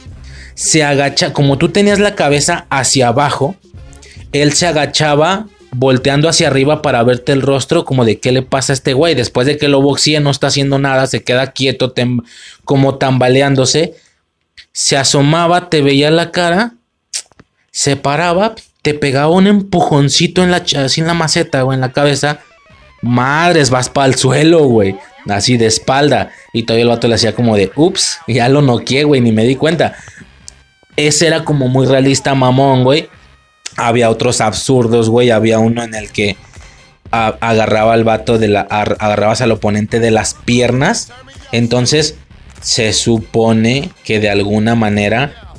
se agacha, como tú tenías la cabeza hacia abajo, él se agachaba volteando hacia arriba para verte el rostro como de qué le pasa a este güey. Después de que lo boxee no está haciendo nada, se queda quieto como tambaleándose. Se asomaba, te veía la cara, se paraba, te pegaba un empujoncito en la, así en la maceta o en la cabeza. Madres, vas para el suelo, güey. Así de espalda. Y todavía el vato le hacía como de, ups, ya lo noqué, güey, ni me di cuenta. Ese era como muy realista, mamón, güey. Había otros absurdos, güey. Había uno en el que agarraba al vato de agarrabas al oponente de las piernas. Entonces, se supone que de alguna manera.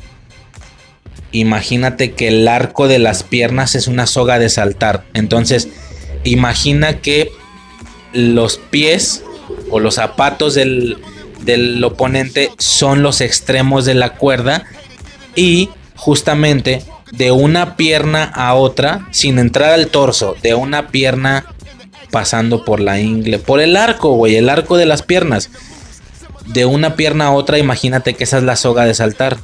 Imagínate que el arco de las piernas es una soga de saltar. Entonces, imagina que los pies o los zapatos del, del oponente son los extremos de la cuerda y justamente de una pierna a otra, sin entrar al torso, de una pierna pasando por la ingle, por el arco, güey, el arco de las piernas. De una pierna a otra, imagínate que esa es la soga de saltar.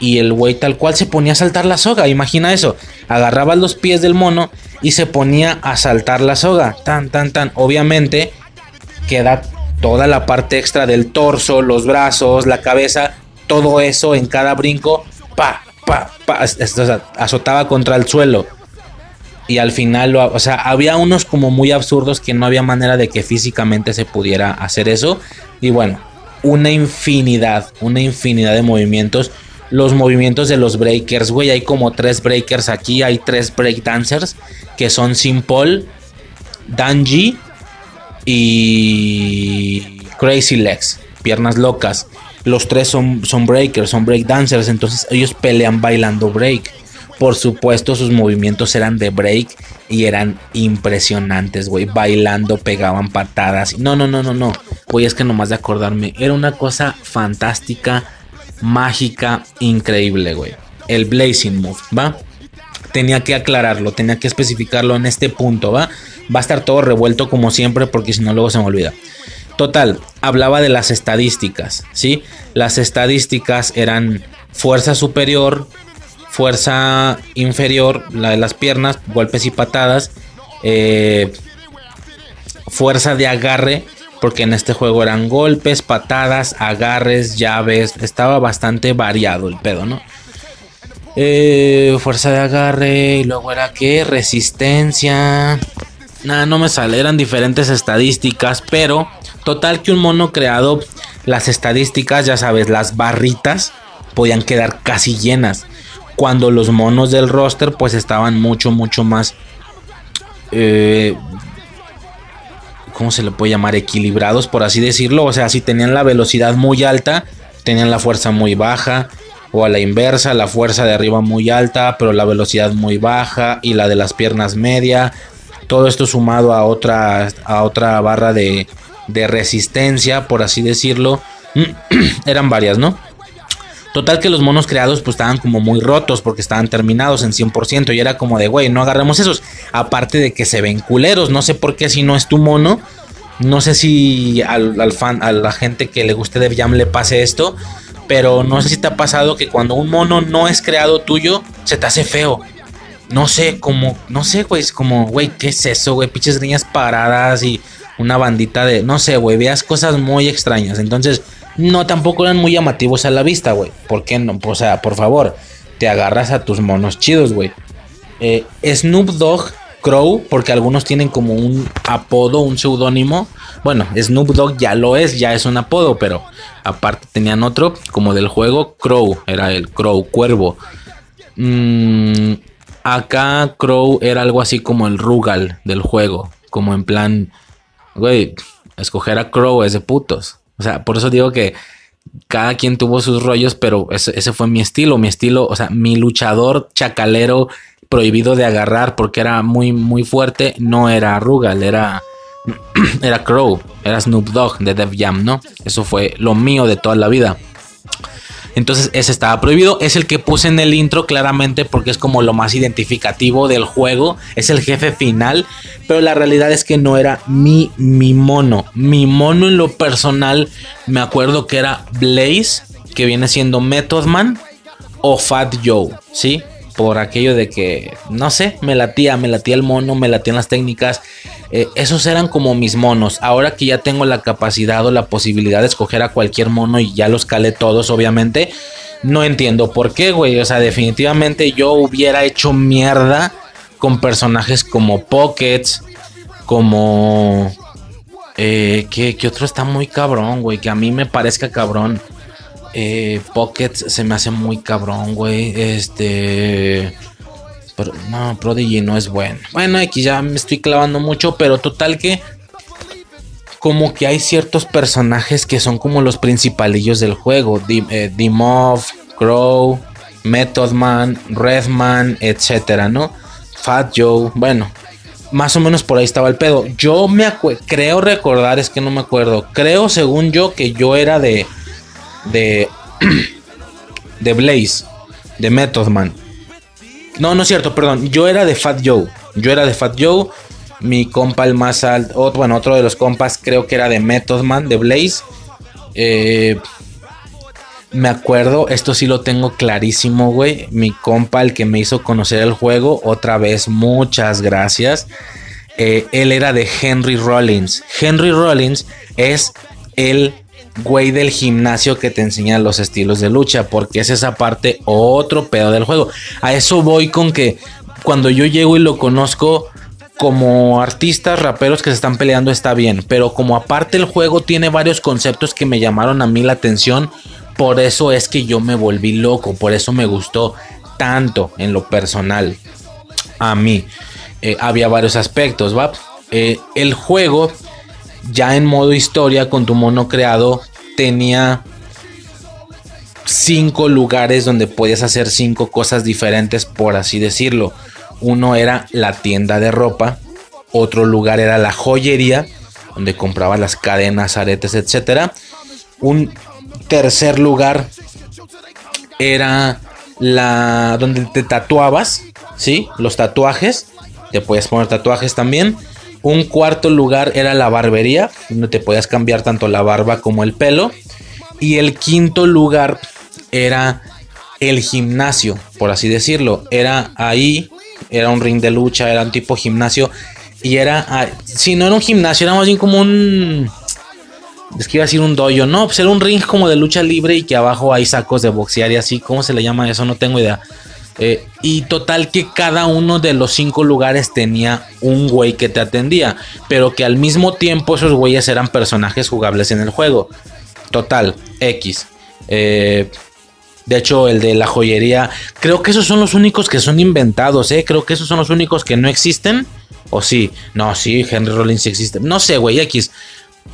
Y el güey tal cual se ponía a saltar la soga, imagina eso. Agarraba los pies del mono y se ponía a saltar la soga. Tan, tan, tan. Obviamente queda toda la parte extra del torso, los brazos, la cabeza, todo eso en cada brinco. Pa, pa, azotaba contra el suelo. Y al final, o sea, había unos como muy absurdos que no había manera de que físicamente se pudiera hacer eso. Y bueno, una infinidad, una infinidad de movimientos. Los movimientos de los breakers, güey, hay como tres breakers aquí, hay tres breakdancers que son Simple, Danji y Crazy Legs, piernas locas. Los tres son, son breakers, son breakdancers, entonces ellos pelean bailando break. Por supuesto, sus movimientos eran de break y eran impresionantes, güey. Bailando, pegaban patadas. No, no, no, no, no. Güey, es que nomás de acordarme. Era una cosa fantástica, mágica, increíble, güey. El Blazing Move, ¿va? Tenía que aclararlo, tenía que especificarlo en este punto, ¿va? Va a estar todo revuelto como siempre porque si no luego se me olvida. Total, hablaba de las estadísticas, ¿sí? Las estadísticas eran fuerza superior, fuerza inferior, la de las piernas, golpes y patadas, eh, fuerza de agarre, porque en este juego eran golpes, patadas, agarres, llaves, estaba bastante variado el pedo, ¿no? Eh, fuerza de agarre, y luego era que resistencia. Nada, no me sale, eran diferentes estadísticas, pero total que un mono creado, las estadísticas, ya sabes, las barritas podían quedar casi llenas cuando los monos del roster pues estaban mucho, mucho más... Eh, ¿Cómo se le puede llamar? Equilibrados, por así decirlo. O sea, si tenían la velocidad muy alta, tenían la fuerza muy baja. O a la inversa, la fuerza de arriba muy alta, pero la velocidad muy baja. Y la de las piernas media. Todo esto sumado a otra, a otra barra de, de resistencia, por así decirlo. Eran varias, ¿no? Total que los monos creados pues estaban como muy rotos porque estaban terminados en 100% y era como de, güey, no agarremos esos. Aparte de que se ven culeros, no sé por qué si no es tu mono. No sé si al, fan, a la gente que le guste Dev Jam le pase esto. Pero no sé si te ha pasado que cuando un mono no es creado tuyo, se te hace feo. No sé, como, no sé, güey, es como, güey, ¿qué es eso, güey? Piches niñas paradas y una bandita de, no sé, güey, veas cosas muy extrañas. Entonces, no tampoco eran muy llamativos a la vista, güey. ¿Por qué no? O sea, por favor, te agarras a tus monos chidos, güey. Eh, Snoop Dogg Crow, porque algunos tienen como un apodo, un seudónimo. Bueno, Snoop Dogg ya lo es, ya es un apodo, pero aparte tenían otro, como del juego, Crow, era el Crow, cuervo. Mm, acá Crow era algo así como el Rugal del juego, como en plan, güey, escoger a Crow es de putos. O sea, por eso digo que cada quien tuvo sus rollos, pero ese, fue mi estilo, mi estilo, o sea, mi luchador chacalero prohibido de agarrar porque era muy, muy fuerte, no era Rugal, era, era Crow, era Snoop Dogg de Def Jam, ¿no? Eso fue lo mío de toda la vida. Entonces ese estaba prohibido. Es el que puse en el intro claramente porque es como lo más identificativo del juego. Es el jefe final. Pero la realidad es que no era mi, mi mono. Mi mono en lo personal me acuerdo que era Blaze. Que viene siendo Method Man o Fat Joe. ¿Sí? por aquello de que, no sé, me latía, me latía el mono, me latían las técnicas. Eh, esos eran como mis monos. Ahora que ya tengo la capacidad o la posibilidad de escoger a cualquier mono y ya los calé todos, obviamente, no entiendo por qué, güey. O sea, definitivamente yo hubiera hecho mierda con personajes como Pockets, como... Eh, que, otro está muy cabrón, güey, que a mí me parezca cabrón. Eh, Pocket se me hace muy cabrón, güey. Este. Pero, no, Prodigy no es bueno. Bueno, aquí ya me estoy clavando mucho, pero total que. Como que hay ciertos personajes que son como los principalillos del juego. Dimov, eh, Crow, Method Man, Redman, etcétera, ¿no? Fat Joe, bueno. más o menos por ahí estaba el pedo. Yo me creo recordar, es que no me acuerdo. Creo, según yo, que yo era de. de. de Blaze, de Method Man. No, no es cierto, perdón. Yo era de Fat Joe. Yo era de Fat Joe. Mi compa, el más alto. Bueno, otro de los compas, creo que era de Method Man, de Blaze. Eh, me acuerdo, esto sí lo tengo clarísimo, güey. Mi compa, el que me hizo conocer el juego, otra vez, muchas gracias. Eh, él era de Henry Rollins. Henry Rollins es el güey del gimnasio que te enseña los estilos de lucha, porque es esa parte otro pedo del juego. A eso voy con que cuando yo llego y lo conozco como artistas raperos que se están peleando está bien, pero como aparte el juego tiene varios conceptos que me llamaron a mí la atención, por eso es que yo me volví loco, por eso me gustó tanto en lo personal a mí. Eh, había varios aspectos, ¿va? Eh, el juego, ya en modo historia, con tu mono creado, tenía cinco lugares donde podías hacer cinco cosas diferentes, por así decirlo. Uno era la tienda de ropa, otro lugar era la joyería, donde compraba las cadenas, aretes, etc. Un tercer lugar era la donde te tatuabas, ¿sí? Los tatuajes, te podías poner tatuajes también. Un cuarto lugar era la barbería, donde te podías cambiar tanto la barba como el pelo. Y el quinto lugar era el gimnasio, por así decirlo. Era ahí, era un ring de lucha, era un tipo gimnasio. Y era, si no era un gimnasio, era más bien como un es que iba a decir un dojo, no, pues era un ring como de lucha libre y que abajo hay sacos de boxear y así, ¿cómo se le llama eso? No tengo idea. Eh, y total que cada uno de los cinco lugares tenía un güey que te atendía, pero que al mismo tiempo esos güeyes eran personajes jugables en el juego. Total, X. Eh, de hecho, el de la joyería, creo que esos son los únicos que son inventados, ¿eh? Creo que esos son los únicos que no existen. O sí, no, sí, Henry Rollins sí existe. No sé, güey, X.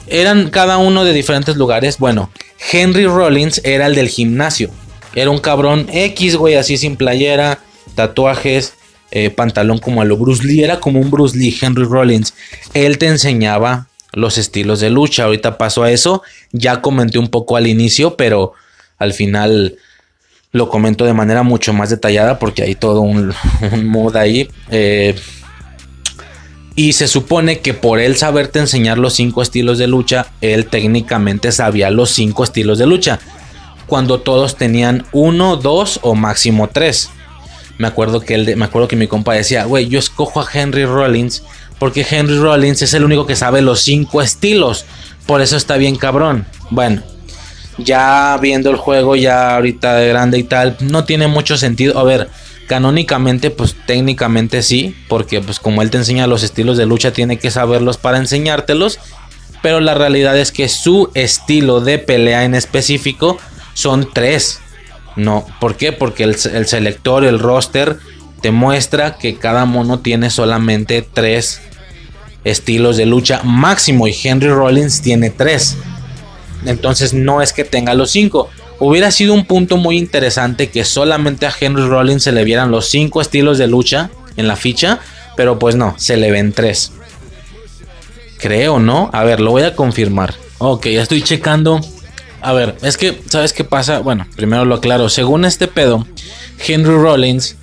Eran cada uno de diferentes lugares. Bueno, Henry Rollins era el del gimnasio. Era un cabrón X, güey, así sin playera, tatuajes, eh, pantalón como a lo Bruce Lee. Era como un Bruce Lee, Henry Rollins. Él te enseñaba los estilos de lucha. Ahorita paso a eso. Ya comenté un poco al inicio, pero al final lo comento de manera mucho más detallada porque hay todo un, un mood ahí. Eh, y se supone que por él saberte enseñar los cinco estilos de lucha, él técnicamente sabía los cinco estilos de lucha. Cuando todos tenían uno, dos o máximo tres. Me acuerdo que, él, me acuerdo que mi compa decía, güey, yo escojo a Henry Rollins porque Henry Rollins es el único que sabe los cinco estilos. Por eso está bien cabrón. Bueno, ya viendo el juego, ya ahorita de grande y tal, no tiene mucho sentido. A ver, Canónicamente, pues técnicamente sí, porque pues como él te enseña los estilos de lucha, tiene que saberlos para enseñártelos. Pero la realidad es que su estilo de pelea en específico son tres. No, ¿por qué? Porque el, el selector, el roster, te muestra que cada mono tiene solamente tres estilos de lucha máximo y Henry Rollins tiene tres. Entonces no es que tenga los cinco. Hubiera sido un punto muy interesante que solamente a Henry Rollins se le vieran los cinco estilos de lucha en la ficha, pero pues no, se le ven tres. Creo, ¿no? A ver, lo voy a confirmar. Ok, ya estoy checando. A ver, es que, ¿sabes qué pasa? Bueno, primero lo aclaro. Según este pedo, Henry Rollins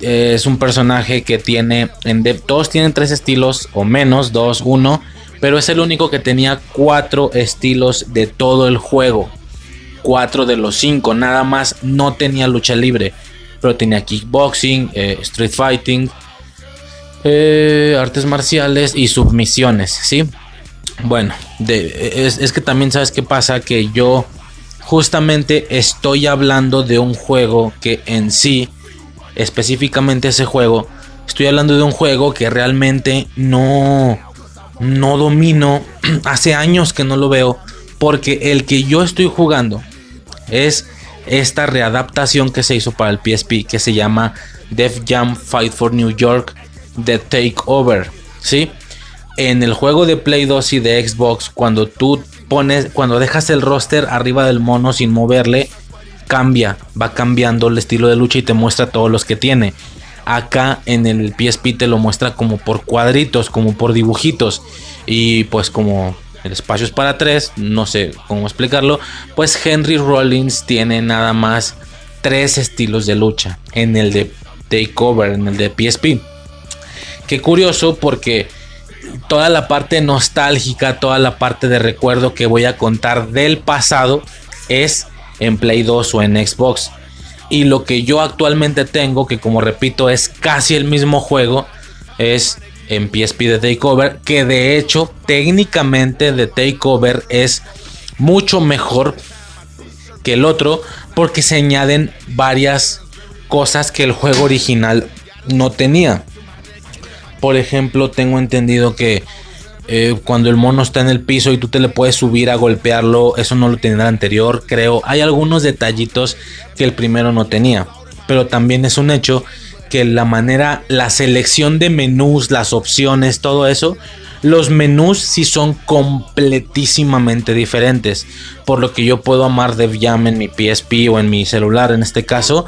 eh, es un personaje que tiene, en todos tienen tres estilos o menos, dos, uno, pero es el único que tenía cuatro estilos de todo el juego. 4 de los 5. Nada más no tenía lucha libre. Pero tenía kickboxing, eh, street fighting, eh, artes marciales y submisiones. ¿sí? Bueno, es, es que también sabes qué pasa. Que yo justamente estoy hablando de un juego que en sí, específicamente ese juego, estoy hablando de un juego que realmente no, no domino. Hace años que no lo veo. Porque el que yo estoy jugando es esta readaptación que se hizo para el PSP que se llama Def Jam Fight for New York The Takeover, ¿sí? En el juego de Play 2 y de Xbox, cuando tú pones, cuando dejas el roster arriba del mono sin moverle, cambia, va cambiando el estilo de lucha y te muestra todos los que tiene. Acá en el PSP te lo muestra como por cuadritos, como por dibujitos. Y pues como el espacio es para tres, no sé cómo explicarlo. Pues Henry Rollins tiene nada más tres estilos de lucha. En el de Takeover, en el de PSP. Qué curioso porque toda la parte nostálgica, toda la parte de recuerdo que voy a contar del pasado es en Play 2 o en Xbox. Y lo que yo actualmente tengo, que como repito es casi el mismo juego, es en PSP de Takeover, que de hecho técnicamente de Takeover es mucho mejor que el otro porque se añaden varias cosas que el juego original no tenía. Por ejemplo, tengo entendido que eh, cuando el mono está en el piso y tú te le puedes subir a golpearlo, eso no lo tenía el anterior, creo. Hay algunos detallitos que el primero no tenía, pero también es un hecho que la manera, la selección de menús, las opciones, todo eso, los menús sí son completísimamente diferentes. Por lo que yo puedo amar DevJam en mi PSP o en mi celular en este caso.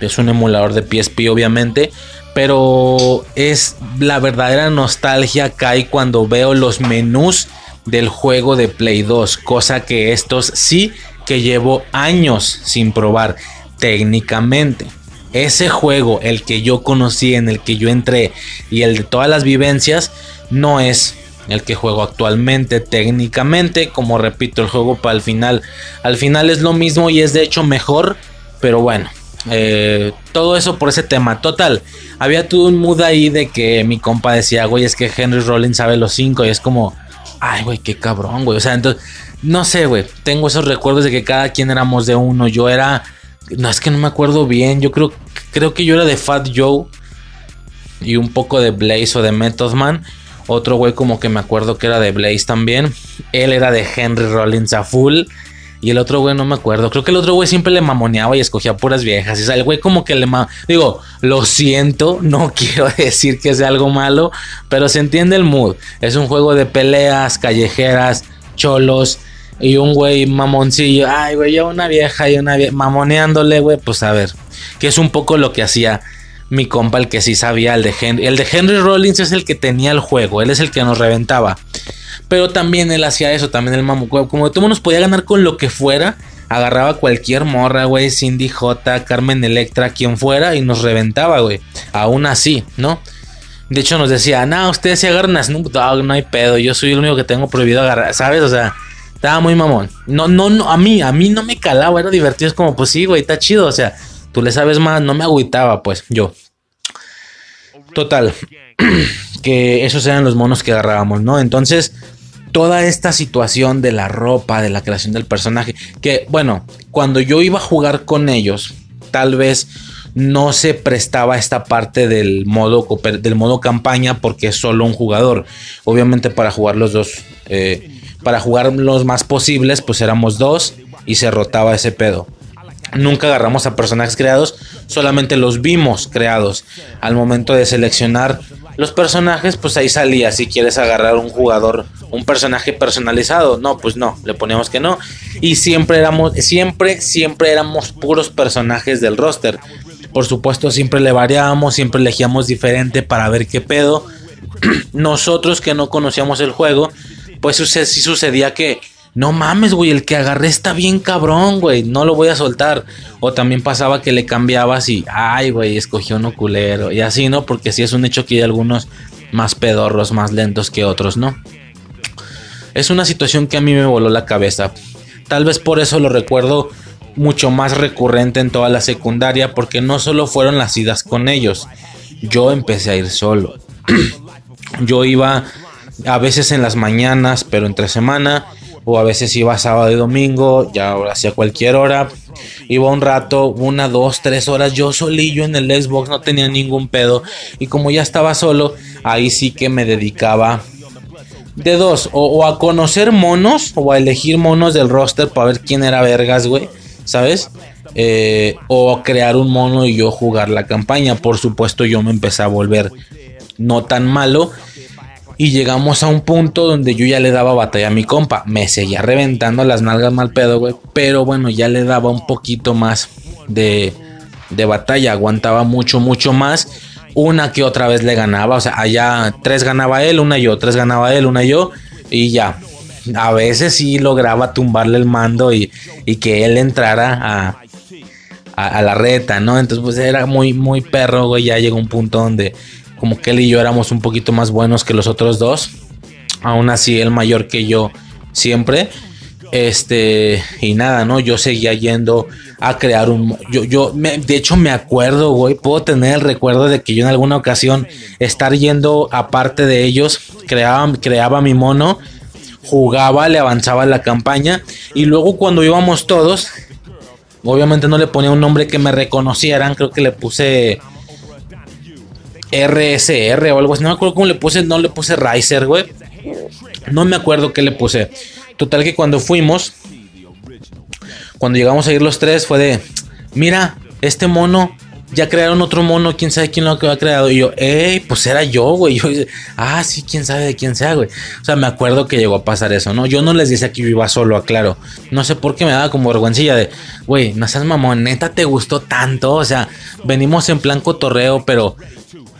Es un emulador de PSP obviamente pero es la verdadera nostalgia que hay cuando veo los menús del juego de Play 2, cosa que estos sí que llevo años sin probar técnicamente. Ese juego, el que yo conocí, en el que yo entré y el de todas las vivencias, no es el que juego actualmente técnicamente. Como repito, el juego para el final, al final es lo mismo y es de hecho mejor, pero bueno, eh, todo eso por ese tema. Total, había todo un mood ahí de que mi compa decía, güey, es que Henry Rollins sabe los cinco. Y es como, ay, güey, qué cabrón, güey. O sea, entonces, no sé, güey. Tengo esos recuerdos de que cada quien éramos de uno. Yo era, no es que no me acuerdo bien. Yo creo, creo que yo era de Fat Joe y un poco de Blaze o de Method Man. Otro güey como que me acuerdo que era de Blaze también. Él era de Henry Rollins a full. Y el otro güey no me acuerdo. Creo que el otro güey siempre le mamoneaba y escogía puras viejas. O sea, el güey como que le... Digo, lo siento, no quiero decir que sea algo malo, pero se entiende el mood. Es un juego de peleas, callejeras, cholos y un güey mamoncillo. Ay, güey, yo una vieja y una vieja mamoneándole, güey. Pues a ver, que es un poco lo que hacía mi compa, el que sí sabía, el de Henry. El de Henry Rollins es el que tenía el juego, él es el que nos reventaba. Pero también él hacía eso, también el mamu. Como todo nos podía ganar con lo que fuera, agarraba cualquier morra, güey, Cindy J, Carmen Electra, quien fuera, y nos reventaba, güey. Aún así, ¿no? De hecho, nos decía, no, ustedes se agarran a Snoop Dogg, no hay pedo. Yo soy el único que tengo prohibido agarrar, ¿sabes? O sea, estaba muy mamón. No, no, no, a mí, a mí no me calaba, era divertido. Es como, pues sí, güey, está chido. O sea, tú le sabes más, no me agüitaba, pues, yo. Total, que esos eran los monos que agarrábamos, ¿no? Entonces, toda esta situación de la ropa, de la creación del personaje, que bueno, cuando yo iba a jugar con ellos, tal vez no se prestaba esta parte del modo, del modo campaña porque es solo un jugador. Obviamente para jugar los dos, eh, para jugar los más posibles, pues éramos dos y se rotaba ese pedo. Nunca agarramos a personajes creados, solamente los vimos creados. Al momento de seleccionar los personajes, pues ahí salía. Si quieres agarrar un jugador, un personaje personalizado, no, pues no, le poníamos que no. Y siempre éramos, siempre, siempre éramos puros personajes del roster. Por supuesto, siempre le variábamos, siempre elegíamos diferente para ver qué pedo. Nosotros que no conocíamos el juego, pues sí sucedía que no mames, güey, el que agarré está bien cabrón, güey, no lo voy a soltar. O también pasaba que le cambiabas y, ay, güey, escogió un culero. Y así, ¿no? Porque sí es un hecho que hay algunos más pedorros, más lentos que otros, ¿no? Es una situación que a mí me voló la cabeza. Tal vez por eso lo recuerdo mucho más recurrente en toda la secundaria, porque no solo fueron las idas con ellos, yo empecé a ir solo. yo iba a veces en las mañanas, pero entre semana o a veces iba sábado y domingo, ya hacía cualquier hora. Iba un rato, una, dos, tres horas, yo solillo en el Xbox, no tenía ningún pedo. Y como ya estaba solo, ahí sí que me dedicaba de dos, o, a conocer monos, o a elegir monos del roster para ver quién era vergas, güey, ¿sabes? Eh, o crear un mono y yo jugar la campaña. Por supuesto, yo me empecé a volver no tan malo y llegamos a un punto donde yo ya le daba batalla a mi compa. Me seguía reventando las nalgas mal pedo, güey. Pero bueno, ya le daba un poquito más de, de batalla. Aguantaba mucho, mucho más. Una que otra vez le ganaba, o sea, allá tres ganaba él, una yo, tres ganaba él, una yo, y ya. A veces sí lograba tumbarle el mando y, y que él entrara a, a, la reta, ¿no? Entonces, pues era muy, muy perro, güey. Ya llegó un punto donde como que él y yo éramos un poquito más buenos que los otros dos. Aún así, él mayor que yo siempre. Este, y nada, ¿no? Yo seguía yendo a crear un. Yo, yo, de hecho, me acuerdo, güey. Puedo tener el recuerdo de que yo en alguna ocasión estar yendo aparte de ellos, creaba, creaba mi mono, jugaba, le avanzaba la campaña. Y luego, cuando íbamos todos, obviamente no le ponía un nombre que me reconocieran. Creo que le puse RSR o algo así. No me acuerdo cómo le puse. No le puse Riser, güey. No me acuerdo qué le puse. Total que cuando fuimos, cuando llegamos a ir los tres, fue de, mira, este mono, ya crearon otro mono, quién sabe quién lo ha creado. Y yo, ey, pues era yo, güey. Yo, ah, sí, quién sabe de quién sea, güey. O sea, me acuerdo que llegó a pasar eso, ¿no? Yo no les decía que yo iba solo, aclaro. No sé por qué me daba como vergüencilla de, güey, no seas mamón, neta te gustó tanto. O sea, venimos en plan cotorreo, pero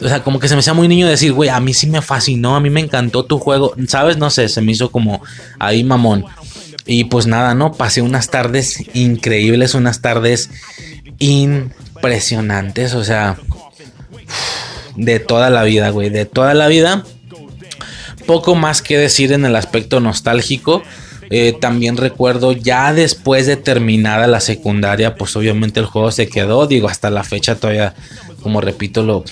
o sea, como que se me hacía muy niño decir, güey, a mí sí me fascinó, a mí me encantó tu juego. ¿Sabes? No sé, se me hizo como ahí mamón. Y pues nada, ¿no? Pasé unas tardes increíbles, unas tardes impresionantes, o sea, de toda la vida, güey, de toda la vida. Poco más que decir en el aspecto nostálgico. Eh, también recuerdo ya después de terminada la secundaria, pues obviamente el juego se quedó, digo, hasta la fecha todavía, como repito, lo,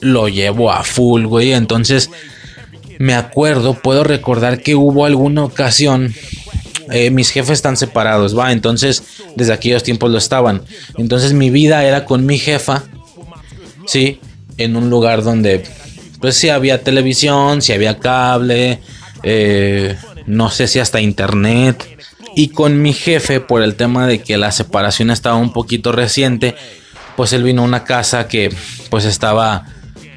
lo llevo a full, güey. Entonces, me acuerdo, puedo recordar que hubo alguna ocasión. Eh, mis jefes están separados, va. Entonces, desde aquellos tiempos lo estaban. Entonces, mi vida era con mi jefa, sí, en un lugar donde, pues, sí había televisión, si había cable, eh, no sé si hasta internet. Y con mi jefe, por el tema de que la separación estaba un poquito reciente, pues él vino a una casa que, pues, estaba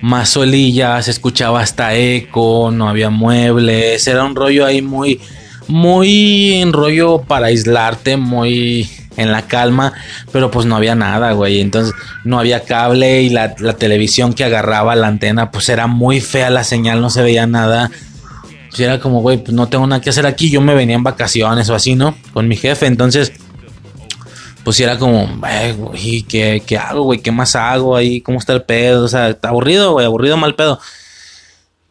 más solilla, se escuchaba hasta eco, no había muebles, era un rollo ahí muy, muy en rollo para aislarte, muy en la calma, pero pues no había nada, güey, entonces no había cable y la, televisión que agarraba la antena, pues era muy fea la señal, no se veía nada. Pues era como, güey, pues no tengo nada que hacer aquí, yo me venía en vacaciones o así, ¿no? Con mi jefe, entonces pues era como, güey, ¿qué, ¿qué, hago, güey? ¿Qué más hago ahí? ¿Cómo está el pedo? O sea, está aburrido, güey, aburrido mal pedo.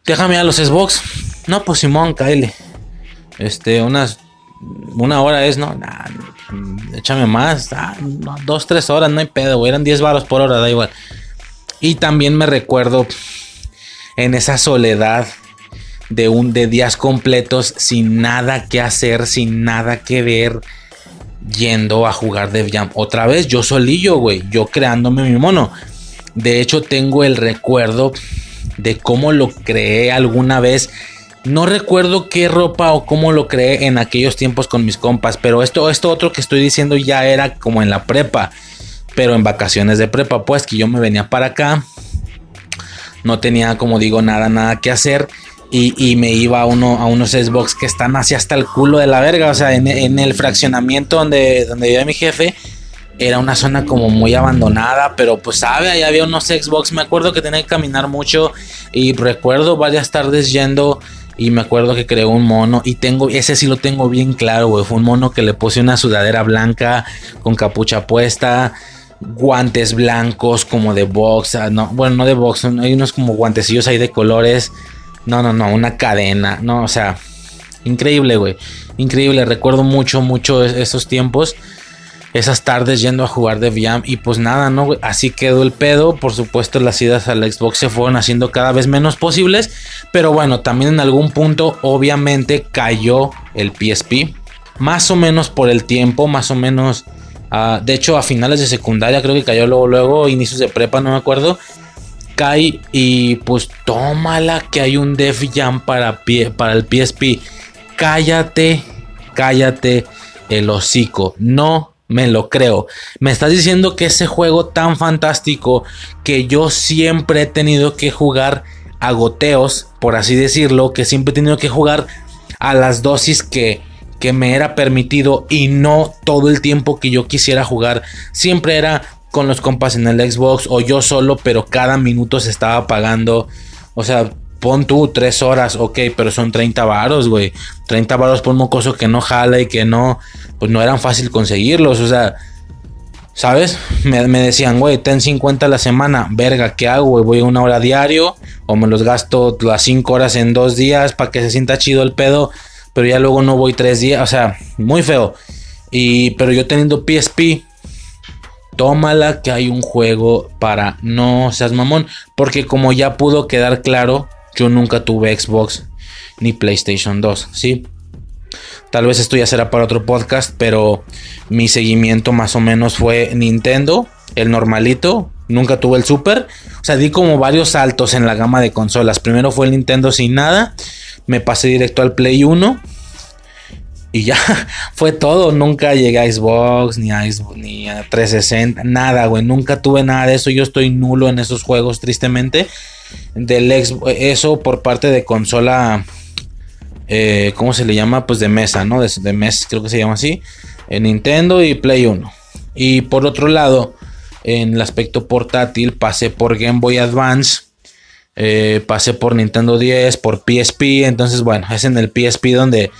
Déjame a los Xbox. No, pues Simón, Kyle. Este, unas, una hora es, ¿no? échame más. Ah, dos, tres horas, no hay pedo, güey. Eran 10 baros por hora, da igual. Y también me recuerdo en esa soledad de un de días completos sin nada que hacer, sin nada que ver yendo a jugar Dev Jam. Otra vez, yo solillo, güey, yo creándome mi mono. De hecho, tengo el recuerdo de cómo lo creé alguna vez. No recuerdo qué ropa o cómo lo creé en aquellos tiempos con mis compas, pero esto, esto otro que estoy diciendo ya era como en la prepa, pero en vacaciones de prepa, pues que yo me venía para acá, no tenía como digo nada, nada que hacer y, me iba a, uno, a unos Xbox que están así hasta el culo de la verga. O sea, en, el fraccionamiento donde, donde vivía mi jefe, era una zona como muy abandonada, pero pues sabe, ahí había unos Xbox. Me acuerdo que tenía que caminar mucho y recuerdo varias tardes yendo y me acuerdo que creó un mono y tengo, ese sí lo tengo bien claro, güey. Fue un mono que le puse una sudadera blanca con capucha puesta, guantes blancos como de box, ah, no, bueno, no de box, hay unos como guantecillos ahí de colores no, no, no, una cadena. No, o sea, increíble, güey. Increíble. Recuerdo mucho, mucho esos tiempos. Esas tardes yendo a jugar de VM. Y pues nada, ¿no? Así quedó el pedo. Por supuesto, las idas al Xbox se fueron haciendo cada vez menos posibles. Pero bueno, también en algún punto, obviamente, cayó el PSP. Más o menos por el tiempo, más o menos. Ah, de hecho, a finales de secundaria creo que cayó luego, luego, inicios de prepa, no me acuerdo y pues tómala que hay un Def Jam para, para el PSP. Cállate, cállate el hocico. No me lo creo. Me estás diciendo que ese juego tan fantástico que yo siempre he tenido que jugar a goteos, por así decirlo, que siempre he tenido que jugar a las dosis que, que me era permitido y no todo el tiempo que yo quisiera jugar. Siempre era con los compas en el Xbox o yo solo, pero cada minuto se estaba pagando. O sea, pon tú tres horas, ok, pero son 30 varos, güey. 30 varos por un mocoso que no jala y que no, pues no eran fácil conseguirlos. O sea, ¿sabes? Me, decían, güey, ten 50 a la semana. Verga, ¿qué hago? Voy una hora diario o me los gasto las 5 horas en dos días para que se sienta chido el pedo, pero ya luego no voy tres días. O sea, muy feo. Y, pero yo teniendo PSP, tómala que hay un juego para no seas mamón. Porque como ya pudo quedar claro, yo nunca tuve Xbox ni PlayStation 2, ¿sí? Tal vez esto ya será para otro podcast, pero mi seguimiento más o menos fue Nintendo, el normalito. Nunca tuve el Super. O sea, di como varios saltos en la gama de consolas. Primero fue el Nintendo sin nada. Me pasé directo al Play 1. Y ya fue todo. Nunca llegué a Xbox, ni a, ni a 360, nada, güey. Nunca tuve nada de eso. Yo estoy nulo en esos juegos, tristemente. Del eso por parte de consola. Eh, ¿Cómo se le llama? Pues de mesa, ¿no? De, de mesa, creo que se llama así. En Nintendo y Play 1. Y por otro lado, en el aspecto portátil, pasé por Game Boy Advance. Eh, pasé por Nintendo 10, por PSP. Entonces, bueno, es en el PSP donde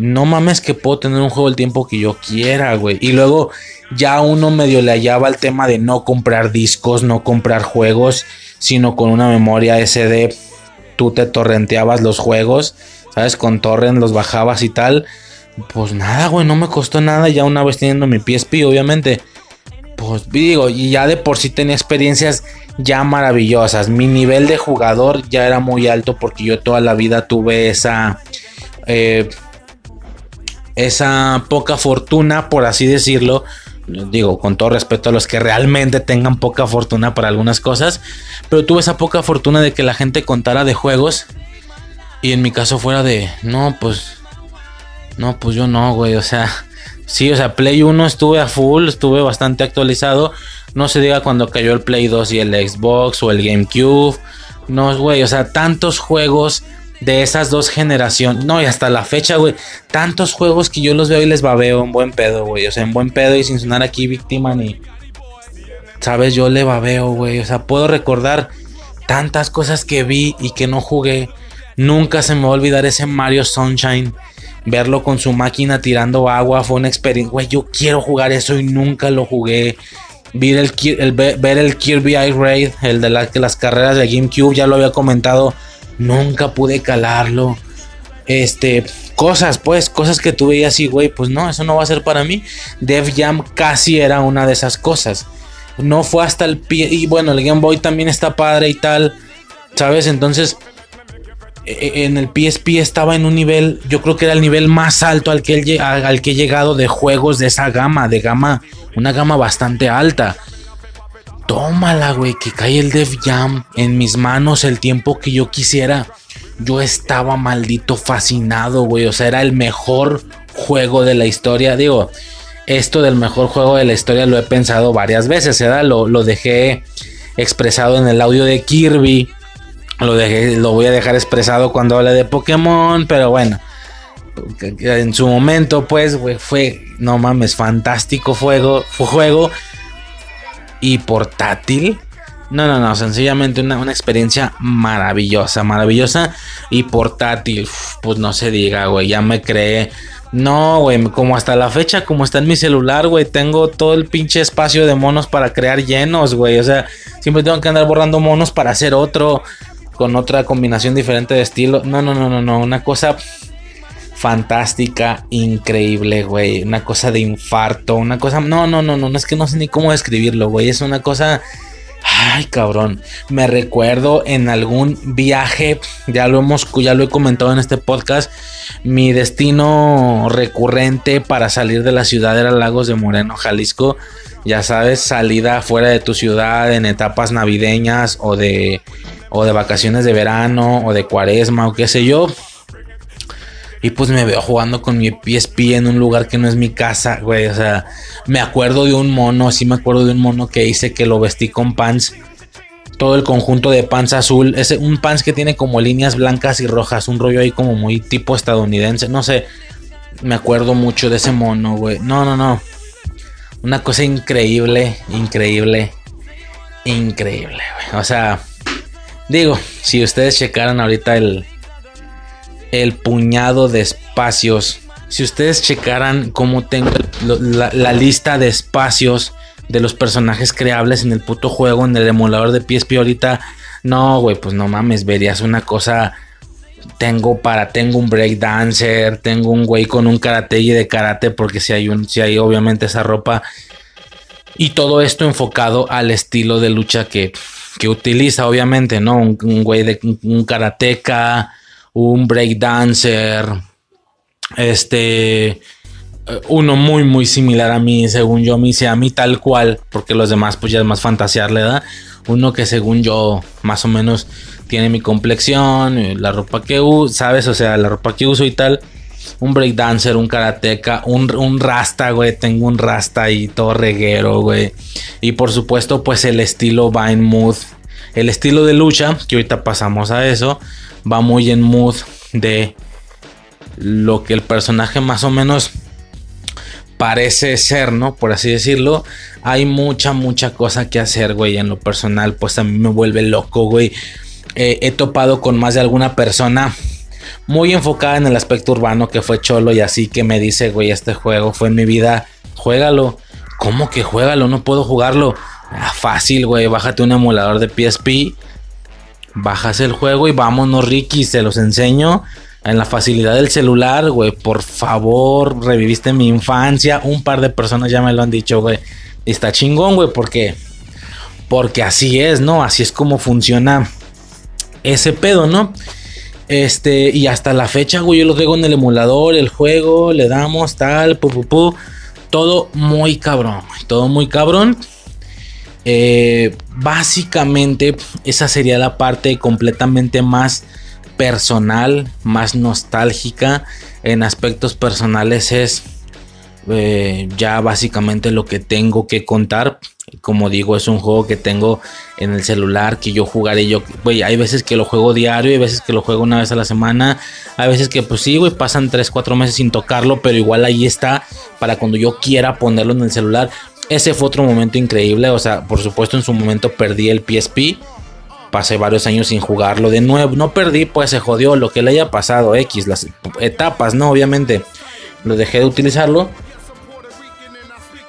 no mames que puedo tener un juego el tiempo que yo quiera, güey. Y luego ya uno medio le hallaba el tema de no comprar discos, no comprar juegos, sino con una memoria SD. Tú te torrenteabas los juegos, ¿sabes? Con torrent los bajabas y tal. Pues nada, güey, no me costó nada. Ya una vez teniendo mi PSP, obviamente. Pues digo, y ya de por sí tenía experiencias ya maravillosas. Mi nivel de jugador ya era muy alto porque yo toda la vida tuve esa. Eh, esa poca fortuna, por así decirlo. Digo, con todo respeto a los que realmente tengan poca fortuna para algunas cosas. Pero tuve esa poca fortuna de que la gente contara de juegos. Y en mi caso fuera de, no, pues... No, pues yo no, güey. O sea, sí, o sea, Play 1 estuve a full, estuve bastante actualizado. No se diga cuando cayó el Play 2 y el Xbox o el GameCube. No, güey, o sea, tantos juegos de esas dos generaciones. No, y hasta la fecha, güey. Tantos juegos que yo los veo y les babeo en buen pedo, güey. O sea, en buen pedo y sin sonar aquí víctima ni. Sabes, yo le babeo, güey. O sea, puedo recordar tantas cosas que vi y que no jugué. Nunca se me va a olvidar ese Mario Sunshine. Verlo con su máquina tirando agua fue una experiencia. Güey, yo quiero jugar eso y nunca lo jugué. Ver el, ver el Kirby Ice Raid, el de las carreras de GameCube, ya lo había comentado nunca pude calarlo. Este, cosas, pues, cosas que tuve así, güey, pues no, eso no va a ser para mí. Def Jam casi era una de esas cosas. No fue hasta el pie. Y bueno, el Game Boy también está padre y tal. ¿Sabes? Entonces, e, en el PSP estaba en un nivel, yo creo que era el nivel más alto al que, al que he llegado de juegos de esa gama, de gama, una gama bastante alta. Tómala, güey, que cae el Def Jam en mis manos el tiempo que yo quisiera. Yo estaba maldito fascinado, güey. O sea, era el mejor juego de la historia. Digo, esto del mejor juego de la historia lo he pensado varias veces, ¿verdad? Lo, lo dejé expresado en el audio de Kirby. Lo, dejé, lo voy a dejar expresado cuando hable de Pokémon, pero bueno. En su momento, pues, güey, fue, no mames, fantástico juego. Fue juego y portátil. No, no, no, sencillamente una, experiencia maravillosa, maravillosa y portátil. pues no se diga, güey, ya me creé. No, güey, como hasta la fecha, como está en mi celular, güey, tengo todo el pinche espacio de monos para crear llenos, güey. O sea, siempre tengo que andar borrando monos para hacer otro con otra combinación diferente de estilo. No, no, no, no, no, una cosa fantástica, increíble, güey. Una cosa de infarto, una cosa... No, no, no, no, no es que no sé ni cómo describirlo, güey. Es una cosa... Ay, cabrón. Me recuerdo en algún viaje, ya lo hemos, ya lo he comentado en este podcast. Mi destino recurrente para salir de la ciudad era Lagos de Moreno, Jalisco. Ya sabes, salida fuera de tu ciudad en etapas navideñas o de, o de vacaciones de verano o de cuaresma o qué sé yo. Y pues me veo jugando con mi PSP en un lugar que no es mi casa, güey. O sea, me acuerdo de un mono, sí me acuerdo de un mono que hice que lo vestí con pants. Todo el conjunto de pants azul. Es un pants que tiene como líneas blancas y rojas. Un rollo ahí como muy tipo estadounidense. No sé. Me acuerdo mucho de ese mono, güey. No, no, no. Una cosa increíble, increíble, increíble, güey. O sea, digo, si ustedes checaran ahorita el, el puñado de espacios, si ustedes checaran cómo tengo la, lista de espacios de los personajes creables en el puto juego, en el emulador de PSP ahorita, no, güey, pues no mames, verías una cosa tengo para, tengo un breakdancer, tengo un güey con un karate y de karate, porque si hay un, si hay obviamente esa ropa. Y todo esto enfocado al estilo de lucha que, que utiliza, obviamente, ¿no? Un, güey de un karateca, un breakdancer, este, uno muy, muy similar a mí, según yo me hice a mí tal cual, porque los demás pues ya es más fantasearle, ¿verdad? Uno que según yo más o menos tiene mi complexión, eh, la ropa que uso, ¿sabes? O sea, la ropa que uso y tal. Un breakdancer, un karateca, un, rasta, güey. Tengo un rasta y todo reguero, güey. Y por supuesto, pues el estilo en mood. El estilo de lucha, que ahorita pasamos a eso, va muy en mood de lo que el personaje más o menos parece ser, ¿no? Por así decirlo. Hay mucha, mucha cosa que hacer, güey. En lo personal, pues a mí me vuelve loco, güey he topado con más de alguna persona muy enfocada en el aspecto urbano que fue Cholo y así que me dice, güey, este juego fue en mi vida, juégalo. ¿Cómo que juégalo? No puedo jugarlo. Ah, fácil, güey, bájate un emulador de PSP, bajas el juego y vámonos, Ricky, se los enseño. En la facilidad del celular, güey, por favor, reviviste mi infancia. Un par de personas ya me lo han dicho, güey. Está chingón, güey, porque porque así es, ¿no? Así es como funciona ese pedo, ¿no? Este, y hasta la fecha, güey, yo lo traigo en el emulador, el juego, le damos tal, pu, pu, pu, todo muy cabrón, todo muy cabrón. Eh, básicamente, esa sería la parte completamente más personal, más nostálgica. En aspectos personales es eh, ya básicamente lo que tengo que contar. Como digo, es un juego que tengo en el celular que yo jugaré. Yo, hay veces que lo juego diario, hay veces que lo juego una vez a la semana, hay veces que, pues sí, güey, pasan 3, 4 meses sin tocarlo, pero igual ahí está para cuando yo quiera ponerlo en el celular. Ese fue otro momento increíble. O sea, por supuesto, en su momento perdí el PSP. Pasé varios años sin jugarlo de nuevo. No perdí, pues se jodió lo que le haya pasado. X, las etapas, ¿no? Obviamente. Lo dejé de utilizarlo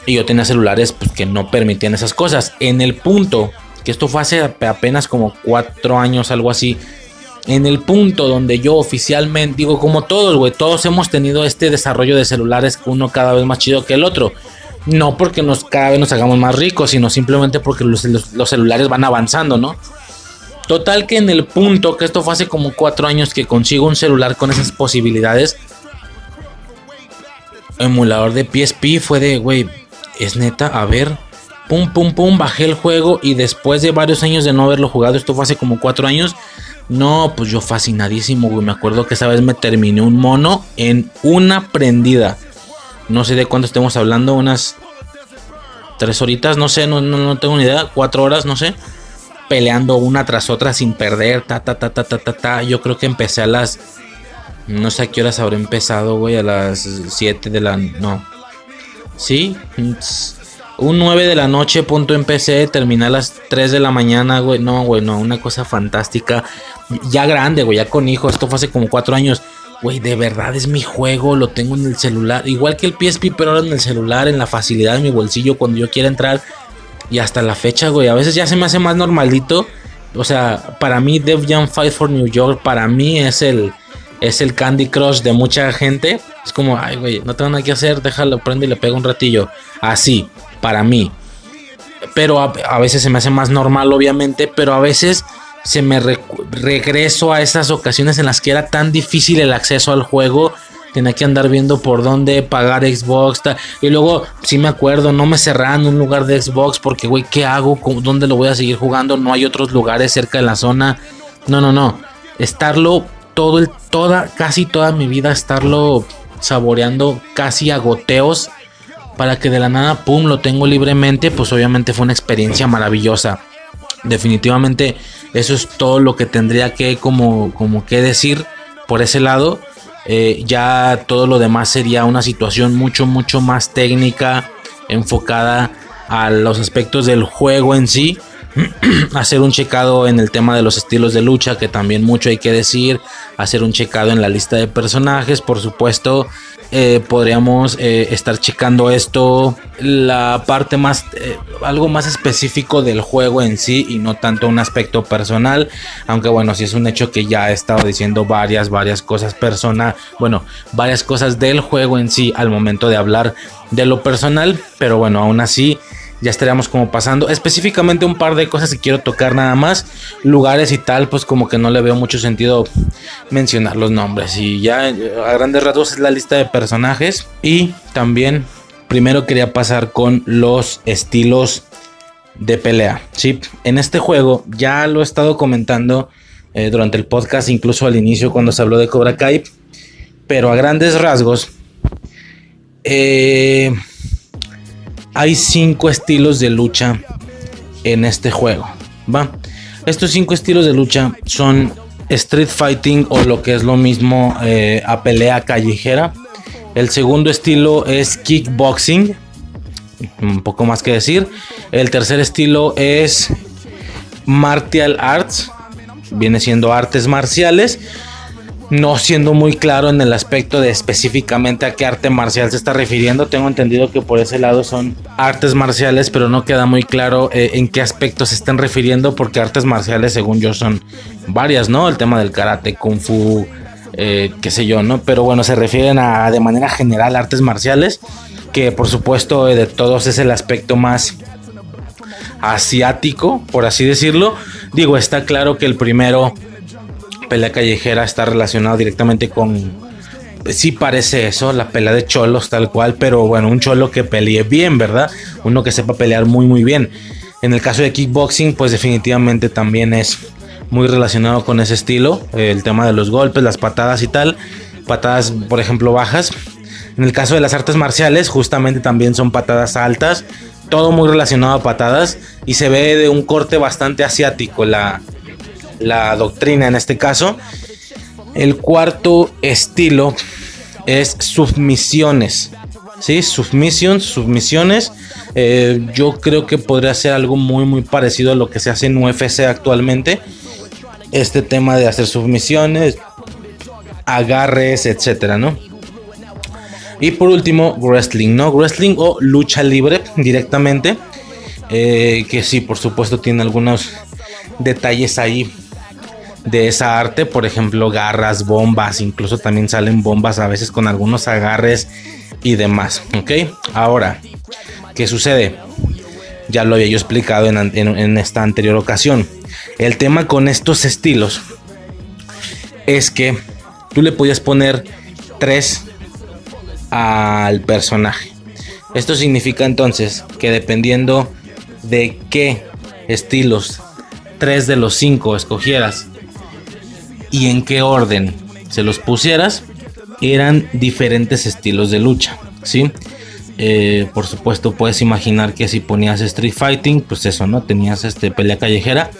y yo tenía celulares pues, que no permitían esas cosas. En el punto, que esto fue hace apenas como cuatro años, algo así. En el punto donde yo oficialmente, digo como todos, güey, todos hemos tenido este desarrollo de celulares, uno cada vez más chido que el otro. No porque nos, cada vez nos hagamos más ricos, sino simplemente porque los, los celulares van avanzando, ¿no? Total que en el punto, que esto fue hace como cuatro años que consigo un celular con esas posibilidades, emulador de PSP fue de, güey, es neta, a ver. Pum, pum, pum, bajé el juego y después de varios años de no haberlo jugado, esto fue hace como cuatro años. No, pues yo fascinadísimo, güey. Me acuerdo que esa vez me terminé un mono en una prendida. No sé de cuánto estemos hablando, unas tres horitas, no sé, no, no, tengo ni idea. Cuatro horas, no sé. Peleando una tras otra sin perder, ta, ta, ta, ta, ta, ta, ta. Yo creo que empecé a las. No sé a qué horas habré empezado, güey. A las 7 de la. No, Sí, un 9 de la noche, punto en PC, terminé a las 3 de la mañana, güey. No, güey, no, una cosa fantástica. Ya grande, güey, ya con hijo. Esto fue hace como 4 años. Güey, de verdad es mi juego, lo tengo en el celular. Igual que el PSP, pero ahora en el celular, en la facilidad de mi bolsillo, cuando yo quiera entrar. Y hasta la fecha, güey, a veces ya se me hace más normalito. O sea, para mí, Dev Jam Fight for New York, para mí es el, es el Candy Crush de mucha gente. Es como, ay, güey, no tengo nada que hacer, déjalo, prende y le pego un ratillo. Así, para mí. Pero a, veces se me hace más normal, obviamente, pero a veces se me regreso a esas ocasiones en las que era tan difícil el acceso al juego. Tenía que andar viendo por dónde pagar Xbox. Y luego, sí me acuerdo, no me cerraban un lugar de Xbox porque, güey, ¿qué hago? ¿Dónde lo voy a seguir jugando? No hay otros lugares cerca de la zona. No, no, no. Estarlo todo el, toda, casi toda mi vida estarlo saboreando casi a goteos para que de la nada, pum, lo tengo libremente, pues obviamente fue una experiencia maravillosa. Definitivamente eso es todo lo que tendría que como, como que decir por ese lado. Eh, ya todo lo demás sería una situación mucho, mucho más técnica. enfocada a los aspectos del juego en sí. hacer un checado en el tema de los estilos de lucha, que también mucho hay que decir. Hacer un checado en la lista de personajes, por supuesto. Eh, podríamos eh, estar checando esto, la parte más, eh, algo más específico del juego en sí y no tanto un aspecto personal. Aunque bueno, si es un hecho que ya he estado diciendo varias, varias cosas personal, bueno, varias cosas del juego en sí al momento de hablar de lo personal. Pero bueno, aún así ya estaríamos como pasando. Específicamente un par de cosas que quiero tocar nada más. Lugares y tal, pues como que no le veo mucho sentido mencionar los nombres. Y ya a grandes rasgos es la lista de personajes. Y también primero quería pasar con los estilos de pelea. Sí, en este juego ya lo he estado comentando eh, durante el podcast, incluso al inicio cuando se habló de Cobra Kai. Pero a grandes rasgos. Eh, hay cinco estilos de lucha en este juego. ¿va? Estos cinco estilos de lucha son street fighting o lo que es lo mismo eh, a pelea callejera. El segundo estilo es kickboxing. Un poco más que decir. El tercer estilo es martial arts. Viene siendo artes marciales no siendo muy claro en el aspecto de específicamente a qué arte marcial se está refiriendo. Tengo entendido que por ese lado son artes marciales, pero no queda muy claro eh, en qué aspecto se están refiriendo, porque artes marciales, según yo, son varias, ¿no? El tema del karate, kung fu, eh, qué sé yo, ¿no? Pero bueno, se refieren a de manera general artes marciales, que por supuesto de todos es el aspecto más asiático, por así decirlo. Digo, está claro que el primero pelea callejera está relacionado directamente con. Sí parece eso, la pelea de cholos tal cual, pero bueno, un cholo que pelee bien, ¿verdad? Uno que sepa pelear muy muy bien. En el caso de kickboxing, pues definitivamente también es muy relacionado con ese estilo, el tema de los golpes, las patadas y tal, patadas por ejemplo bajas. En el caso de las artes marciales, justamente también son patadas altas, todo muy relacionado a patadas y se ve de un corte bastante asiático la, la doctrina en este caso. El cuarto estilo es submisiones. ¿sí? Submissions, submisiones. Eh, yo creo que podría ser algo muy, muy parecido a lo que se hace en UFC actualmente. Este tema de hacer submisiones, agarres, etcétera, ¿no? Y por último, wrestling, ¿no? Wrestling o lucha libre directamente. Eh, que sí, por supuesto, tiene algunos detalles ahí de esa arte, por ejemplo, garras, bombas, incluso también salen bombas a veces con algunos agarres y demás, ¿ok? Ahora, ¿qué sucede? Ya lo había yo explicado en, esta anterior ocasión. El tema con estos estilos es que tú le podías poner tres al personaje. Esto significa entonces que dependiendo de qué estilos tres de los cinco escogieras y en qué orden se los pusieras, eran diferentes estilos de lucha, ¿sí? Eh, por supuesto, puedes imaginar que si ponías Street Fighting, pues eso, ¿no? Tenías este pelea callejera.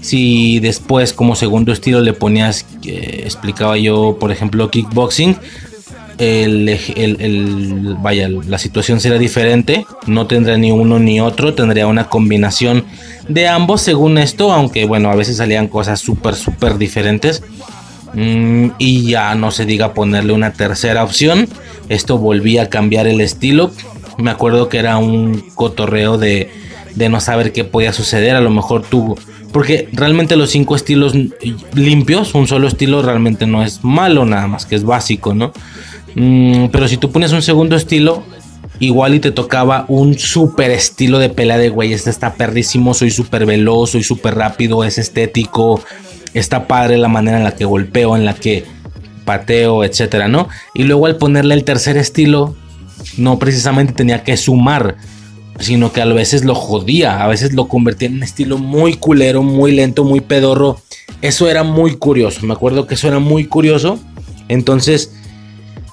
Si después, como segundo estilo, le ponías, eh, explicaba yo, por ejemplo, kickboxing, el, vaya, la situación será diferente. No tendría ni uno ni otro, tendría una combinación de ambos según esto, aunque bueno, a veces salían cosas súper, súper diferentes. Mm, y ya no se diga ponerle una tercera opción. Esto volvía a cambiar el estilo. Me acuerdo que era un cotorreo de, de no saber qué podía suceder. A lo mejor tú... Porque realmente los cinco estilos limpios, un solo estilo realmente no es malo, nada más que es básico, ¿no? Mm, pero si tú pones un segundo estilo, igual y te tocaba un super estilo de pelea de güey, este está perrísimo, soy súper veloz, soy súper rápido, es estético, está padre la manera en la que golpeo, en la que pateo, etcétera, ¿no? Y luego al ponerle el tercer estilo, no precisamente tenía que sumar, sino que a veces lo jodía, a veces lo convertía en un estilo muy culero, muy lento, muy pedorro. Eso era muy curioso, me acuerdo que eso era muy curioso. Entonces,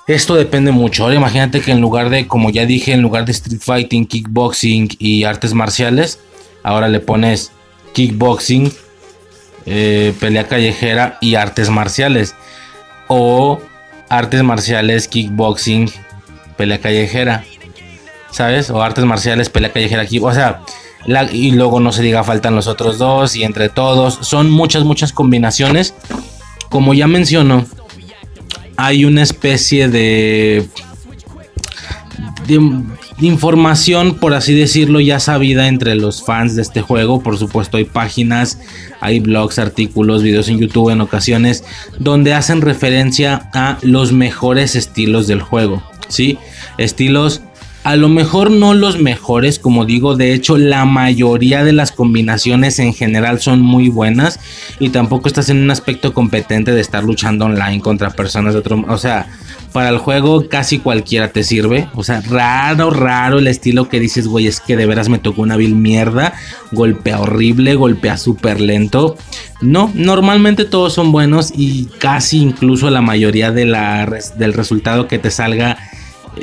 esto depende mucho. Ahora imagínate que en lugar de, como ya dije, en lugar de street fighting, kickboxing y artes marciales, ahora le pones kickboxing, eh, pelea callejera y artes marciales. O artes marciales, kickboxing, pelea callejera. ¿sabes? O artes marciales, pelea callejera aquí, o sea, y luego no se diga faltan los otros dos y entre todos, son muchas, muchas combinaciones. Como ya menciono, hay una especie de, de, información, por así decirlo, ya sabida entre los fans de este juego. Por supuesto, hay páginas, hay blogs, artículos, videos en YouTube en ocasiones donde hacen referencia a los mejores estilos del juego. ¿Sí? Estilos a lo mejor no los mejores, como digo, de hecho la mayoría de las combinaciones en general son muy buenas y tampoco estás en un aspecto competente de estar luchando online contra personas de otro, o sea, para el juego casi cualquiera te sirve, o sea, raro, raro el estilo que dices, güey, es que de veras me tocó una vil mierda, golpea horrible, golpea súper lento. No, normalmente todos son buenos y casi incluso la mayoría de la, del resultado que te salga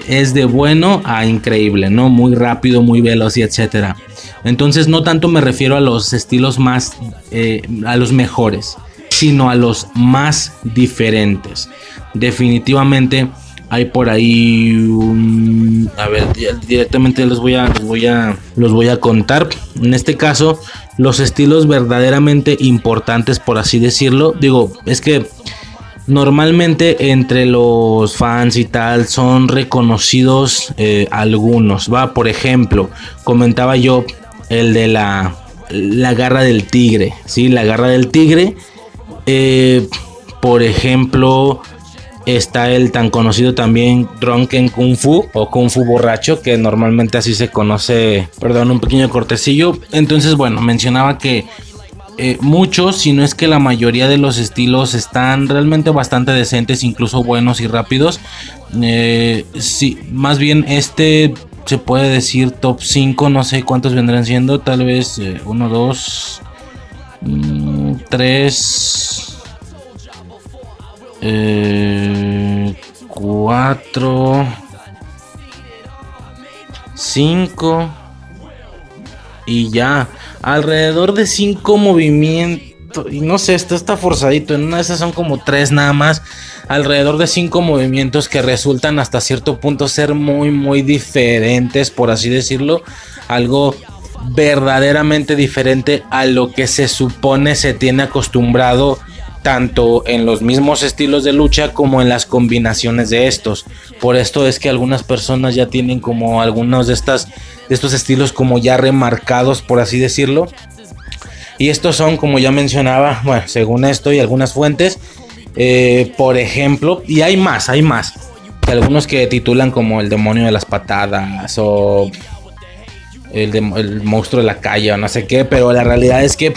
es de bueno a increíble, ¿no? Muy rápido, muy veloz y etcétera. Entonces no tanto me refiero a los estilos más, eh, a los mejores, sino a los más diferentes. Definitivamente hay por ahí a ver, directamente los voy a, los voy a, los voy a contar. En este caso, los estilos verdaderamente importantes, por así decirlo. Digo, es que Normalmente entre los fans y tal son reconocidos eh, algunos. Va, por ejemplo, comentaba yo el de la, la garra del tigre. ¿sí? La garra del tigre. Eh, por ejemplo, está el tan conocido también Drunken Kung Fu o Kung Fu borracho, que normalmente así se conoce. Perdón, un pequeño cortecillo. Entonces, bueno, mencionaba que eh, muchos, si no es que la mayoría de los estilos están realmente bastante decentes, incluso buenos y rápidos. Eh, sí, más bien este se puede decir top 5, no sé cuántos vendrán siendo, tal vez 1, 2, 3, 4, 5 y ya alrededor de cinco movimientos. Y no sé, esto está forzadito. En una de esas son como tres nada más. Alrededor de cinco movimientos que resultan hasta cierto punto ser muy, muy diferentes, por así decirlo. Algo verdaderamente diferente a lo que se supone se tiene acostumbrado tanto en los mismos estilos de lucha como en las combinaciones de estos. Por esto es que algunas personas ya tienen como algunos de estas de estos estilos como ya remarcados, por así decirlo. Y estos son, como ya mencionaba, bueno, según esto y algunas fuentes, eh, por ejemplo, y hay más, hay más. Algunos que titulan como el demonio de las patadas o el, el monstruo de la calle o no sé qué, pero la realidad es que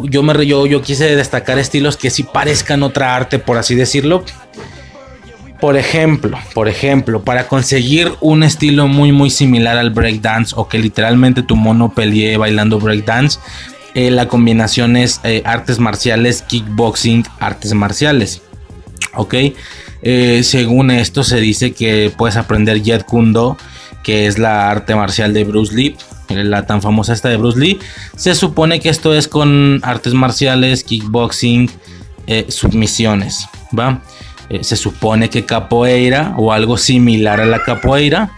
yo, me, yo, yo quise destacar estilos que sí parezcan otra arte, por así decirlo. Por ejemplo, por ejemplo, para conseguir un estilo muy muy similar al breakdance o que literalmente tu mono pelee bailando breakdance, eh, la combinación es eh, artes marciales, kickboxing, artes marciales. ¿Ok? Eh, según esto se dice que puedes aprender Jet Kundo, que es la arte marcial de Bruce Lee, la tan famosa esta de Bruce Lee. Se supone que esto es con artes marciales, kickboxing, submisiones, ¿va? Eh, se supone que capoeira o algo similar a la capoeira.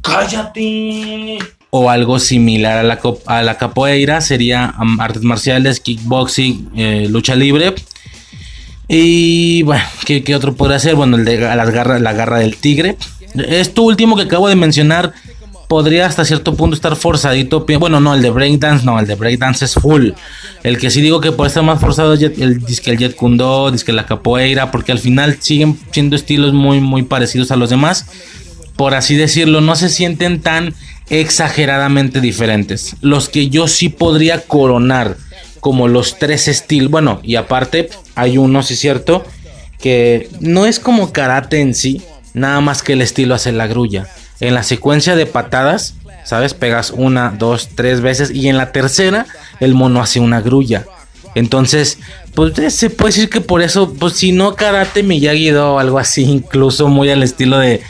Cállate. O algo similar a la, a la capoeira sería artes marciales, kickboxing, eh, lucha libre. Y bueno, ¿qué, otro podría ser? Bueno, el de las garras, la garra del tigre. Esto último que acabo de mencionar podría hasta cierto punto estar forzadito. Bueno, no, el de breakdance, no, el de breakdance es full. El que sí digo que puede estar más forzado es el disque el Jet Kundo, disque la capoeira, porque al final siguen siendo estilos muy, muy parecidos a los demás. Por así decirlo, no se sienten tan exageradamente diferentes. Los que yo sí podría coronar como los tres estilos. Bueno, y aparte, hay uno, sí es cierto, que no es como karate en sí, nada más que el estilo hace la grulla en la secuencia de patadas, ¿sabes? Pegas una, dos, tres veces y en la tercera el mono hace una grulla. Entonces, pues eh, se puede decir que por eso, pues si no karate Miyagi o algo así, incluso muy al estilo de,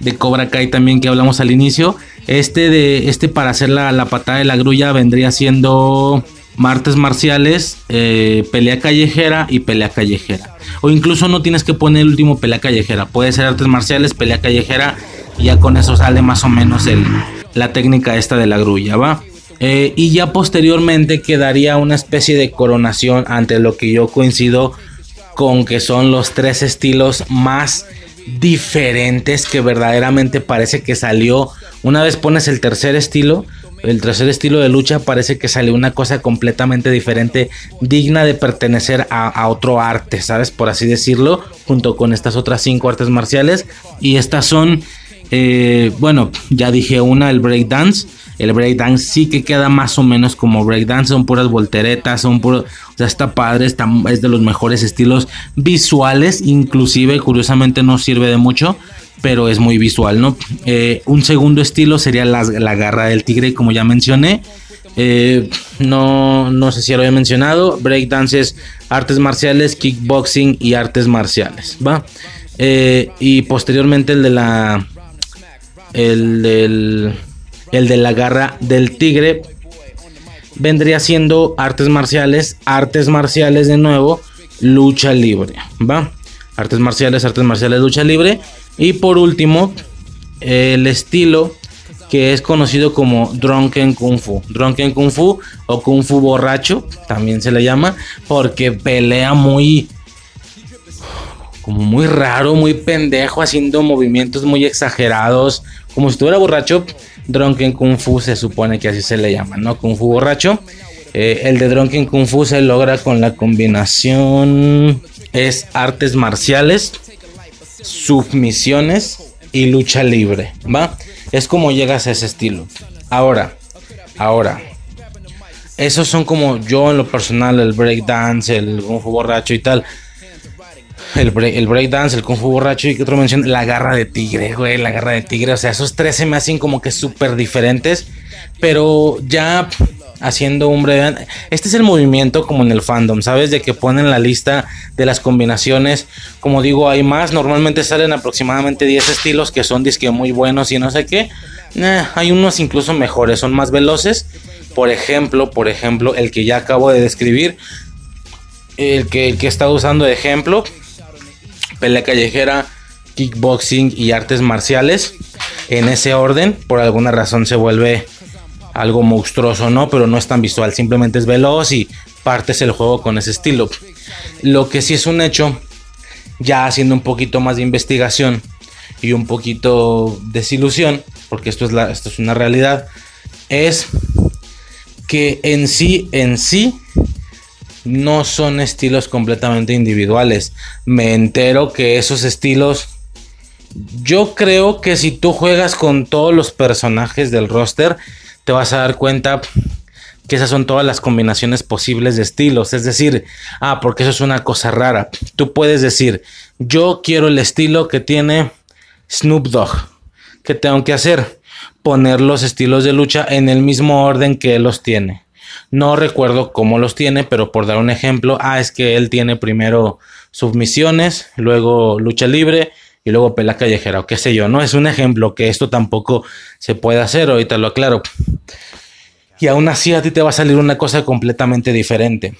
de Cobra Kai también que hablamos al inicio. Este de este para hacer la, la patada de la grulla vendría siendo artes marciales, eh, pelea callejera y pelea callejera. O incluso no tienes que poner el último pelea callejera. Puede ser artes marciales, pelea callejera y ya con eso sale más o menos el, la técnica esta de la grulla, ¿va? Eh, y ya posteriormente quedaría una especie de coronación ante lo que yo coincido con que son los tres estilos más diferentes que verdaderamente parece que salió. Una vez pones el tercer estilo, el tercer estilo de lucha parece que salió una cosa completamente diferente, digna de pertenecer a, otro arte, ¿sabes? Por así decirlo, junto con estas otras cinco artes marciales. Y estas son, eh, bueno, ya dije una, el breakdance. El breakdance sí que queda más o menos como breakdance, son puras volteretas, son puros, o sea, está padre, está, es de los mejores estilos visuales, inclusive curiosamente no sirve de mucho, pero es muy visual, ¿no? Eh, un segundo estilo sería la, garra del tigre, como ya mencioné. Eh, no, no sé si lo había mencionado. Breakdances, artes marciales, kickboxing y artes marciales, ¿va? Y posteriormente el de la. El del. El de la garra del tigre. Vendría siendo artes marciales, artes marciales de nuevo, lucha libre, ¿va? Artes marciales, artes marciales, lucha libre. Y por último, el estilo que es conocido como Drunken Kung Fu. Drunken Kung Fu o Kung Fu borracho, también se le llama, porque pelea muy como muy raro, muy pendejo, haciendo movimientos muy exagerados, como si estuviera borracho. Drunken Kung Fu se supone que así se le llama, ¿no? Kung Fu borracho. Eh, el de Drunken Kung Fu se logra con la combinación es artes marciales submisiones y lucha libre, ¿va? Es como llegas a ese estilo. Ahora, ahora, esos son como yo en lo personal, el breakdance, el kung fu borracho y tal. El, break, el breakdance, el kung fu borracho y que otro mención, la garra de tigre, güey, la garra de tigre. O sea, esos tres se me hacen como que súper diferentes. Pero ya haciendo un breve... Este es el movimiento como en el fandom, ¿sabes? De que ponen la lista de las combinaciones. Como digo, hay más. Normalmente salen aproximadamente 10 estilos que son disque muy buenos y no sé qué. hay unos incluso mejores, son más veloces. Por ejemplo, por ejemplo, el que ya acabo de describir. El que, el que está usando de ejemplo. Pelea callejera, kickboxing y artes marciales. En ese orden, por alguna razón se vuelve algo monstruoso, ¿no? Pero no es tan visual, simplemente es veloz y partes el juego con ese estilo. Lo que sí es un hecho, ya haciendo un poquito más de investigación y un poquito desilusión, porque esto es, esto es una realidad, es que en sí, en sí, no son estilos completamente individuales. Me entero que esos estilos yo creo que si tú juegas con todos los personajes del roster, te vas a dar cuenta que esas son todas las combinaciones posibles de estilos. Es decir, ah, porque eso es una cosa rara. Tú puedes decir, yo quiero el estilo que tiene Snoop Dogg. ¿Qué tengo que hacer? Poner los estilos de lucha en el mismo orden que él los tiene. No recuerdo cómo los tiene, pero por dar un ejemplo, ah, es que él tiene primero submisiones, luego lucha libre y luego pelea callejera o qué sé yo, ¿no? Es un ejemplo que esto tampoco se puede hacer, ahorita lo aclaro. Y aún así a ti te va a salir una cosa completamente diferente.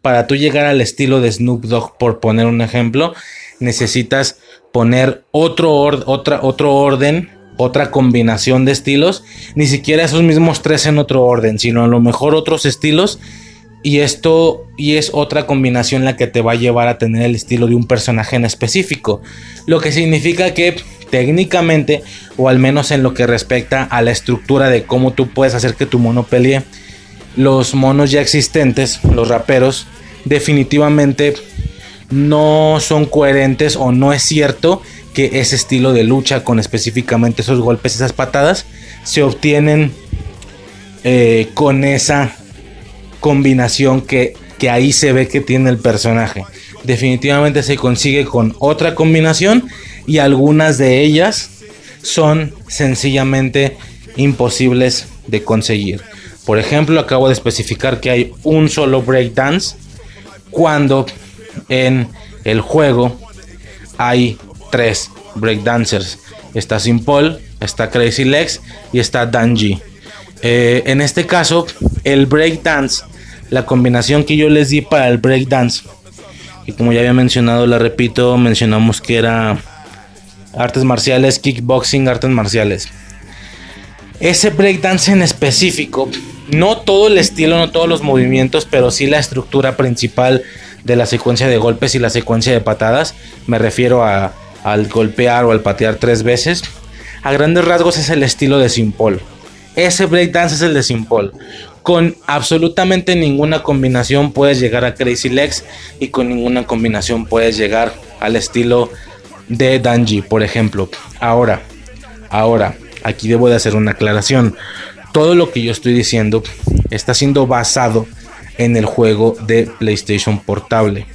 Para tú llegar al estilo de Snoop Dogg, por poner un ejemplo, necesitas poner otro, otra, otro orden, otra combinación de estilos, ni siquiera esos mismos tres en otro orden, sino a lo mejor otros estilos y esto y es otra combinación la que te va a llevar a tener el estilo de un personaje en específico. Lo que significa que técnicamente, o al menos en lo que respecta a la estructura de cómo tú puedes hacer que tu mono pelee, los monos ya existentes, los raperos, definitivamente no son coherentes o no es cierto que ese estilo de lucha con específicamente esos golpes, esas patadas, se obtienen eh, con esa combinación que, que ahí se ve que tiene el personaje. Definitivamente se consigue con otra combinación y algunas de ellas son sencillamente imposibles de conseguir. Por ejemplo, acabo de especificar que hay un solo breakdance cuando en el juego hay tres breakdancers. Está Simple, está Crazy Legs y está Danji. Eh, en este caso, el breakdance la combinación que yo les di para el breakdance. Y como ya había mencionado, la repito, mencionamos que era artes marciales, kickboxing, artes marciales. Ese breakdance en específico, no todo el estilo, no todos los movimientos, pero sí la estructura principal de la secuencia de golpes y la secuencia de patadas. Me refiero a, al golpear o al patear tres veces. A grandes rasgos es el estilo de Simpol. Ese breakdance es el de Simpol. Con absolutamente ninguna combinación puedes llegar a Crazy Legs y con ninguna combinación puedes llegar al estilo de Danji, por ejemplo. Ahora, ahora, aquí debo de hacer una aclaración. Todo lo que yo estoy diciendo está siendo basado en el juego de PlayStation Portable.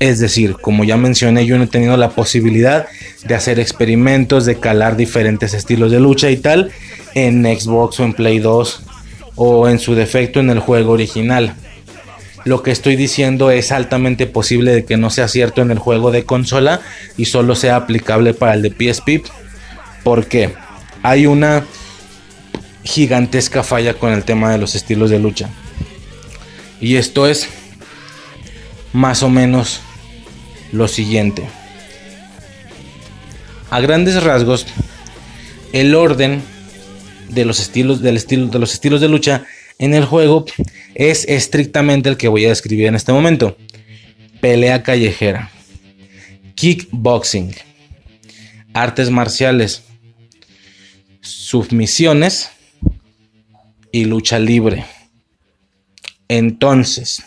Es decir, como ya mencioné, yo no he tenido la posibilidad de hacer experimentos, de calar diferentes estilos de lucha y tal en Xbox o en Play 2 o en su defecto en el juego original. Lo que estoy diciendo es altamente posible de que no sea cierto en el juego de consola y solo sea aplicable para el de PSP. Porque hay una gigantesca falla con el tema de los estilos de lucha. Y esto es más o menos lo siguiente. A grandes rasgos, el orden de los estilos, del estilo, de los estilos de lucha en el juego es estrictamente el que voy a describir en este momento. Pelea callejera, kickboxing, artes marciales, submisiones y lucha libre. Entonces,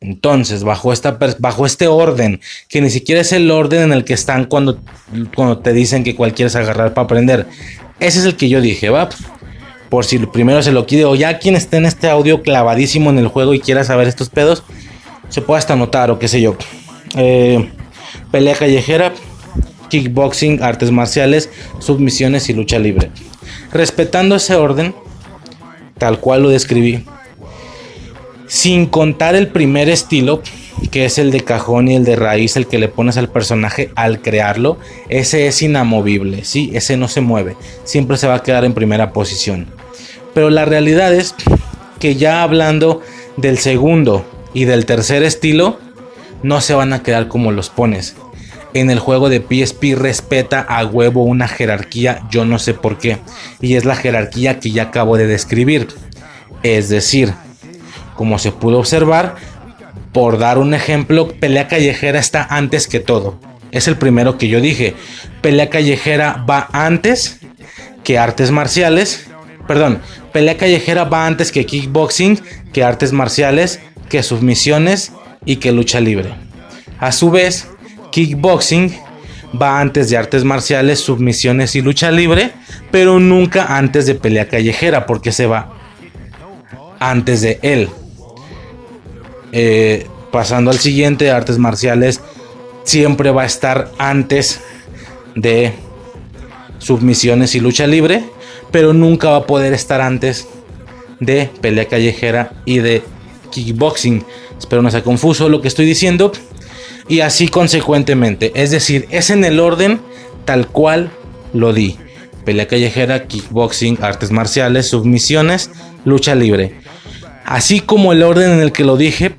entonces, bajo, esta, bajo este orden, que ni siquiera es el orden en el que están cuando, cuando te dicen que cual quieres agarrar para aprender. Ese es el que yo dije, va. Por si primero se lo quiere o ya quien esté en este audio clavadísimo en el juego y quiera saber estos pedos, se puede hasta anotar o qué sé yo. Eh, pelea callejera, kickboxing, artes marciales, submisiones y lucha libre. Respetando ese orden, tal cual lo describí, sin contar el primer estilo, que es el de cajón y el de raíz, el que le pones al personaje al crearlo, ese es inamovible, ¿sí? Ese no se mueve, siempre se va a quedar en primera posición. Pero la realidad es que ya hablando del segundo y del tercer estilo, no se van a quedar como los pones. En el juego de PSP respeta a huevo una jerarquía, yo no sé por qué, y es la jerarquía que ya acabo de describir. Es decir, como se pudo observar, por dar un ejemplo, pelea callejera está antes que todo. Es el primero que yo dije. Pelea callejera va antes que artes marciales. Perdón, pelea callejera va antes que kickboxing, que artes marciales, que submisiones y que lucha libre. A su vez, kickboxing va antes de artes marciales, submisiones y lucha libre, pero nunca antes de pelea callejera, porque se va antes de él. Eh, pasando al siguiente, artes marciales, siempre va a estar antes de submisiones y lucha libre, pero nunca va a poder estar antes de pelea callejera y de kickboxing. Espero no sea confuso lo que estoy diciendo. Y así consecuentemente. Es decir, es en el orden tal cual lo di. Pelea callejera, kickboxing, artes marciales, submisiones, lucha libre. Así como el orden en el que lo dije,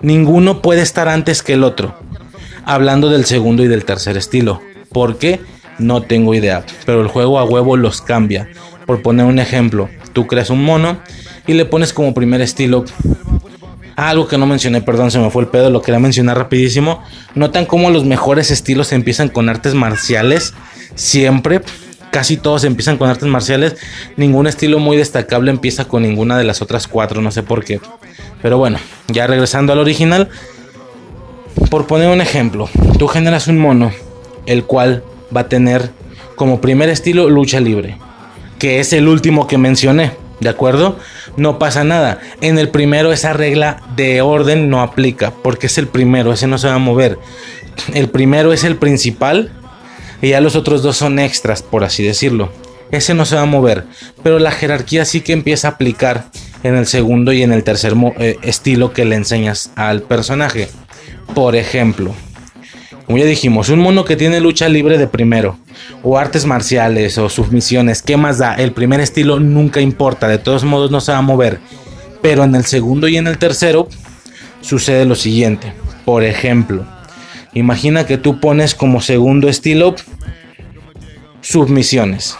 ninguno puede estar antes que el otro. Hablando del segundo y del tercer estilo. ¿Por qué? No tengo idea. Pero el juego a huevo los cambia. Por poner un ejemplo, tú creas un mono y le pones como primer estilo algo que no mencioné, perdón, se me fue el pedo, lo quería mencionar rapidísimo. Notan cómo los mejores estilos empiezan con artes marciales. Siempre casi todos empiezan con artes marciales. Ningún estilo muy destacable empieza con ninguna de las otras cuatro, no sé por qué. Pero bueno, ya regresando al original. Por poner un ejemplo, tú generas un mono, el cual va a tener como primer estilo lucha libre, que es el último que mencioné, ¿de acuerdo? No pasa nada. En el primero esa regla de orden no aplica, porque es el primero, ese no se va a mover. El primero es el principal y ya los otros dos son extras, por así decirlo. Ese no se va a mover, pero la jerarquía sí que empieza a aplicar en el segundo y en el tercer eh, estilo que le enseñas al personaje. Por ejemplo, como ya dijimos, un mono que tiene lucha libre de primero, o artes marciales, o submisiones, ¿qué más da? El primer estilo nunca importa, de todos modos no se va a mover. Pero en el segundo y en el tercero sucede lo siguiente. Por ejemplo, imagina que tú pones como segundo estilo submisiones.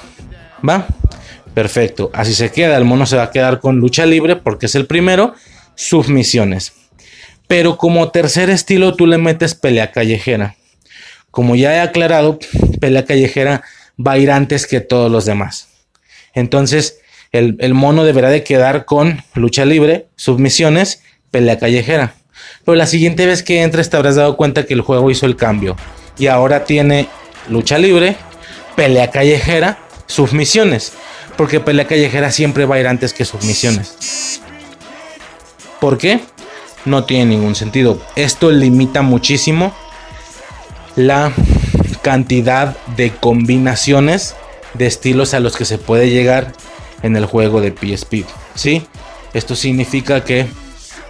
¿Va? Perfecto. Así se queda. El mono se va a quedar con lucha libre porque es el primero. Submisiones. Pero como tercer estilo tú le metes pelea callejera. Como ya he aclarado, pelea callejera va a ir antes que todos los demás. Entonces, el, el mono deberá de quedar con lucha libre, submisiones, pelea callejera. Pero la siguiente vez que entres te habrás dado cuenta que el juego hizo el cambio. Y ahora tiene lucha libre, pelea callejera, submisiones. Porque pelea callejera siempre va a ir antes que submisiones. ¿Por qué? No tiene ningún sentido. Esto limita muchísimo la cantidad de combinaciones de estilos a los que se puede llegar en el juego de PSP. ¿Sí? Esto significa que,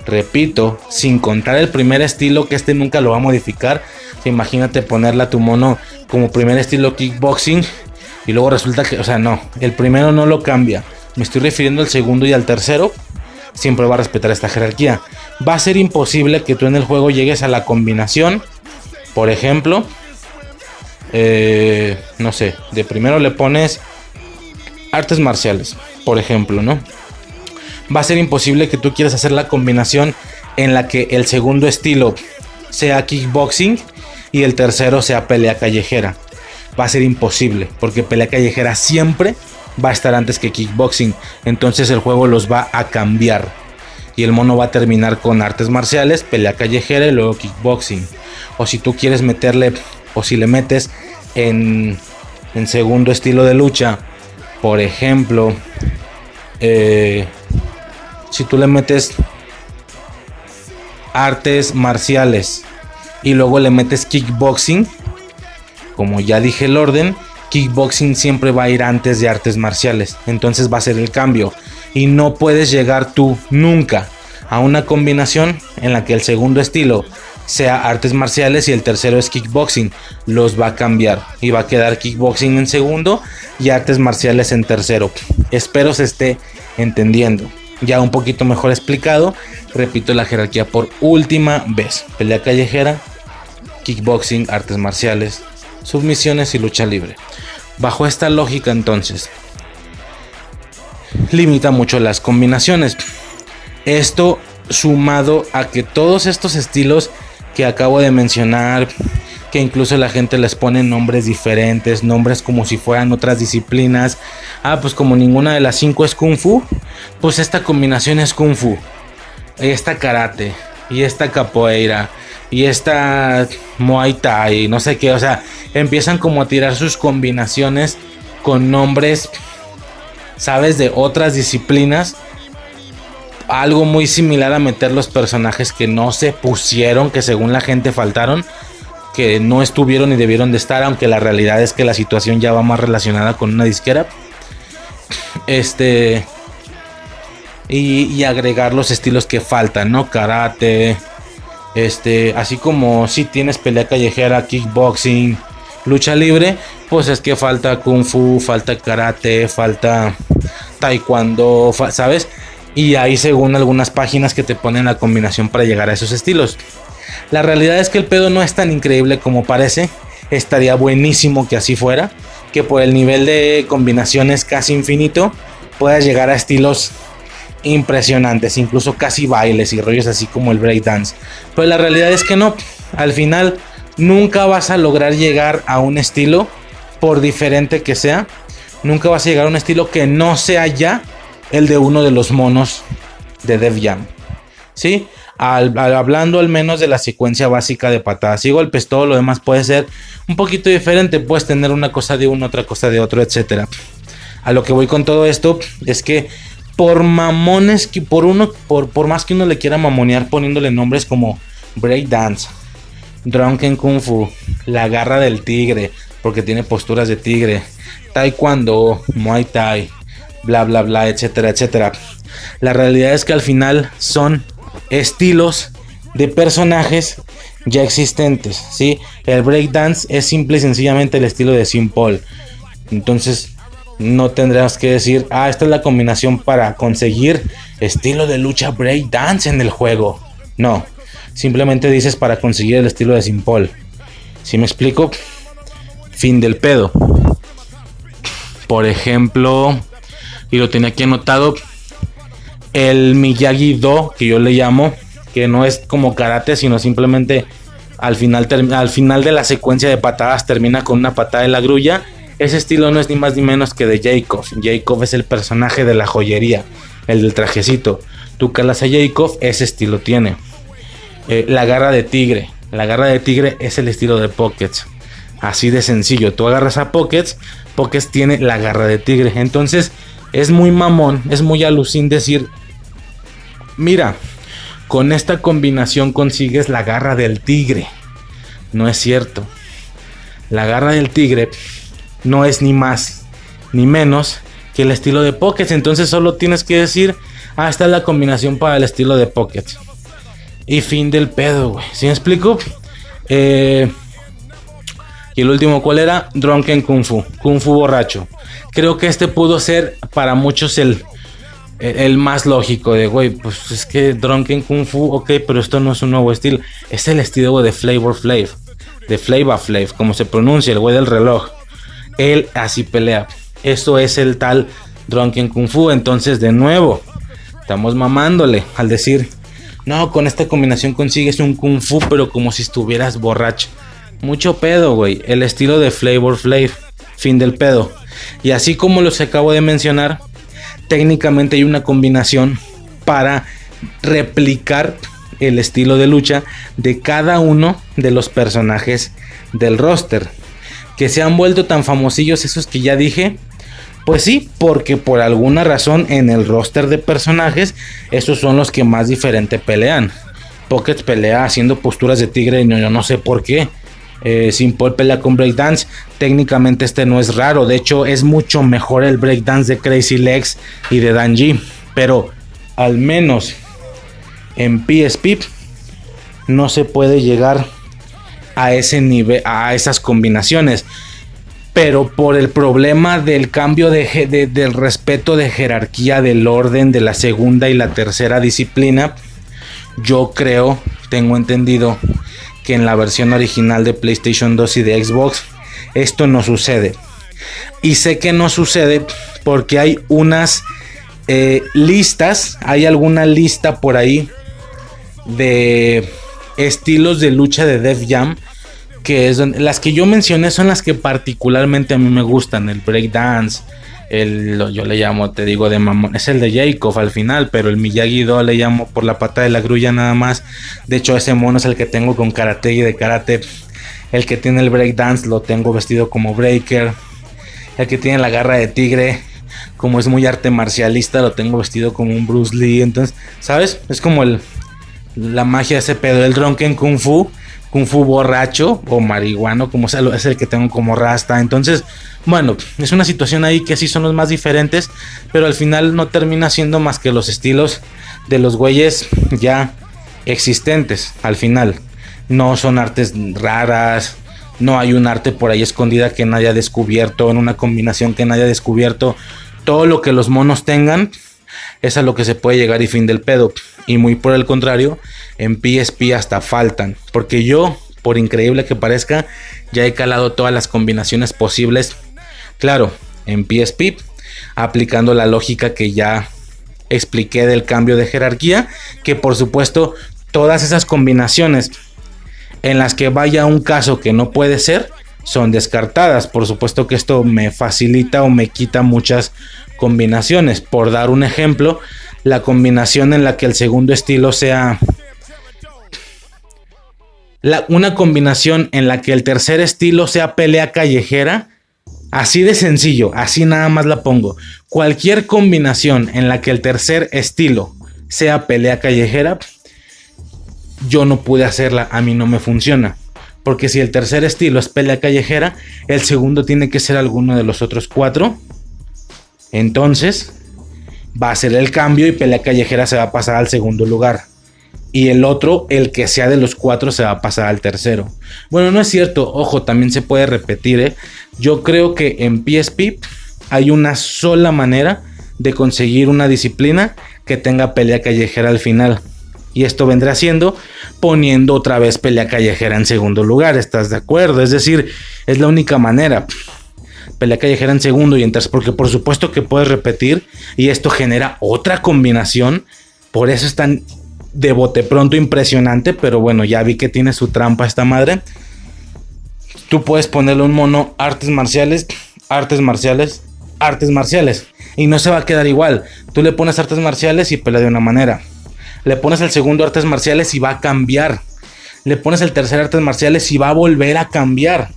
repito, sin contar el primer estilo, que este nunca lo va a modificar. Imagínate ponerle a tu mono como primer estilo kickboxing y luego resulta que, o sea, no, el primero no lo cambia. Me estoy refiriendo al segundo y al tercero. Siempre va a respetar esta jerarquía. Va a ser imposible que tú en el juego llegues a la combinación. Por ejemplo, eh, no sé, de primero le pones artes marciales, por ejemplo, ¿no? Va a ser imposible que tú quieras hacer la combinación en la que el segundo estilo sea kickboxing y el tercero sea pelea callejera. Va a ser imposible, porque pelea callejera siempre va a estar antes que kickboxing. Entonces el juego los va a cambiar. Y el mono va a terminar con artes marciales, pelea callejera y luego kickboxing. O si tú quieres meterle, o si le metes en, en segundo estilo de lucha, por ejemplo, eh, si tú le metes artes marciales y luego le metes kickboxing, como ya dije el orden, kickboxing siempre va a ir antes de artes marciales. Entonces va a ser el cambio. Y no puedes llegar tú nunca a una combinación en la que el segundo estilo sea artes marciales y el tercero es kickboxing. Los va a cambiar y va a quedar kickboxing en segundo y artes marciales en tercero. Espero se esté entendiendo. Ya un poquito mejor explicado. Repito la jerarquía por última vez. Pelea callejera, kickboxing, artes marciales, submisiones y lucha libre. Bajo esta lógica entonces, limita mucho las combinaciones. Esto sumado a que todos estos estilos que acabo de mencionar, que incluso la gente les pone nombres diferentes, nombres como si fueran otras disciplinas. Ah, pues como ninguna de las cinco es kung fu, pues esta combinación es kung fu. Esta karate y esta capoeira y esta muay thai, no sé qué, o sea, empiezan como a tirar sus combinaciones con nombres, sabes, de otras disciplinas. Algo muy similar a meter los personajes que no se pusieron, que según la gente faltaron que no estuvieron y debieron de estar, aunque la realidad es que la situación ya va más relacionada con una disquera. Este. Y, agregar los estilos que faltan, ¿no? Karate. Este. Así como si tienes pelea callejera, kickboxing, lucha libre. Pues es que falta kung fu, falta karate, falta taekwondo, ¿sabes? Y ahí según algunas páginas que te ponen la combinación para llegar a esos estilos. La realidad es que el pedo no es tan increíble como parece. Estaría buenísimo que así fuera. Que por el nivel de combinaciones casi infinito puedas llegar a estilos impresionantes, incluso casi bailes y rollos así como el breakdance. Pero la realidad es que no. Al final nunca vas a lograr llegar a un estilo, por diferente que sea. Nunca vas a llegar a un estilo que no sea ya el de uno de los monos de Dev Jam. ¿Sí? Hablando al menos de la secuencia básica de patadas y golpes, todo lo demás puede ser un poquito diferente, puedes tener una cosa de uno, otra cosa de otro, etcétera. A lo que voy con todo esto es que por mamones que por uno, por, por más que uno le quiera mamonear poniéndole nombres como breakdance, drunken kung fu, la garra del tigre, porque tiene posturas de tigre, taekwondo, muay thai, bla bla bla, etcétera, etcétera. La realidad es que al final son estilos de personajes ya existentes, ¿sí? El breakdance es simple y sencillamente el estilo de Simple. Entonces, no tendrás que decir, ah, esta es la combinación para conseguir estilo de lucha break dance en el juego. No, simplemente dices para conseguir el estilo de Simpol. Si me explico, fin del pedo. Por ejemplo, y lo tenía aquí anotado, el Miyagi Do, que yo le llamo, que no es como karate, sino simplemente al final, al final de la secuencia de patadas termina con una patada de la grulla. Ese estilo no es ni más ni menos que de Jacob. Jacob es el personaje de la joyería, el del trajecito. Tú calas a Jacob, ese estilo tiene. Eh, la garra de tigre. La garra de tigre es el estilo de Pockets. Así de sencillo. Tú agarras a Pockets, Pockets tiene la garra de tigre. Entonces es muy mamón, es muy alucin decir, mira, con esta combinación consigues la garra del tigre. No es cierto. La garra del tigre no es ni más ni menos que el estilo de Pocket. Entonces solo tienes que decir, ah, esta es la combinación para el estilo de Pocket. Y fin del pedo, güey. ¿Sí me explico? Eh, y el último, ¿cuál era? Drunken Kung Fu. Kung Fu borracho. Creo que este pudo ser para muchos el el más lógico de, güey, pues es que Drunken Kung Fu, ok, pero esto no es un nuevo estilo. Es el estilo de Flavor Flav, de Flavor Flav, como se pronuncia, el güey del reloj. Él así pelea. Esto es el tal Drunken Kung Fu. Entonces, de nuevo, estamos mamándole al decir, no, con esta combinación consigues un Kung Fu, pero como si estuvieras borracho. Mucho pedo, güey. El estilo de Flavor Flav. Fin del pedo. Y así como los acabo de mencionar, técnicamente hay una combinación para replicar el estilo de lucha de cada uno de los personajes del roster. Que se han vuelto tan famosillos esos que ya dije. Pues sí, porque por alguna razón en el roster de personajes, esos son los que más diferente pelean. Pocket pelea haciendo posturas de tigre, no, yo no sé por qué. Eh, Simple pelea con breakdance. Técnicamente este no es raro. De hecho, es mucho mejor el breakdance de Crazy Legs y de Danji. Pero al menos en PSP no se puede llegar a ese nivel, a esas combinaciones. Pero por el problema del cambio de, del respeto de jerarquía del orden de la segunda y la tercera disciplina, yo creo, tengo entendido que en la versión original de PlayStation 2 y de Xbox esto no sucede. Y sé que no sucede porque hay unas eh, listas, hay alguna lista por ahí de estilos de lucha de Def Jam que es las que yo mencioné son las que particularmente a mí me gustan, el breakdance, el, yo le llamo, te digo, de mamón. Es el de Jacob al final, pero el Miyagi-Do le llamo por la pata de la grulla nada más. De hecho, ese mono es el que tengo con karate y de karate. El que tiene el breakdance lo tengo vestido como breaker. El que tiene la garra de tigre, como es muy arte marcialista, lo tengo vestido como un Bruce Lee. Entonces, ¿sabes? Es como el, la magia de ese pedo. El Drunken Kung Fu Kung Fu borracho o marihuano, como es el que tengo como rasta. Entonces, bueno, es una situación ahí que sí son los más diferentes, pero al final no termina siendo más que los estilos de los güeyes ya existentes. Al final, no son artes raras, no hay un arte por ahí escondida que nadie haya descubierto, en una combinación que nadie haya descubierto. Todo lo que los monos tengan es a lo que se puede llegar y fin del pedo. Y muy por el contrario, en PSP hasta faltan. Porque yo, por increíble que parezca, ya he calado todas las combinaciones posibles. Claro, en PSP, aplicando la lógica que ya expliqué del cambio de jerarquía. Que por supuesto, todas esas combinaciones en las que vaya un caso que no puede ser, son descartadas. Por supuesto que esto me facilita o me quita muchas combinaciones. Por dar un ejemplo, la combinación en la que el segundo estilo sea... una combinación en la que el tercer estilo sea pelea callejera. Así de sencillo, así nada más la pongo. Cualquier combinación en la que el tercer estilo sea pelea callejera, yo no pude hacerla, a mí no me funciona. Porque si el tercer estilo es pelea callejera, el segundo tiene que ser alguno de los otros cuatro. Entonces, va a ser el cambio y pelea callejera se va a pasar al segundo lugar. Y el otro, el que sea de los cuatro, se va a pasar al tercero. Bueno, no es cierto, ojo, también se puede repetir. ¿eh? Yo creo que en PSP hay una sola manera de conseguir una disciplina que tenga pelea callejera al final. Y esto vendrá siendo poniendo otra vez pelea callejera en segundo lugar. ¿Estás de acuerdo? Es decir, es la única manera. Pelea callejera en segundo y en tercer. Porque por supuesto que puedes repetir. Y esto genera otra combinación. Por eso es tan de bote pronto impresionante. Pero bueno, ya vi que tiene su trampa esta madre. Tú puedes ponerle un mono artes marciales, artes marciales, artes marciales. Y no se va a quedar igual. Tú le pones artes marciales y pelea de una manera le pones el segundo artes marciales y va a cambiar. Le pones el tercer artes marciales y va a volver a cambiar.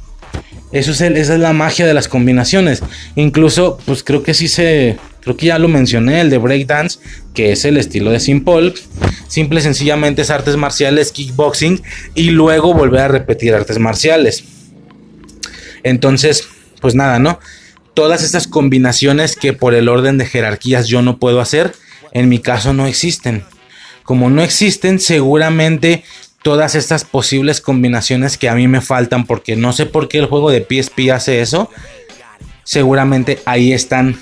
Eso es esa es la magia de las combinaciones. Incluso, pues creo que sí se. Creo que ya lo mencioné, el de breakdance, que es el estilo de Simple. Simple y sencillamente es artes marciales, kickboxing y luego volver a repetir artes marciales. Entonces, pues nada, ¿no? Todas estas combinaciones que por el orden de jerarquías yo no puedo hacer, en mi caso no existen como no existen, seguramente todas estas posibles combinaciones que a mí me faltan, porque no sé por qué el juego de PSP hace eso, seguramente ahí están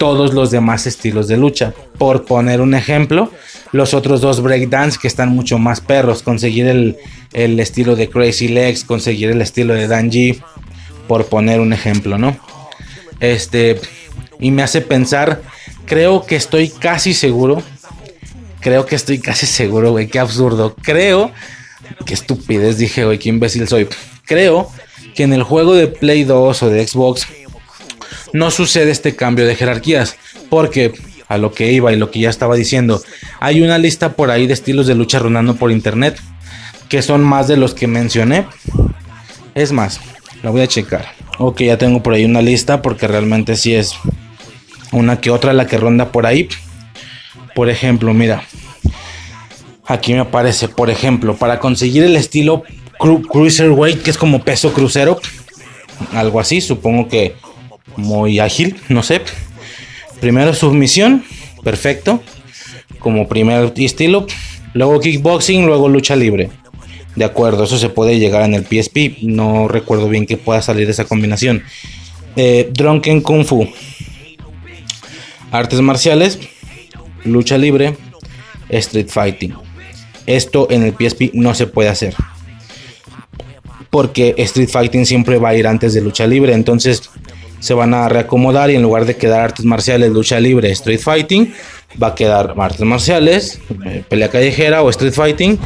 todos los demás estilos de lucha. Por poner un ejemplo, los otros dos breakdance que están mucho más perros, conseguir el, el estilo de Crazy Legs, conseguir el estilo de Danji, por poner un ejemplo, ¿no? Este, y me hace pensar, creo que estoy casi seguro Creo que estoy casi seguro, güey. Qué absurdo. Creo. Qué estupidez dije, güey. Qué imbécil soy. Creo que en el juego de Play 2 o de Xbox no sucede este cambio de jerarquías. Porque a lo que iba y lo que ya estaba diciendo, hay una lista por ahí de estilos de lucha rondando por internet. Que son más de los que mencioné. Es más, la voy a checar. Ok, ya tengo por ahí una lista porque realmente sí es una que otra la que ronda por ahí. Por ejemplo, mira. Aquí me aparece, por ejemplo, para conseguir el estilo cruiserweight, que es como peso crucero, algo así, supongo que muy ágil, no sé. Primero submisión, perfecto, como primer estilo. Luego kickboxing, luego lucha libre. De acuerdo, eso se puede llegar en el PSP. No recuerdo bien que pueda salir esa combinación. Eh, Drunken Kung Fu. Artes marciales lucha libre, street fighting. Esto en el PSP no se puede hacer. Porque Street Fighting siempre va a ir antes de lucha libre. Entonces se van a reacomodar y en lugar de quedar artes marciales, lucha libre, Street Fighting, va a quedar artes marciales, eh, pelea callejera o Street Fighting,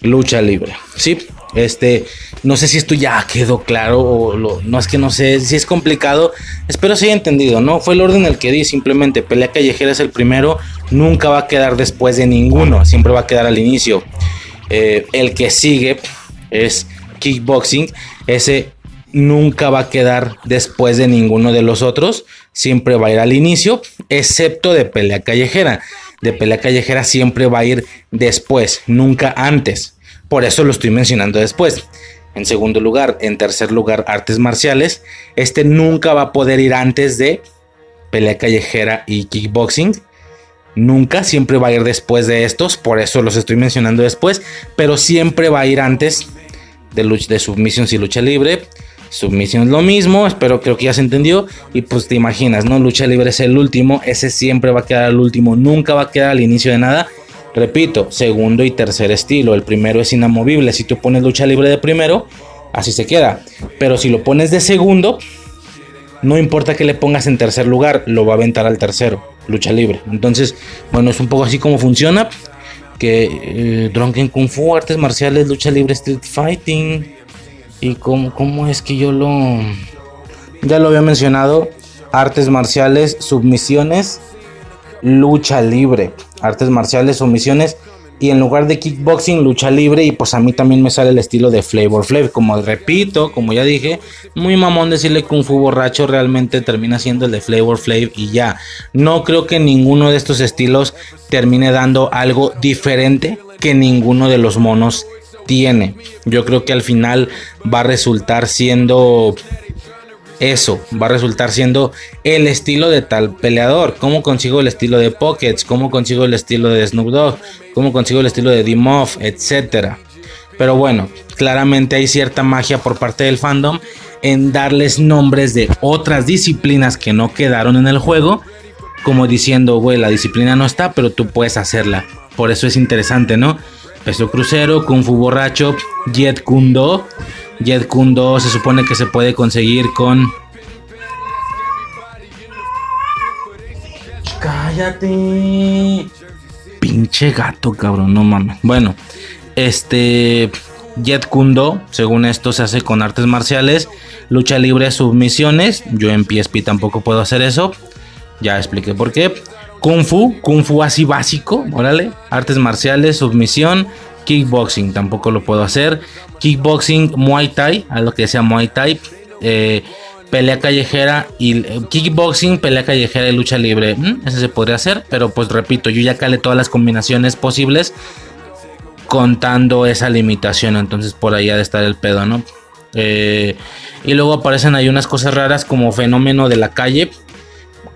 lucha libre. ¿Sí? Este, no sé si esto ya quedó claro o no es que no sé si es complicado. Espero se haya entendido, ¿no? Fue el orden el que di, simplemente pelea callejera es el primero, nunca va a quedar después de ninguno, siempre va a quedar al inicio. Eh, el que sigue es kickboxing, ese nunca va a quedar después de ninguno de los otros, siempre va a ir al inicio, excepto de pelea callejera. De pelea callejera siempre va a ir después, nunca antes. Por eso lo estoy mencionando después. En segundo lugar, en tercer lugar, artes marciales. Este nunca va a poder ir antes de pelea callejera y kickboxing. Nunca, siempre va a ir después de estos. Por eso los estoy mencionando después. Pero siempre va a ir antes de, lucha, de submisión y lucha libre. Submisión es lo mismo, espero creo que ya se entendió. Y pues te imaginas, ¿no? Lucha libre es el último, ese siempre va a quedar al último, nunca va a quedar al inicio de nada. Repito, segundo y tercer estilo. El primero es inamovible. Si tú pones lucha libre de primero, así se queda. Pero si lo pones de segundo, no importa que le pongas en tercer lugar, lo va a aventar al tercero. Lucha libre. Entonces, bueno, es un poco así como funciona. Que eh, Drunken Kung Fu, artes marciales, lucha libre, street fighting. Y cómo, cómo es que yo lo... Ya lo había mencionado. Artes marciales, submisiones, lucha libre artes marciales, sumisiones y en lugar de kickboxing, lucha libre. Y pues a mí también me sale el estilo de Flavor Flav. Como repito, como ya dije, muy mamón decirle Kung Fu borracho realmente termina siendo el de Flavor Flav y ya. No creo que ninguno de estos estilos termine dando algo diferente que ninguno de los monos tiene. Yo creo que al final va a resultar siendo eso va a resultar siendo el estilo de tal peleador. ¿Cómo consigo el estilo de Pockets? ¿Cómo consigo el estilo de Snoop Dogg? ¿Cómo consigo el estilo de D-Moff? Etcétera. Pero bueno, claramente hay cierta magia por parte del fandom en darles nombres de otras disciplinas que no quedaron en el juego, como diciendo, güey, la disciplina no está, pero tú puedes hacerla. Por eso es interesante, ¿no? Peso crucero, kung fu borracho, jet kundo. Jet kundo se supone que se puede conseguir con... Cállate. Pinche gato, cabrón, no mames. Bueno, este... Jet Kundo, según esto, se hace con artes marciales, lucha libre, submisiones. Yo en PSP tampoco puedo hacer eso. Ya expliqué por qué. Kung Fu, Kung Fu así básico, órale. Artes marciales, submisión, kickboxing, tampoco lo puedo hacer. Kickboxing, Muay Thai, a lo que sea Muay Thai. Eh, pelea callejera y eh, kickboxing, pelea callejera y lucha libre. Mm, ese se podría hacer, pero pues repito, yo ya calé todas las combinaciones posibles contando esa limitación. Entonces por ahí ha de estar el pedo, ¿no? Eh, y luego aparecen ahí unas cosas raras como fenómeno de la calle.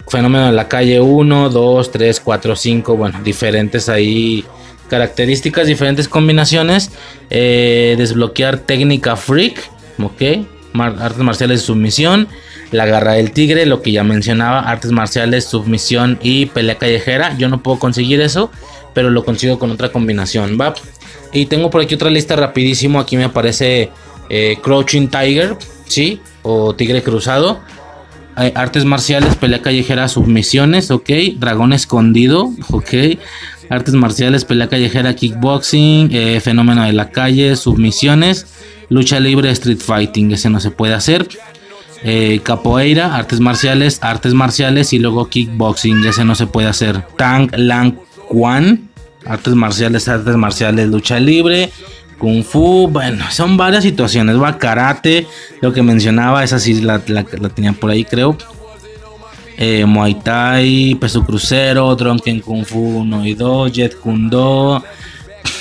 Fenómeno de la calle 1, 2, 3, 4, 5. Bueno, diferentes ahí características, diferentes combinaciones. Eh, desbloquear técnica freak. Ok. artes marciales de submisión. La garra del tigre, lo que ya mencionaba. Artes marciales, submisión y pelea callejera. Yo no puedo conseguir eso. Pero lo consigo con otra combinación. Va. Y tengo por aquí otra lista rapidísimo. Aquí me aparece eh, Crouching Tiger, ¿sí? O Tigre Cruzado. Artes marciales, pelea callejera, submisiones, ok. Dragón escondido, ok. Artes marciales, pelea callejera, kickboxing, eh, fenómeno de la calle, submisiones. Lucha libre, street fighting, ese no se puede hacer. Eh, capoeira, artes marciales, artes marciales y luego kickboxing, ese no se puede hacer. Tang Lang Quan, artes marciales, artes marciales, lucha libre, kung fu, bueno, son varias situaciones, va karate, lo que mencionaba, esa sí la, la, tenía por ahí creo. Eh, Muay Thai, peso crucero, Drunken Kung Fu 1 y 2, Jet Kundo.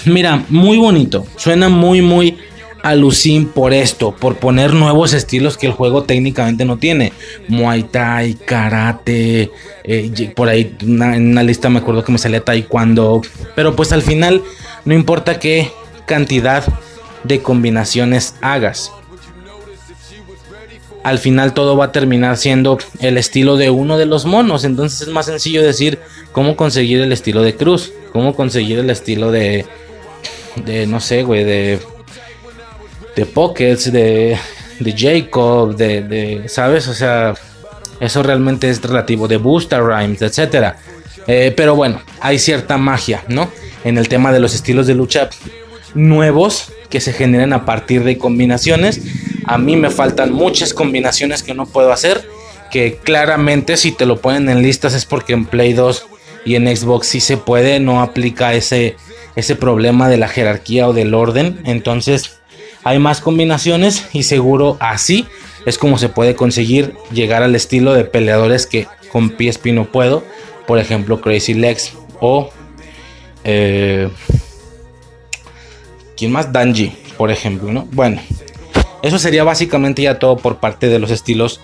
Mira, muy bonito, suena muy, muy alucin por esto, por poner nuevos estilos que el juego técnicamente no tiene. Muay Thai, karate, eh, por ahí en una lista me acuerdo que me salía taekwondo, pero pues al final no importa qué cantidad de combinaciones hagas. Al final todo va a terminar siendo el estilo de uno de los monos. Entonces es más sencillo decir cómo conseguir el estilo de Cruz. Cómo conseguir el estilo de... De no sé, güey. De de Pockets, de, de Jacob, de, de, ¿sabes? O sea, eso realmente es relativo, de Booster Rhymes, etc. Eh, pero bueno, hay cierta magia, ¿no? En el tema de los estilos de lucha nuevos que se generan a partir de combinaciones. A mí me faltan muchas combinaciones que no puedo hacer. Que claramente si te lo ponen en listas es porque en Play 2 y en Xbox sí se puede. No aplica ese, ese problema de la jerarquía o del orden. Entonces hay más combinaciones y seguro así es como se puede conseguir llegar al estilo de peleadores que con PSP no puedo. Por ejemplo, Crazy Legs o... Eh, ¿Quién más? Danji, por ejemplo, ¿no? Bueno, eso sería básicamente ya todo por parte de los estilos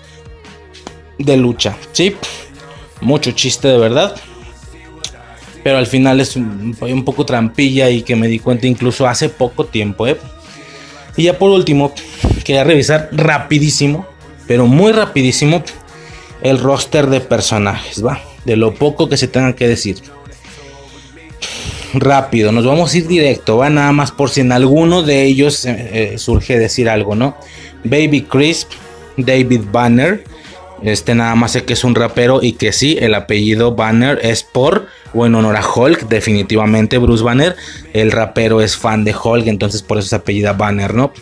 de lucha. Sí, mucho chiste de verdad. Pero al final es un, un poco trampilla y que me di cuenta incluso hace poco tiempo, ¿eh? Y ya por último, quería revisar rapidísimo, pero muy rapidísimo, el roster de personajes, ¿va? De lo poco que se tenga que decir. Rápido, nos vamos a ir directo, va nada más por si en alguno de ellos eh, eh, surge decir algo, ¿no? Baby Crisp, David Banner, este nada más sé que es un rapero y que sí, el apellido Banner es por o en honor a Hulk, definitivamente Bruce Banner. El rapero es fan de Hulk, entonces por eso se apellida Banner, ¿no?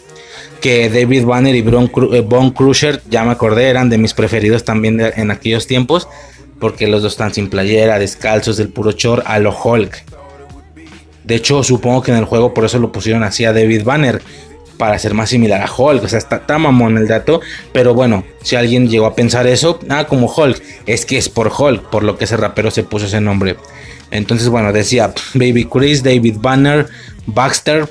Que David Banner y eh, Von Crusher, ya me acordé, eran de mis preferidos también en aquellos tiempos, porque los dos están sin playera, descalzos, del puro chor a lo Hulk. De hecho, supongo que en el juego por eso lo pusieron así a David Banner, para ser más similar a Hulk. O sea, está, está mamón el dato. Pero bueno, si alguien llegó a pensar eso, ah, como Hulk, es que es por Hulk, por lo que ese rapero se puso ese nombre. Entonces, bueno, decía Baby Chris, David Banner, Baxter,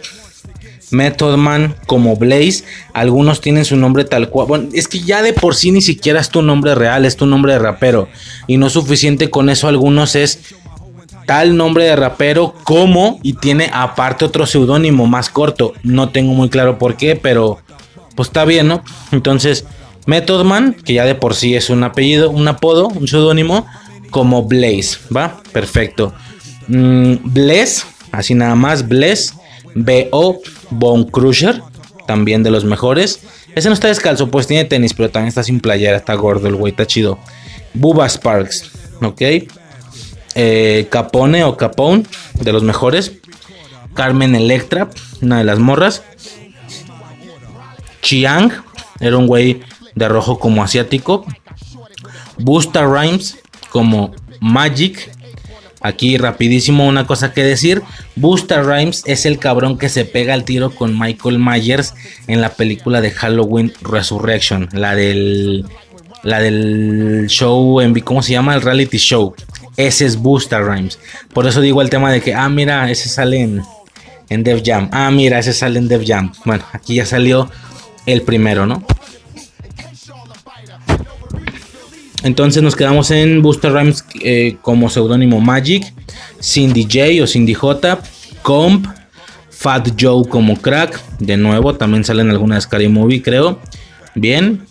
Method Man, como Blaze. Algunos tienen su nombre tal cual. Bueno, es que ya de por sí ni siquiera es tu nombre real, es tu nombre de rapero. Y no suficiente con eso, algunos es tal nombre de rapero como y tiene aparte otro seudónimo más corto. No tengo muy claro por qué, pero pues está bien, ¿no? Entonces, Method Man, que ya de por sí es un apellido, un apodo, un seudónimo, como Blaze, ¿va? Perfecto. Mm, Bless, así nada más, Bless, B.O. Bone Crusher, también de los mejores. Ese no está descalzo, pues tiene tenis, pero también está sin playera, está gordo el güey, está chido. Bubba Sparks, ok. Eh, Capone o Capone, de los mejores. Carmen Electra, una de las morras. Chiang, era un güey de rojo como asiático. Busta Rhymes como Magic. Aquí rapidísimo una cosa que decir. Busta Rhymes es el cabrón que se pega al tiro con Michael Myers en la película de Halloween Resurrection. La del... La del show, en, ¿cómo se llama? El reality show. Ese es Busta Rhymes. Por eso digo el tema de que, ah, mira, ese sale en, en Dev Jam. Ah, mira, ese sale en Dev Jam. Bueno, aquí ya salió el primero, ¿no? Entonces nos quedamos en Buster Rhymes eh, como seudónimo Magic, Cindy J o Cindy J, Comp, Fat Joe como Crack, de nuevo, también salen algunas Scary Movie, creo. Bien,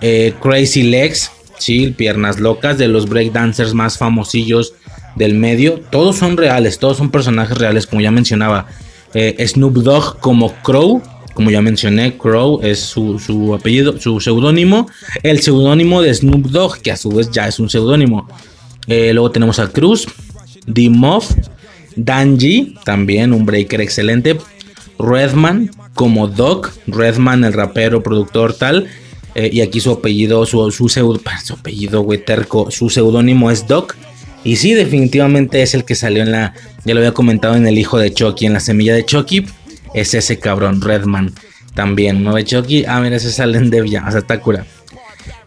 eh, Crazy Legs, sí, piernas locas, de los breakdancers más famosillos del medio. Todos son reales, todos son personajes reales, como ya mencionaba. Eh, Snoop Dogg como Crow, como ya mencioné, Crow es su, apellido, su seudónimo. El seudónimo de Snoop Dogg, que a su vez ya es un seudónimo. Eh, luego tenemos a Cruz, D-Muff, Danji, también un breaker excelente. Redman como Doc, Redman el rapero, productor tal. Eh, y aquí su apellido, su, su, su apellido, güey, terco, su seudónimo es Doc. Y sí, definitivamente es el que salió en la, ya lo había comentado en El Hijo de Chucky, en la semilla de Chucky es ese cabrón, Redman. También, ¿no? Chucky. Ah, mira, ese sale en Devia, o sea.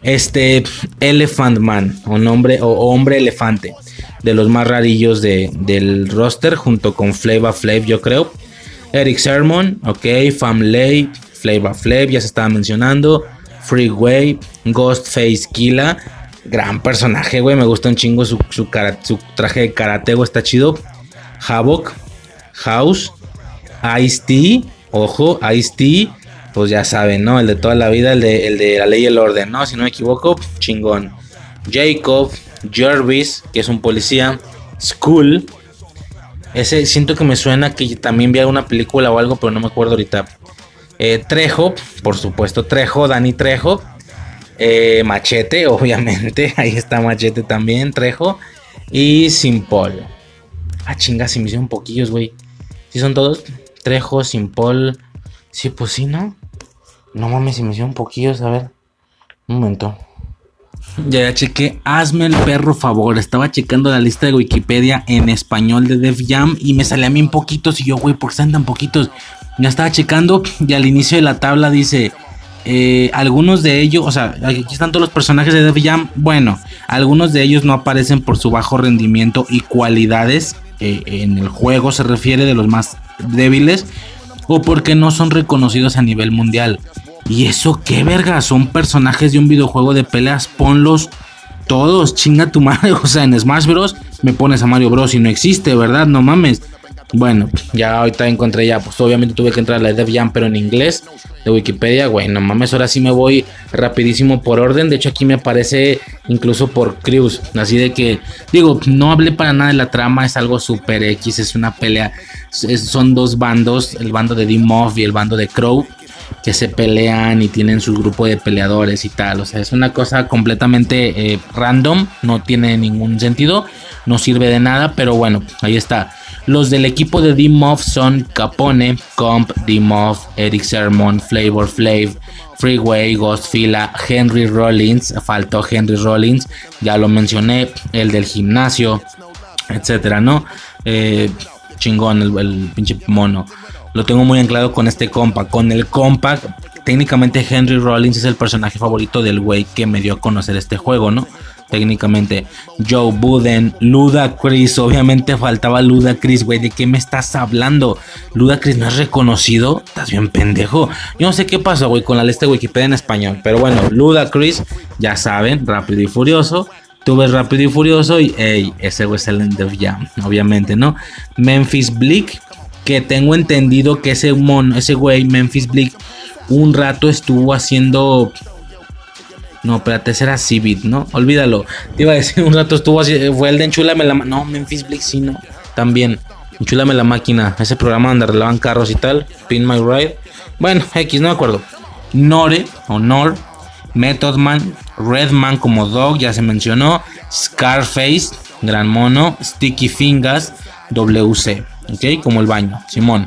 Este, Elephant Man, o, nombre, o hombre elefante, de los más rarillos de, del roster, junto con Flava Flav, yo creo. Eric Sermon, ok, Famley, Flava Flav, ya se estaba mencionando. Freeway, Ghostface Killa, gran personaje, güey, me gusta un chingo su, su, traje de karate, está chido. Havoc, House, Ice-T, ojo, Ice-T, pues ya saben, ¿no? El de toda la vida, el de, la ley y el orden, ¿no? Si no me equivoco, chingón. Jacob, Jervis, que es un policía. School. Ese siento que me suena que también vi alguna película o algo, pero no me acuerdo ahorita. Eh, Trejo, por supuesto, Trejo, Dani Trejo. Eh, machete, obviamente. Ahí está Machete también, Trejo. Y Simpol. Ah, chingas, si me hicieron poquillos, güey. Si son todos. Trejo, Paul Sí, pues sí, ¿no? No mames, si me hicieron poquillos, a ver. Un momento. Ya, ya chequé. Hazme el perro favor. Estaba checando la lista de Wikipedia en español de Def Jam y me salía a mí un poquitos. Y yo, güey, ¿por qué están poquitos? Ya estaba checando y al inicio de la tabla dice. Eh, algunos de ellos, o sea, aquí están todos los personajes de Def Jam. Bueno, algunos de ellos no aparecen por su bajo rendimiento y cualidades eh, en el juego se refiere de los más débiles o porque no son reconocidos a nivel mundial. Y eso qué verga, son personajes de un videojuego de peleas, ponlos todos, chinga tu madre, o sea, en Smash Bros me pones a Mario Bros y no existe, ¿verdad? No mames. Bueno, ya ahorita encontré ya, pues obviamente tuve que entrar a la Dev Jam, pero en inglés de Wikipedia, güey, no mames, ahora sí me voy rapidísimo por orden. De hecho, aquí me aparece incluso por Cruz. Así de que, digo, no hablé para nada de la trama, es algo super X, es una pelea. son dos bandos, el bando de D-Moff y el bando de Crow, que se pelean y tienen su grupo de peleadores y tal. O sea, es una cosa completamente eh, random, no tiene ningún sentido, no sirve de nada, pero bueno, ahí está. Los del equipo de D-Moff son Capone, Comp, D-Moff, Eric Sermon, Flavor Flav, Freeway, Ghost Fila, Henry Rollins, faltó Henry Rollins, ya lo mencioné, el del gimnasio, etcétera, ¿no? Eh, chingón el, el, pinche mono. Lo tengo muy anclado con este compa. Con el compa, técnicamente Henry Rollins es el personaje favorito del güey que me dio a conocer este juego, ¿no? Técnicamente. Joe Budden, Luda Chris, obviamente faltaba Luda Chris, güey, ¿de qué me estás hablando? Luda Chris no es reconocido, estás bien pendejo. Yo no sé qué pasó, güey, con la lista de Wikipedia en español, pero bueno, Luda Chris, ya saben, rápido y furioso. Tú ves rápido y furioso y, hey, ese güey es el End of Jam, obviamente, ¿no? Memphis Bleak, que tengo entendido que ese mono, ese güey, Memphis Bleak, un rato estuvo haciendo No, espérate, ese era Civit, ¿no? Olvídalo. Te iba a decir un rato estuvo así, fue el de Enchúlame la No, Memphis Bleak sí, no. También. Enchúlame la máquina. Ese programa donde arreglaban carros y tal. Pin My Ride. Bueno, X, no me acuerdo. Nore o Nor. Method Man. Redman como Dog, ya se mencionó. Scarface, Gran Mono. Sticky Fingers. WC. ¿Ok? Como el baño. Simón.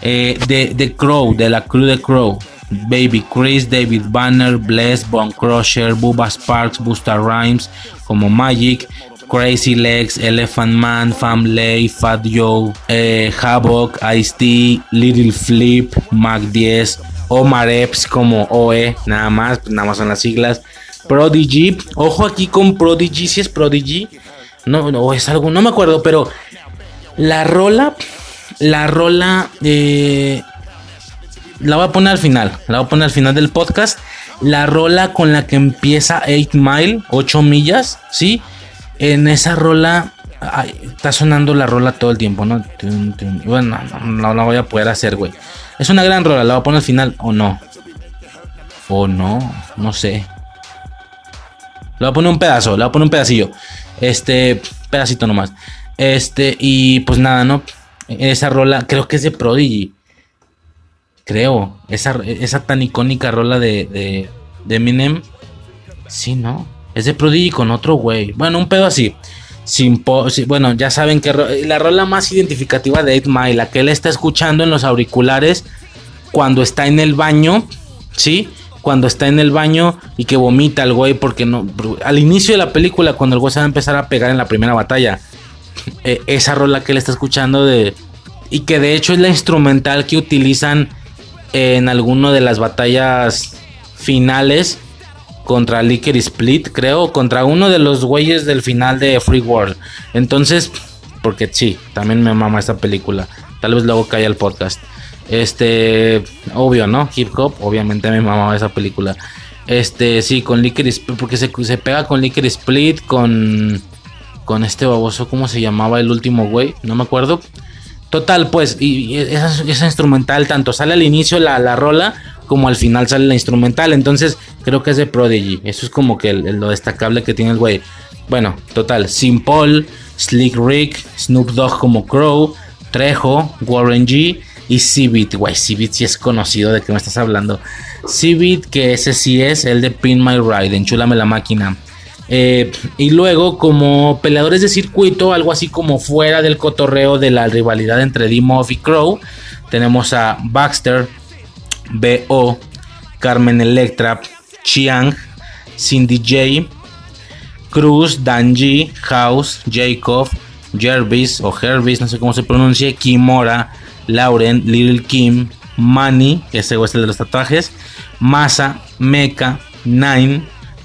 Eh, de, Crow, de la crew de Crow. Baby Chris, David Banner, Bless, Bone Crusher, Bubba Sparks, Busta Rhymes, como Magic, Crazy Legs, Elephant Man, Family, Fat Joe, eh, Havoc, Ice-T, Little Flip, Mac 10, Omar Epps como OE, nada más, nada más son las siglas. Prodigy, ojo aquí con Prodigy, si es Prodigy, no, no es algo, no me acuerdo, pero la rola, la rola, eh, la voy a poner al final. La voy a poner al final del podcast. La rola con la que empieza 8 Mile, 8 millas, ¿sí? En esa rola está sonando la rola todo el tiempo, ¿no? Bueno, no, la voy a poder hacer, güey. Es una gran rola, la voy a poner al final o no. O no, no sé. Le voy a poner un pedazo, le voy a poner un pedacillo. Este, pedacito nomás. Este, y pues nada, ¿no? Esa rola, creo que es de Prodigy creo. Esa, esa tan icónica rola de, de, Eminem. Sí, ¿no? Es de Prodigy con otro güey. Bueno, un pedo así. Sin bueno, ya saben que la rola más identificativa de 8 Mile, la que él está escuchando en los auriculares cuando está en el baño, ¿sí? Cuando está en el baño y que vomita el güey porque no... Al inicio de la película, cuando el güey se va a empezar a pegar en la primera batalla, eh, esa rola que él está escuchando de... Y que de hecho es la instrumental que utilizan en alguno de las batallas finales contra Licker Split, creo, contra uno de los güeyes del final de Free World. Entonces, porque sí, también me mama esta película. Tal vez luego caiga el podcast. Este, obvio, ¿no? Hip hop, obviamente me mama esa película. Este, sí, con Licker Split, porque se, se pega con Licker Split, con, con este baboso, ¿cómo se llamaba el último güey? No me acuerdo. Total, pues, y, esa, instrumental tanto sale al inicio la, la, rola como al final sale la instrumental. Entonces, creo que es de Prodigy. Eso es como que lo destacable que tiene el güey. Bueno, total, Simple, Slick Rick, Snoop Dogg como Crow, Trejo, Warren G y Civit. Güey, Civit sí es conocido de que me estás hablando. Civit, que ese sí es el de Pin My Ride, enchúlame la máquina. Eh, y luego, como peleadores de circuito, algo así como fuera del cotorreo de la rivalidad entre d y Crow, tenemos a Baxter, B.O., Carmen Electra, Chiang, Cindy J, Cruz, Danji, House, Jacob, Jervis o Hervis, no sé cómo se pronuncia, Kimora, Lauren, Little Kim, Manny, ese es el de los tatuajes, Masa, Mecha, Nine,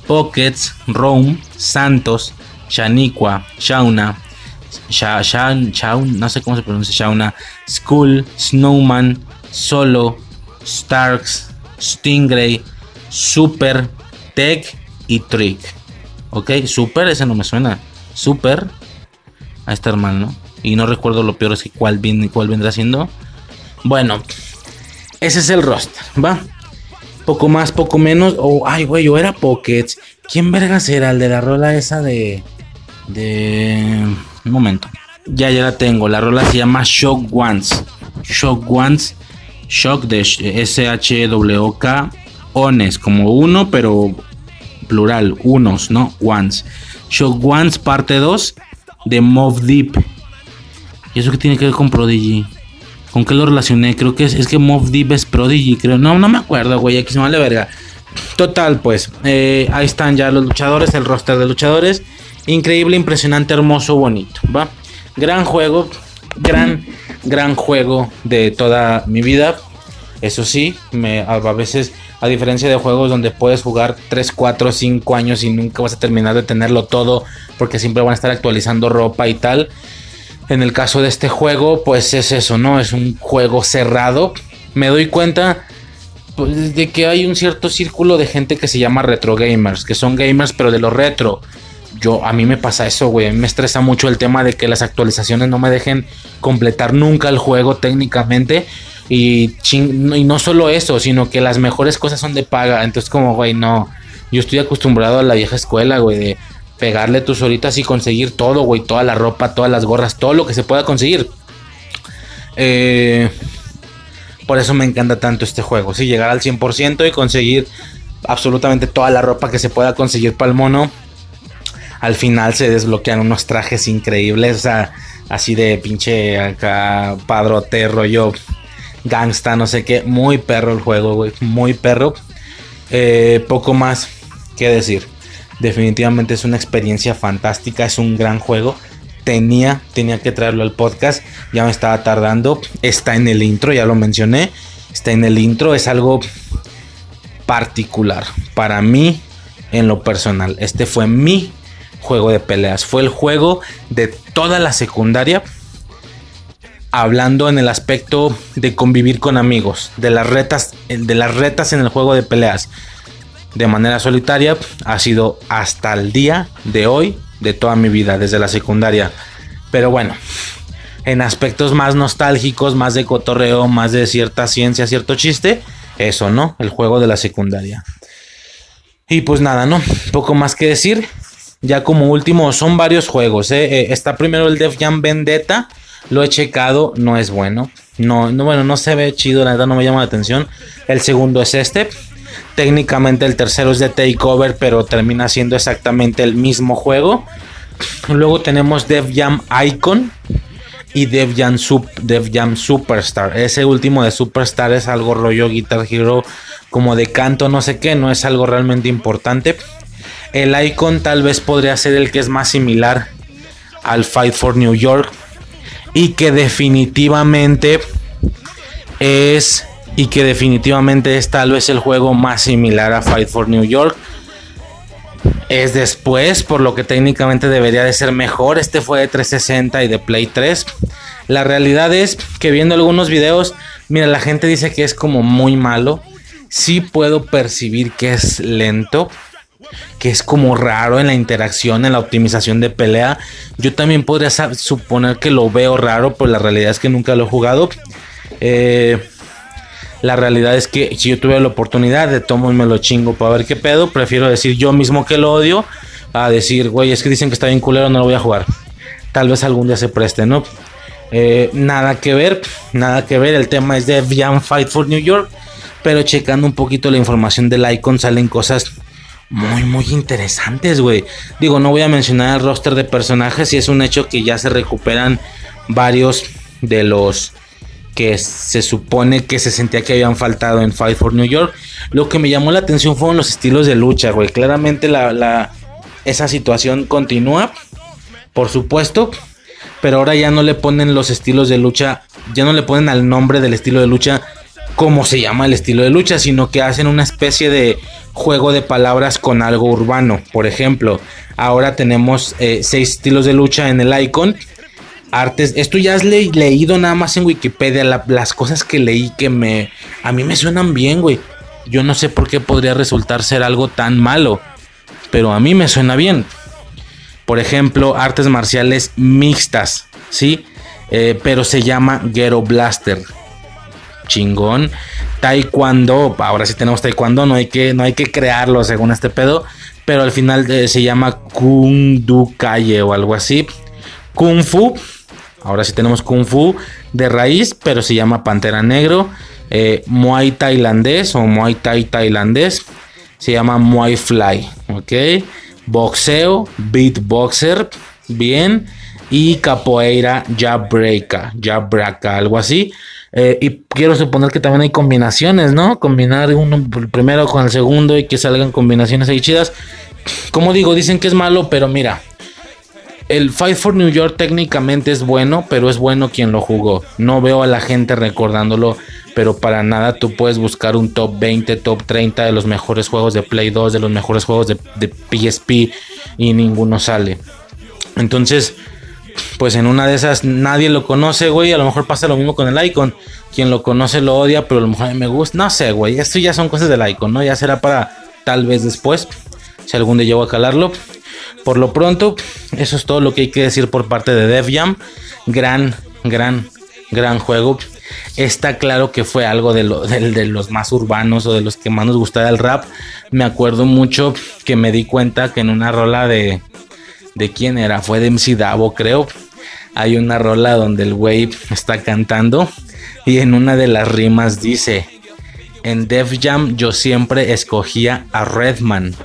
Pockets, Rome, Santos, Shaniqua, Shauna, Shan, no sé cómo se pronuncia Shauna, Skull, Snowman, Solo, Starks, Stingray, Super, Tech y Trick. Ok, Super, ese no me suena. Super, a este hermano. Y no recuerdo lo peor es que cuál, viene, cuál vendrá siendo. Bueno, ese es el roster, ¿va? Poco más, poco menos. O, ay, güey, yo era Pockets. ¿Quién vergas era el de la rola esa de. De. Un momento. Ya, ya la tengo. La rola se llama Shock Ones. Shock Ones. Shock de S-H-W-K. Ones, como uno, pero plural. Unos, ¿no? Ones. Shock Ones, parte 2 de Mob Deep. ¿Y eso que tiene que ver con Prodigy? ¿Con qué lo relacioné? Creo que es, es que Mob Deep es Prodigy, creo. No, no me acuerdo, güey. Aquí se me vale verga. Total, pues. Eh, ahí están ya los luchadores, el roster de luchadores. Increíble, impresionante, hermoso, bonito. ¿Va? Gran juego. Gran, gran juego de toda mi vida. Eso sí, me, a veces, a diferencia de juegos donde puedes jugar 3, 4, 5 años y nunca vas a terminar de tenerlo todo, porque siempre van a estar actualizando ropa y tal. En el caso de este juego, pues es eso, ¿no? Es un juego cerrado. Me doy cuenta pues, de que hay un cierto círculo de gente que se llama retro gamers, que son gamers pero de lo retro. Yo a mí me pasa eso, güey. Me estresa mucho el tema de que las actualizaciones no me dejen completar nunca el juego técnicamente. Y, y no solo eso, sino que las mejores cosas son de paga. Entonces como, güey, no Yo estoy acostumbrado a la vieja escuela, güey, de pegarle tus horitas y conseguir todo, güey, toda la ropa, todas las gorras, todo lo que se pueda conseguir. Eh, por eso me encanta tanto este juego, sí, llegar al 100% y conseguir absolutamente toda la ropa que se pueda conseguir para el mono. Al final se desbloquean unos trajes increíbles, o sea, así de pinche acá padrote, rollo gangsta, no sé qué. Muy perro el juego, güey, muy perro. Eh, poco más que decir. Definitivamente es una experiencia fantástica, es un gran juego. Tenía, tenía que traerlo al podcast, ya me estaba tardando. Está en el intro, ya lo mencioné. Está en el intro, es algo particular para mí en lo personal. Este fue mi juego de peleas, fue el juego de toda la secundaria hablando en el aspecto de convivir con amigos, de las retas, de las retas en el juego de peleas de manera solitaria ha sido hasta el día de hoy de toda mi vida, desde la secundaria. Pero bueno, en aspectos más nostálgicos, más de cotorreo, más de cierta ciencia, cierto chiste, eso, ¿no? El juego de la secundaria. Y pues nada, ¿no? Poco más que decir. Ya como último, son varios juegos. ¿eh? Eh, está primero el Def Jam Vendetta. Lo he checado, no es bueno. No, no, bueno, no se ve chido, la verdad no me llama la atención. El segundo es este. Técnicamente el tercero es de Takeover, pero termina siendo exactamente el mismo juego. Luego tenemos Dev Jam Icon y Dev Jam, Superstar. Ese último de Superstar es algo rollo Guitar Hero como de canto, no sé qué, no es algo realmente importante. El Icon tal vez podría ser el que es más similar al Fight for New York y que definitivamente es y que definitivamente es tal vez el juego más similar a Fight for New York. Es después, por lo que técnicamente debería de ser mejor. Este fue de 360 y de Play 3. La realidad es que viendo algunos videos, mira, la gente dice que es como muy malo. Sí puedo percibir que es lento, que es como raro en la interacción, en la optimización de pelea. Yo también podría suponer que lo veo raro, pero la realidad es que nunca lo he jugado. Eh, la realidad es que si yo tuve la oportunidad de tomo me lo chingo para ver qué pedo, prefiero decir yo mismo que lo odio a decir, güey, es que dicen que está bien culero, no lo voy a jugar. Tal vez algún día se preste, ¿no? Eh, nada que ver, nada que ver. El tema es de Vian Fight for New York. Pero checando un poquito la información del icon salen cosas muy, muy interesantes, güey. Digo, no voy a mencionar el roster de personajes y es un hecho que ya se recuperan varios de los que se supone que se sentía que habían faltado en Fight for New York. Lo que me llamó la atención fueron los estilos de lucha, güey. Claramente la, esa situación continúa, por supuesto. Pero ahora ya no le ponen los estilos de lucha, ya no le ponen al nombre del estilo de lucha como se llama el estilo de lucha, sino que hacen una especie de juego de palabras con algo urbano. Por ejemplo, ahora tenemos eh, seis estilos de lucha en el icon artes. Esto ya has leído nada más en Wikipedia. las cosas que leí que me. A mí me suenan bien, güey. Yo no sé por qué podría resultar ser algo tan malo. Pero a mí me suena bien. Por ejemplo, artes marciales mixtas. ¿Sí? Eh, pero se llama Ghetto Blaster. Chingón. Taekwondo. Ahora sí tenemos Taekwondo. No hay que, no hay que crearlo según este pedo. Pero al final eh, se llama Kung Du Calle o algo así. Kung Fu Ahora sí tenemos Kung Fu de raíz, pero se llama Pantera Negro. Eh, Muay tailandés o Muay Thai tailandés. Se llama Muay Fly. Ok. Boxeo, beatboxer. Bien. Y capoeira jabreka. Jabraka, algo así. Eh, y quiero suponer que también hay combinaciones, ¿no? Combinar uno primero con el segundo y que salgan combinaciones ahí chidas. Como digo, dicen que es malo, pero mira, el Fight for New York técnicamente es bueno, pero es bueno quien lo jugó. No veo a la gente recordándolo, pero para nada tú puedes buscar un top 20, top 30 de los mejores juegos de Play 2, de los mejores juegos de, PSP y ninguno sale. Entonces, pues en una de esas nadie lo conoce, güey. A lo mejor pasa lo mismo con el Icon. Quien lo conoce lo odia, pero a lo mejor me gusta. No sé, güey. Esto ya son cosas del Icon, ¿no? Ya será para tal vez después. Si algún día llego a calarlo. Por lo pronto, eso es todo lo que hay que decir por parte de Dev Jam. Gran, gran, gran juego. está claro que fue algo de, los más urbanos o de los que más nos gustaba el rap. Me acuerdo mucho que me di cuenta que en una rola de... ¿De quién era? Fue de MC Davo, creo. Hay una rola donde el güey está cantando y en una de las rimas dice, en Def Jam yo siempre escogía a Redman.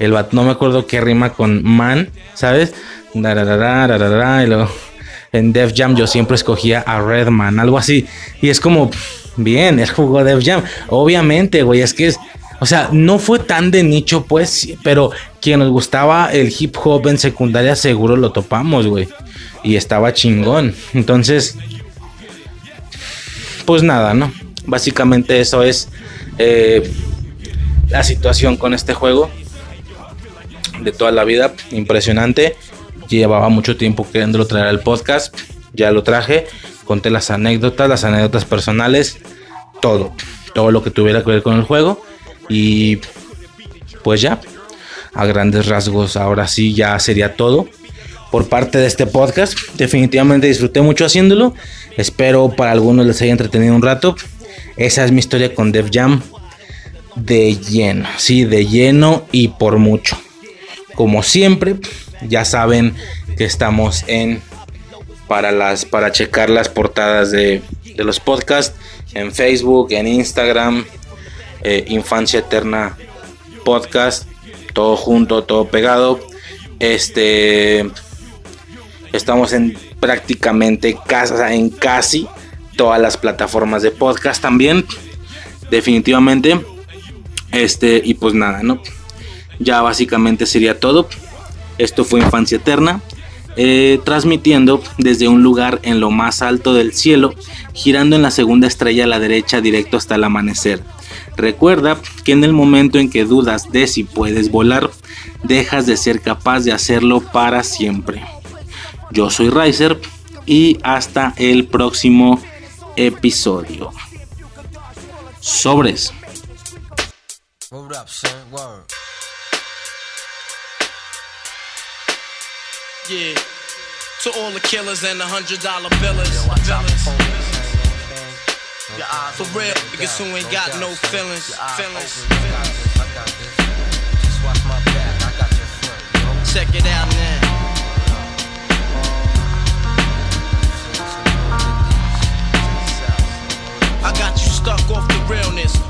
El no me acuerdo qué rima con man, ¿sabes? Y luego, en Def Jam yo siempre escogía a Redman, algo así. Y es como, bien, él jugó Def Jam. Obviamente, güey, es que es, o sea, no fue tan de nicho, pues, pero quien nos gustaba el hip hop en secundaria seguro lo topamos, güey. Y estaba chingón. Entonces, pues nada, ¿no? Básicamente eso es eh, la situación con este juego de toda la vida. Impresionante. Llevaba mucho tiempo queriéndolo traer al podcast. Ya lo traje. Conté las anécdotas, las anécdotas personales. Todo. Todo lo que tuviera que ver con el juego. Y pues ya. A grandes rasgos. Ahora sí ya sería todo. Por parte de este podcast. Definitivamente disfruté mucho haciéndolo. Espero para algunos les haya entretenido un rato. Esa es mi historia con Def Jam. De lleno. Sí, de lleno y por mucho. Como siempre, ya saben que estamos en para las para checar las portadas de, los podcasts en Facebook, en Instagram, eh, Infancia Eterna Podcast, todo junto, todo pegado. Este estamos en prácticamente casa, en casi todas las plataformas de podcast también. Definitivamente. Este, y pues nada, ¿no? Ya básicamente sería todo. Esto fue Infancia Eterna. Eh, transmitiendo desde un lugar en lo más alto del cielo, girando en la segunda estrella a la derecha directo hasta el amanecer. Recuerda que en el momento en que dudas de si puedes volar, dejas de ser capaz de hacerlo para siempre. Yo soy Riser y hasta el próximo episodio. Sobres. Yeah. To all the killers and the hundred dollar billers. For real, niggas who ain't got no feelings. Feelings. Check it out now. I got you stuck off the realness.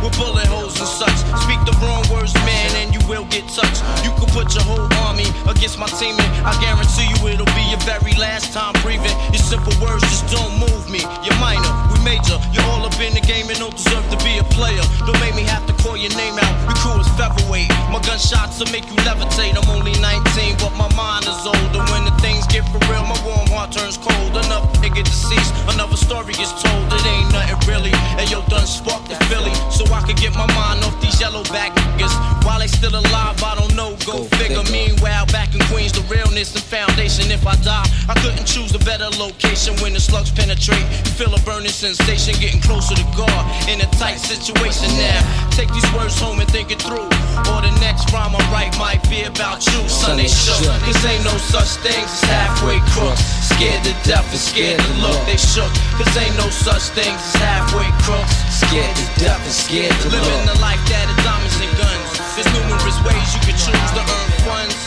with bullet holes and such. Speak the wrong words, man, and you will get touched. You can put your whole army against my team, and I guarantee you it'll be your very last time breathing. Your simple words just don't move me. You're minor, we major. You're all up in the game and don't deserve to be a player. Don't make me have to call your name out. Your crew is featherweight. My gunshots will make you levitate. I'm only 19, but my mind is older. When the things get for real, my warm heart turns cold. Another nigga deceased, another story gets told. It ain't nothing really. And yo, done sparked the Philly, so I could get my mind off these yellow back niggas. While they still alive, I don't know. Go, figure. Meanwhile, back in Queens, the realness and foundation. If I die, I couldn't choose a better location when the slugs penetrate. Feel a burning sensation, getting closer to God in a tight situation now. Take these words home and think it through. Or the next rhyme I write might be about you. Son, they shook. Cause ain't no such things as halfway crooks. Scared to death and scared to look. They shook. Cause ain't no such things as halfway crooks. Scared to death and scared to look. Living the life that is diamonds and guns. There's numerous ways you can choose to earn funds.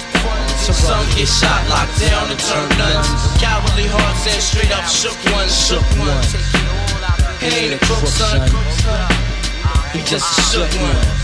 Some get shot, locked down, and turn nuns. Cowardly hearts and straight up shook ones, shook ones. He ain't a crook, son. He just a shook one.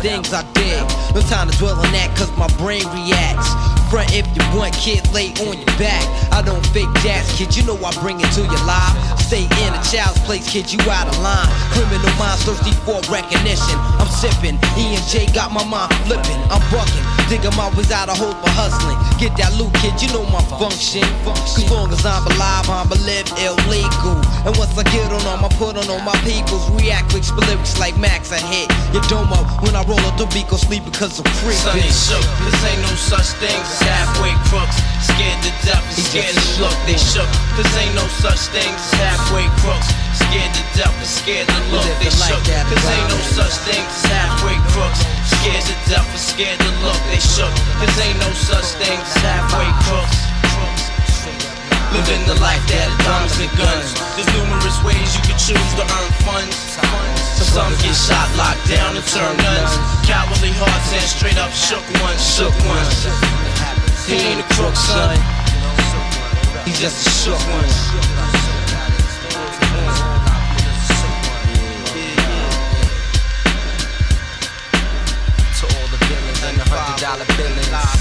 things I did? No time to dwell on that, cause my brain reacts. Front if you want, kid, lay on your back. I don't fake jazz, kid, you know I bring it to your life. Stay in a child's place, kid, you out of line. Criminal minds thirsty for recognition. I'm sipping, E and J got my mind flipping. I'm bucking, digging my ways out of hope for hustling. Get that loot, kid, you know my function. Cause long as I'm alive, I'm a live illegal. And once I get on them, I put on all my peoples. React spit lyrics like Max, I hit your dome up. When I roll up the beat, go sleep because I'm free. Shook, this ain't no such thing halfway crooks. Scared to death and scared to look, they shook. This ain't no such thing as halfway crooks. Scared to death and scared to look, they shook. This ain't no such thing as halfway crooks. Scared to death and scared to look, they shook. This ain't no such thing as halfway crooks. Living the life that diamonds and guns. There's numerous ways you can choose to earn funds. Some get shot, locked down, and turn guns. Cowardly hearts and straight up shook ones, shook ones. He ain't a crook, son. He's just a shook one. To all the villains and the hundred dollar billings.